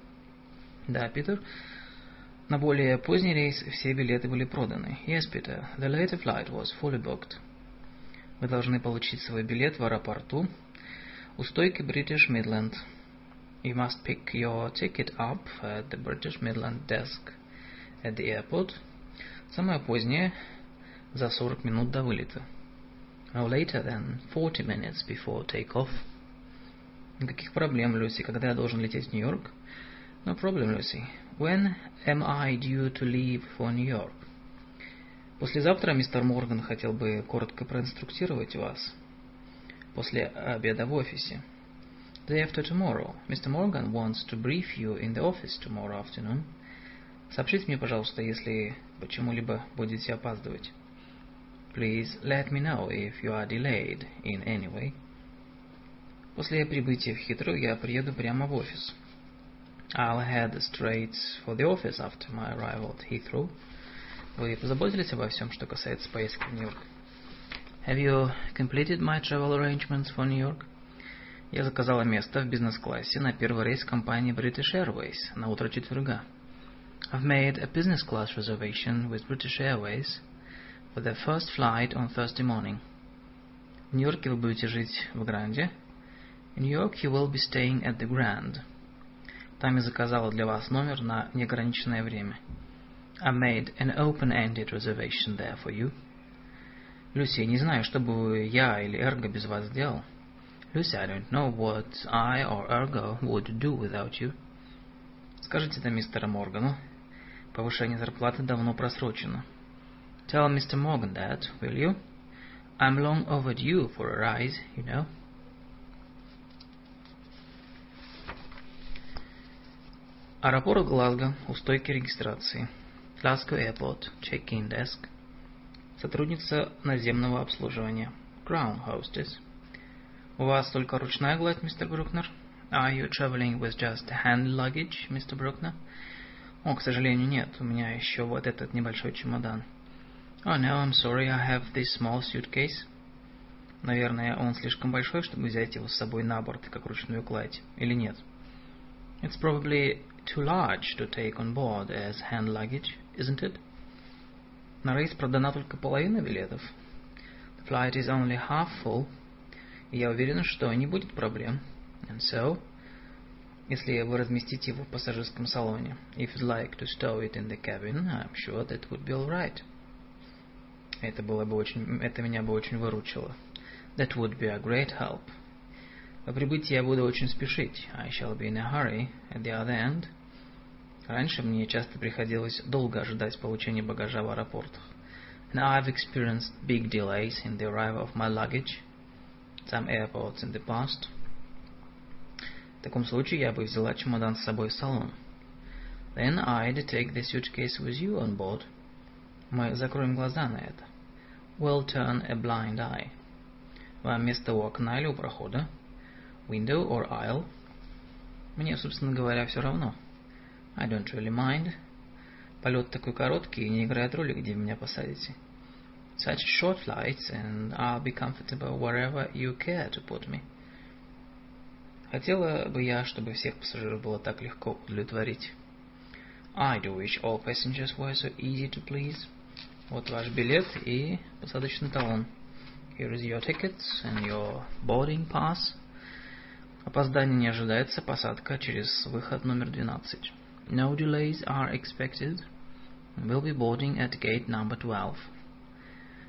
Да, Питер. На более поздний рейс все билеты были проданы. Yes, Peter. The later flight was fully booked. Вы должны получить свой билет в аэропорту у стойки British Midland. You must pick your ticket up at the British Midland desk at the airport. Самое позднее за 40 минут до вылета. No later than 40 minutes before take-off. Никаких проблем, Люси, когда я должен лететь в Нью-Йорк? No problem, Lucy. When am I due to leave for New York? Послезавтра мистер Морган хотел бы коротко проинструктировать вас. После обеда в офисе. Day after tomorrow. Mr. Morgan wants to brief you in the office tomorrow afternoon. Сообщите мне, пожалуйста, если почему-либо будете опаздывать. Please let me know if you are delayed in any way. После прибытия в Хитру я приеду прямо в офис. I'll head straight for the office after my arrival at Heathrow. Вы позаботились обо всем, что касается поездки в Нью-Йорк? Have you completed my travel arrangements for New York? Я заказала место в бизнес-классе на первый рейс компании British Airways на утро четверга. I've made a business class reservation with British Airways for the first flight on Thursday morning. В Нью-Йорке вы будете жить в Гранде. In New York you will be staying at the Grand. Там я заказала для вас номер на неограниченное время. I made an open-ended reservation there for you. Люси, не знаю, что бы я или Эрго без вас сделал. Lucy, I don't know what I or Ergo would do without you. Скажите это мистеру Моргану. Повышение зарплаты давно просрочено. Tell Mr. Morgan that, will you? I'm long overdue for a rise, you know. Аэропорт Глазго у стойки регистрации. Glasgow Airport, check-in desk. Сотрудница наземного обслуживания. Ground hostess. У вас только ручная гладь, мистер Брукнер? Are you traveling with just hand luggage, Mr. Bruckner? О, к сожалению, нет. У меня еще вот этот небольшой чемодан. Oh, no, I'm sorry, I have this small suitcase. Наверное, он слишком большой, чтобы взять его с собой на борт, как ручную кладь. Или нет? It's probably too large to take on board as hand luggage, isn't it? На рейс продана только половина билетов. The flight is only half full. И я уверен, что не будет проблем. And so, если вы разместите его в пассажирском салоне, if you'd like to stow it in the cabin, I'm sure that would be all right. Это было бы очень, это меня бы очень выручило. That would be a great help. По прибытии я буду очень спешить. I shall be in a hurry. At the other end. Раньше мне часто приходилось долго ожидать получения багажа в аэропортах. And I've experienced big delays in the arrival of my luggage. Some airports in the past. В таком случае я бы взяла чемодан с собой в салон. Then I'd take the suitcase with you on board. Мы закроем глаза на это. We'll turn a blind eye. Вам место у окна или у прохода? Window or aisle? Мне, собственно говоря, все равно. I don't really mind. Полет такой короткий, и не играет роли, где меня посадите. Such short flights, and I'll be comfortable wherever you care to put me. Хотела бы я, чтобы всех пассажиров было так легко удовлетворить. I do wish all passengers were so easy to please. Вот ваш билет и посадочный талон. Here is your tickets and your boarding pass. Опоздание не ожидается, посадка через выход номер 12. No delays are expected. We'll be boarding at gate number 12.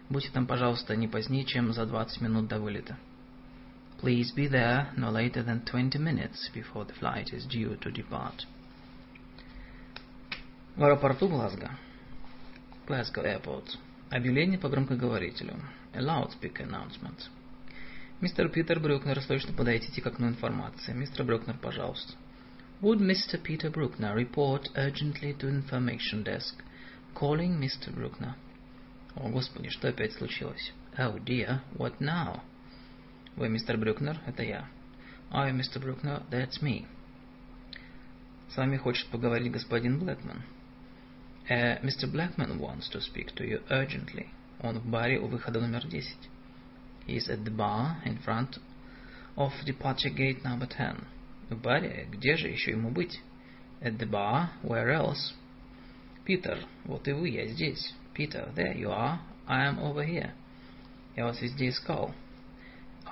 Будьте там, пожалуйста, не позднее, чем за 20 минут до вылета. Please be there no later than 20 minutes before the flight is due to depart. В аэропорту Глазго. Glasgow Airport. Объявление по громкоговорителю. A loudspeaker announcement. Мистер Питер Брюкнер, срочно подойдите к окну информации. Мистер Брюкнер, пожалуйста. Would Mr. Peter Bruckner report urgently to information desk? Calling Mr. Bruckner. О, Господи, что опять случилось? Oh dear, what now? Вы мистер Брюкнер? Это я. Are you Mr. Bruckner? That's me. С вами хочет поговорить господин Блэкман. Uh, Mr. Blackman wants to speak to you urgently. Он в баре у выхода номер 10. He is at the bar in front of departure gate number 10. В баре? Где же еще ему быть? At the bar? Where else? Питер, вот и вы, я здесь. Peter, there you are. I am over here. Я вас везде искал.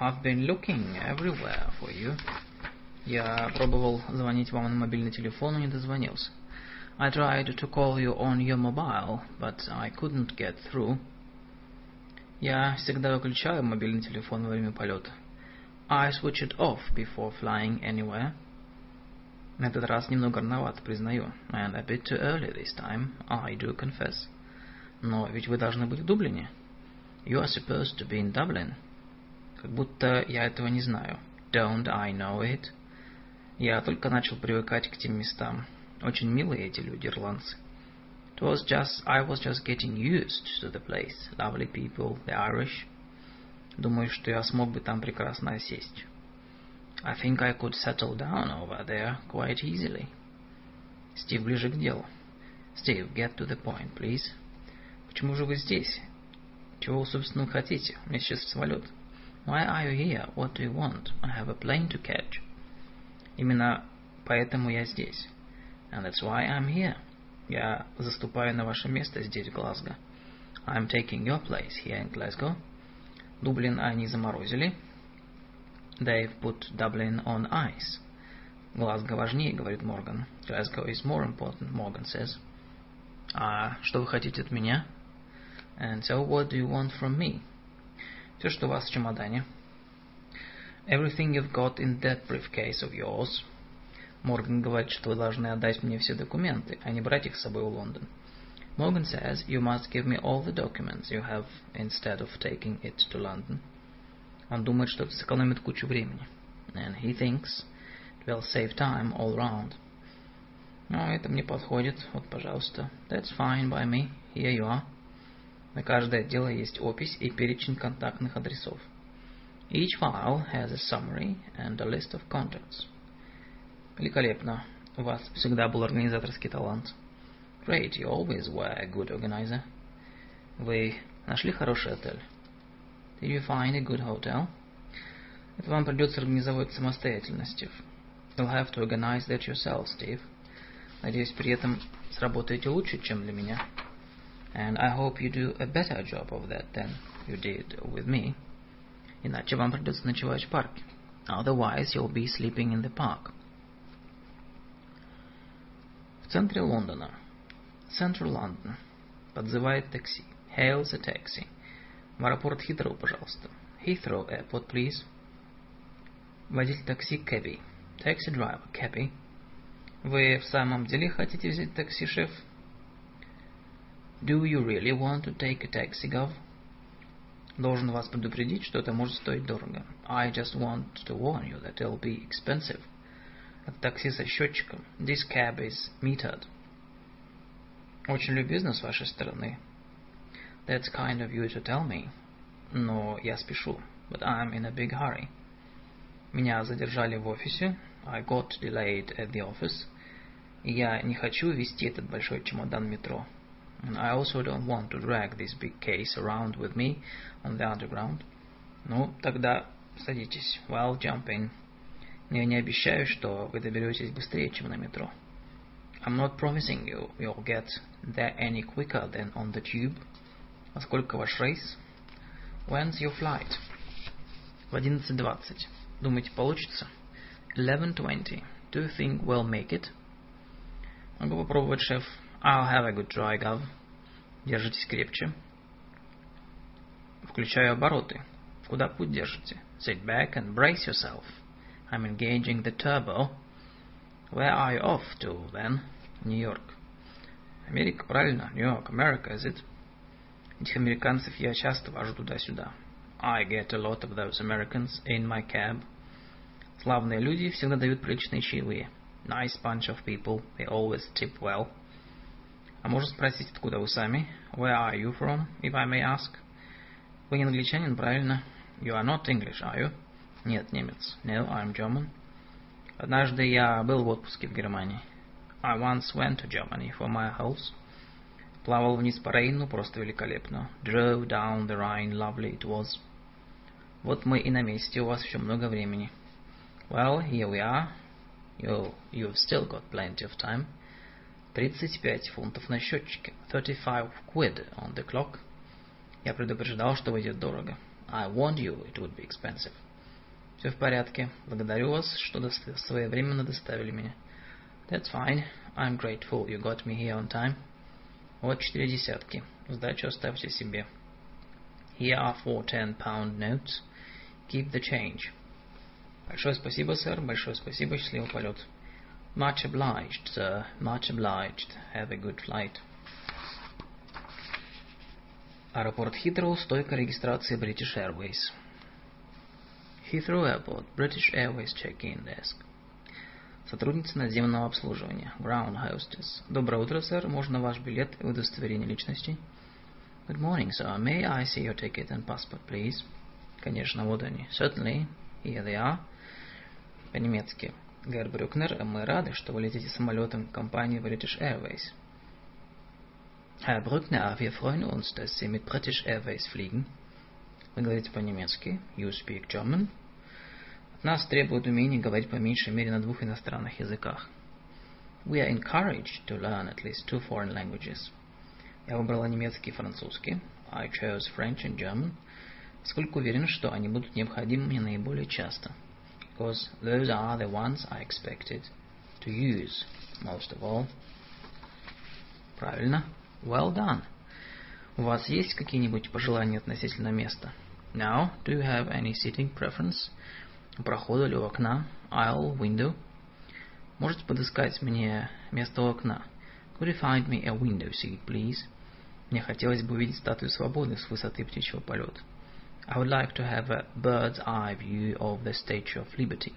I've been looking everywhere for you. Я пробовал звонить вам на мобильный телефон, но не дозвонился. I tried to call you on your mobile, but I couldn't get through. Я всегда выключаю мобильный телефон во время полета. I switch it off before flying anywhere. На этот раз немного рановато, признаю. And a bit too early this time, I do confess. Но ведь вы должны быть в Дублине. You are supposed to be in Dublin. Как будто я этого не знаю. Don't I know it? Я только начал привыкать к тем местам. Очень милые эти люди, ирландцы. It was just, I was just getting used to the place. Lovely people, the Irish. Думаю, что я смог бы там прекрасно осесть. I think I could settle down over there quite easily. Стив, ближе к делу. Steve, get to the point, please. Почему же вы здесь? Чего вы, собственно, хотите? У меня сейчас самолет. Why are you here? What do you want? I have a plane to catch. Именно поэтому я здесь. And that's why I'm here. Я заступаю на ваше место здесь, в Глазго. I'm taking your place here in Glasgow. Дублин они заморозили. They've put Dublin on ice. Глазго важнее, говорит Морган. Glasgow is more important, Morgan says. А что вы хотите от меня? And so what do you want from me? Все, что у вас в чемодане. Everything you've got in that briefcase of yours. Морган говорит, что вы должны отдать мне все документы, а не брать их с собой в Лондон. Morgan says you must give me all the documents you have instead of taking it to London. Он думает, что это сэкономит кучу времени. And he thinks it will save time all round. Ну, это мне подходит. Вот, пожалуйста. That's fine by me. Here you are. На каждое дело есть опись и перечень контактных адресов. Each file has a summary and a list of contacts. Великолепно. У вас всегда был организаторский талант. Great, you always were a good organizer. Вы нашли хороший отель? Did you find a good hotel? Это вам придется организовать самостоятельно, Стив. You'll have to organize that yourself, Steve. Надеюсь, при этом сработаете лучше, чем для меня. And I hope you do a better job of that than you did with me. Иначе вам придется ночевать в парке. Otherwise, you'll be sleeping in the park. В центре Лондона Central London. Подзывает такси. Hails a taxi. В аэропорт Хитроу, пожалуйста. Heathrow Airport, please. Водитель такси Кэби. Taxi driver Кэби. Вы в самом деле хотите взять такси, шеф? Do you really want to take a taxi, Gov? Должен вас предупредить, что это может стоить дорого. I just want to warn you that it'll be expensive. Это такси со счетчиком. This cab is metered. Очень любезно с вашей стороны. That's kind of you to tell me. Но я спешу. But I'm in a big hurry. Меня задержали в офисе. I got delayed at the office. И я не хочу вести этот большой чемодан метро. And I also don't want to drag this big case around with me on the underground. Ну, тогда садитесь. Well, jump in. Я не обещаю, что вы доберетесь быстрее, чем на метро. I'm not promising you you'll get there any quicker than on the tube. Во сколько ваш рейс? When's your flight? В 11.20. Думаете, получится? 11.20. Do you think we'll make it? Могу попробовать, шеф. I'll have a good try, Gov. Держитесь крепче. Включаю обороты. Куда путь держите? Sit back and brace yourself. I'm engaging the turbo. Where are you off to, then? Нью-Йорк. Америка, правильно? Нью-Йорк, America, is it? Этих американцев я часто вожу туда-сюда. I get a lot of those Americans in my cab. Славные люди всегда дают приличные чаевые. Nice bunch of people, they always tip well. А можно спросить, откуда вы сами? Where are you from, if I may ask? Вы не англичанин, правильно? You are not English, are you? Нет, немец. No, I'm German. Однажды я был в отпуске в Германии. I once went to Germany for my health. Плавал вниз по Рейну, просто великолепно. Drove down the Rhine, lovely it was. Вот мы и на месте, у вас еще много времени. Well, here we are. You, you've still got plenty of time. 35 фунтов на счетчике. 35 quid on the clock. Я предупреждал, что выйдет дорого. I warned you it would be expensive. Все в порядке. Благодарю вас, что своевременно доставили меня. That's fine. I'm grateful you got me here on time. Вот четыре десятки. Сдачу оставьте себе. Here are four ten-pound notes. Keep the change. Большое спасибо, сэр. Большое спасибо. Счастливый полет. Much obliged, sir. Much obliged. Have a good flight. Аэропорт Хитроу, стойка регистрации British Airways. Heathrow Airport, British Airways check-in desk. Сотрудница наземного обслуживания. Ground hostess. Доброе утро, сэр. Можно ваш билет и удостоверение личности? Good morning, sir. May I see your ticket and passport, please? Конечно, вот они. Certainly. Here they are. По-немецки. Герр Брюкнер, мы рады, что вы летите самолетом компании British Airways. Herr Brückner, wir freuen uns, dass Sie mit British Airways fliegen. Вы говорите по-немецки. You speak German. От нас требуют умений говорить по меньшей мере на двух иностранных языках. We are encouraged to learn at least two foreign languages. Я выбрала немецкий и французский. I chose French and German. Поскольку уверен, что они будут необходимы мне наиболее часто. Because those are the ones I expected to use most of all. Правильно. Well done. У вас есть какие-нибудь пожелания относительно места? Now, do you have any seating preference? У прохода или у окна? Aisle, window. Можете подыскать мне место у окна? Would you find me a window seat, please? Мне хотелось бы увидеть статую свободы с высоты птичьего полета. I would like to have a bird's eye view of the Statue of Liberty.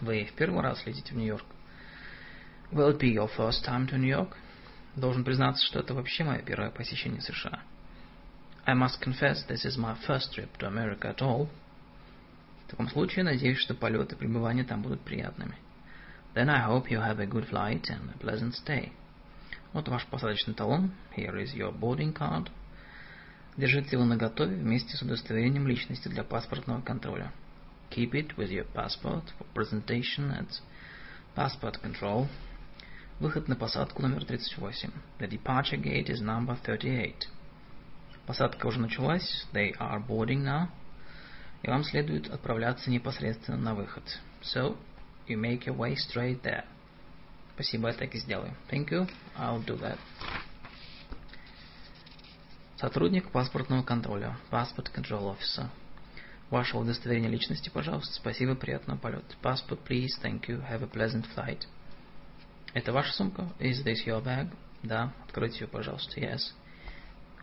Вы в первый раз летите в Нью-Йорк? Will it be your first time to New York? Должен признаться, что это вообще мое первое посещение США. I must confess this is my first trip to America at all. В таком случае, надеюсь, что полеты и пребывания там будут приятными. Then I hope you have a good flight and a pleasant stay. Вот ваш посадочный талон. Here is your boarding card. Держите его наготове вместе с удостоверением личности для паспортного контроля. Keep it with your passport for presentation at passport control. Выход на посадку номер 38. The departure gate is number 38. Посадка уже началась. They are boarding now. И вам следует отправляться непосредственно на выход. So, you make your way straight there. Спасибо, я так и сделаю. Thank you, I'll do that. Сотрудник паспортного контроля. Passport Control Officer. Ваше удостоверение личности, пожалуйста. Спасибо, приятного полета. Passport, please. Thank you. Have a pleasant flight. Это ваша сумка? Is this your bag? Да. Откройте ее, пожалуйста. Yes.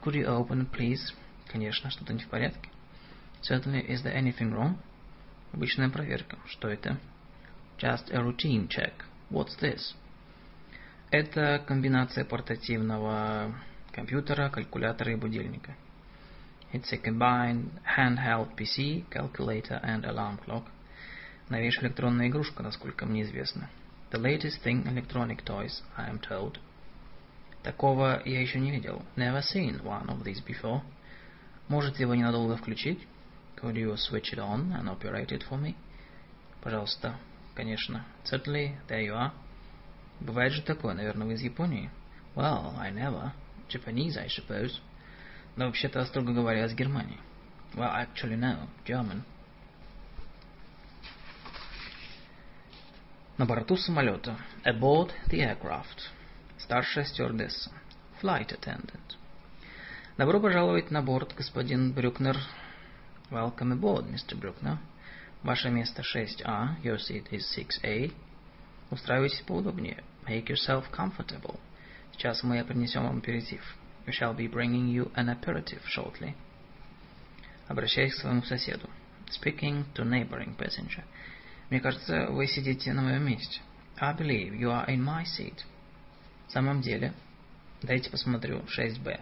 Could you open please? Конечно, что-то не в порядке. Certainly, is there anything wrong? Обычная проверка. Что это? Just a routine check. What's this? Это комбинация портативного компьютера, калькулятора и будильника. It's a combined handheld PC, calculator and alarm clock. Новейшая электронная игрушка, насколько мне известно. The latest thing electronic toys, I am told. Такого я еще не видел. Never seen one of these before. Можете его ненадолго включить? Could you switch it on and operate it for me? Пожалуйста. Конечно. Certainly. There you are. Бывает же такое, наверное, вы из Японии. Well, I never. Japanese, I suppose. Но вообще-то, строго говоря, из Германии. Well, actually, no. German. На борту самолета. Aboard the aircraft. Старшая стюардесса. Flight attendant. Добро пожаловать на борт, господин Брюкнер. Welcome aboard, Mr. Брюкнер. Ваше место 6А. Your seat is 6A. Устраивайтесь поудобнее. Make yourself comfortable. Сейчас мы принесем вам аперитив. We shall be bringing you an aperitif shortly. Обращаясь к своему соседу. Speaking to neighboring passenger. Мне кажется, вы сидите на моем месте. I believe you are in my seat. В самом деле. Дайте посмотрю. 6b.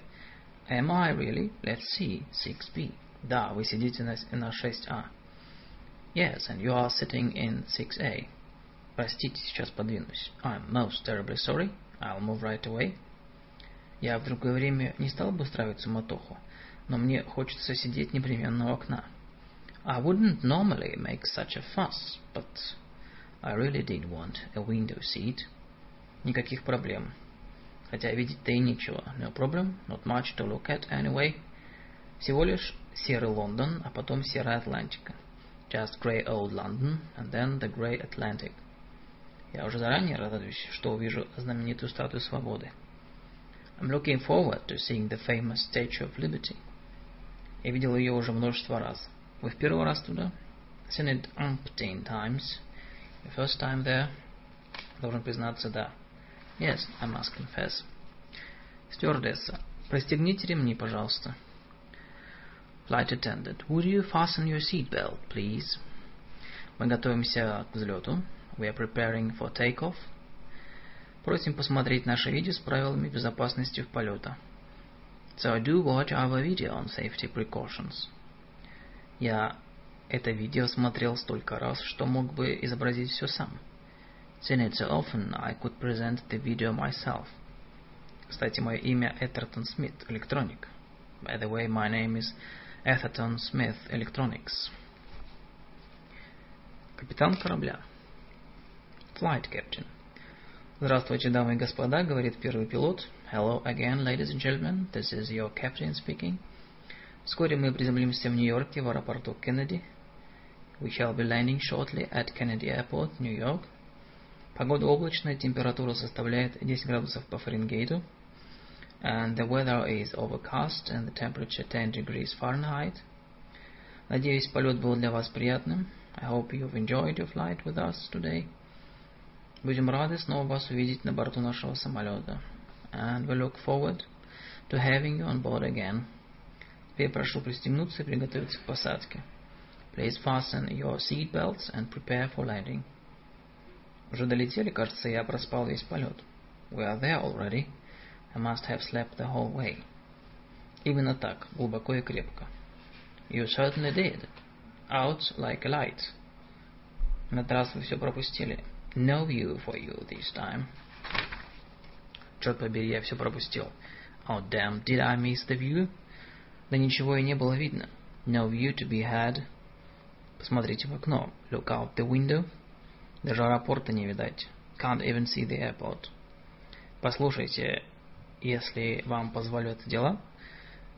Am I really? Let's see. 6b. Да, вы сидите на, на 6а. Yes, and you are sitting in 6a. Простите, сейчас подвинусь. I'm most terribly sorry. I'll move right away. Я в другое время не стал бы устраивать суматоху, но мне хочется сидеть непременно у окна. I wouldn't normally make such a fuss, but I really did want a window seat. Никаких проблем. Хотя видеть-то и нечего. No problem, not much to look at anyway. Всего лишь серый Лондон, а потом серая Атлантика. Just grey old London, and then the grey Atlantic. Я уже заранее радуюсь, что увижу знаменитую статую свободы. I'm looking forward to seeing the famous Statue of Liberty. Я видел ее уже множество раз. Вы в первый раз туда? Seen it umpteen times. The first time there? Должен признаться, да. Yes, I must confess. Стюардесса, пристегните ремни, пожалуйста. Flight attendant, would you fasten your seatbelt, please? Мы готовимся к взлету. We are preparing for takeoff. Просим посмотреть наше видео с правилами безопасности в полета. So do watch our video on safety precautions. Я это видео смотрел столько раз, что мог бы изобразить все сам. Seen it so often, I could present the video myself. Кстати, мое имя Этертон Смит, электроник. By the way, my name is Etherton Smith Electronics. Капитан корабля. Flight captain. Здравствуйте, дамы и господа, говорит первый пилот. Hello again, ladies and gentlemen. This is your captain speaking. Вскоре мы приземлимся в Нью-Йорке в аэропорту Кеннеди. We shall be landing shortly at Kennedy Airport, New York. Погода облачная, температура составляет 10 градусов по Фаренгейту. And the weather is overcast and the temperature 10 degrees Fahrenheit. Надеюсь, полет был для вас приятным. I hope you've enjoyed your flight with us today. Будем рады снова вас увидеть на борту нашего самолета. and we look forward to having you on board again. Теперь прошу пристегнуться и приготовиться к посадке. Please fasten your seat belts and prepare for landing. Уже долетели, кажется, я проспал весь полет. We are there already. I must have slept the whole way. Именно так, глубоко и крепко. You certainly did. Out like a light. На этот раз вы все пропустили. No view for you this time. Черт побери, я все пропустил. Oh damn, did I miss the view? Да ничего и не было видно. No view to be had. Посмотрите в окно. Look out the window. Даже аэропорта не видать. Can't even see the airport. Послушайте, если вам позволят дела.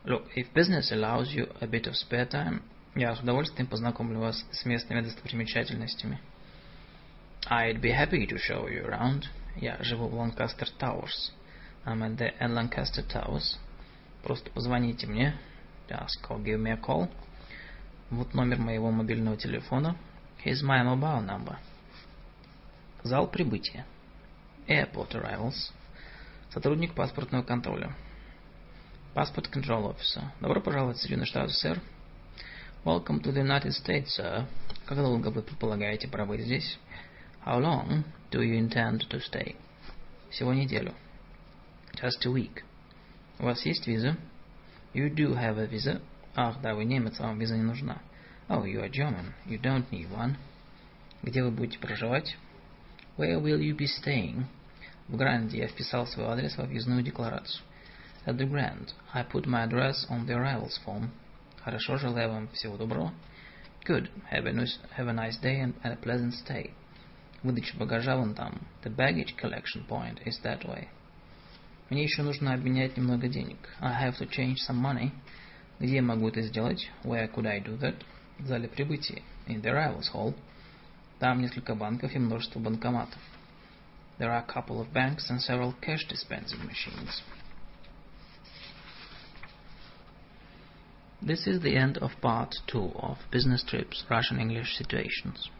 Look, if business allows you a bit of spare time, я с удовольствием познакомлю вас с местными достопримечательностями. I'd be happy to show you around. Я живу в Lancaster Towers. I'm at the Lancaster Towers. Просто позвоните мне. Just call, give me a call. Вот номер моего мобильного телефона. Here's my mobile number. Зал прибытия. Airport arrivals. Сотрудник паспортного контроля. Passport Control Officer. Добро пожаловать в Соединенные Штаты, сэр. Welcome to the United States, sir. Как долго вы предполагаете пробыть здесь? How long do you intend to stay? Всего неделю. Just a week. У вас есть виза? You do have a visa. Ах, да, вы немец, вам виза не нужна. Oh, you are German. You don't need one. Где вы будете проживать? Where will you be staying? В Гранде я вписал свой адрес в въездную декларацию. At the Grand, I put my address on the arrivals form. Хорошо, желаю вам всего доброго. Good. Have a, nice, have a nice day and a pleasant stay. Выдача багажа вон там. The baggage collection point is that way. Мне еще нужно обменять немного денег. I have to change some money. Где я могу это сделать? Where could I do that? В зале прибытия. In the arrivals hall. Там несколько банков и множество банкоматов. There are a couple of banks and several cash dispensing machines. This is the end of part 2 of Business Trips Russian English Situations.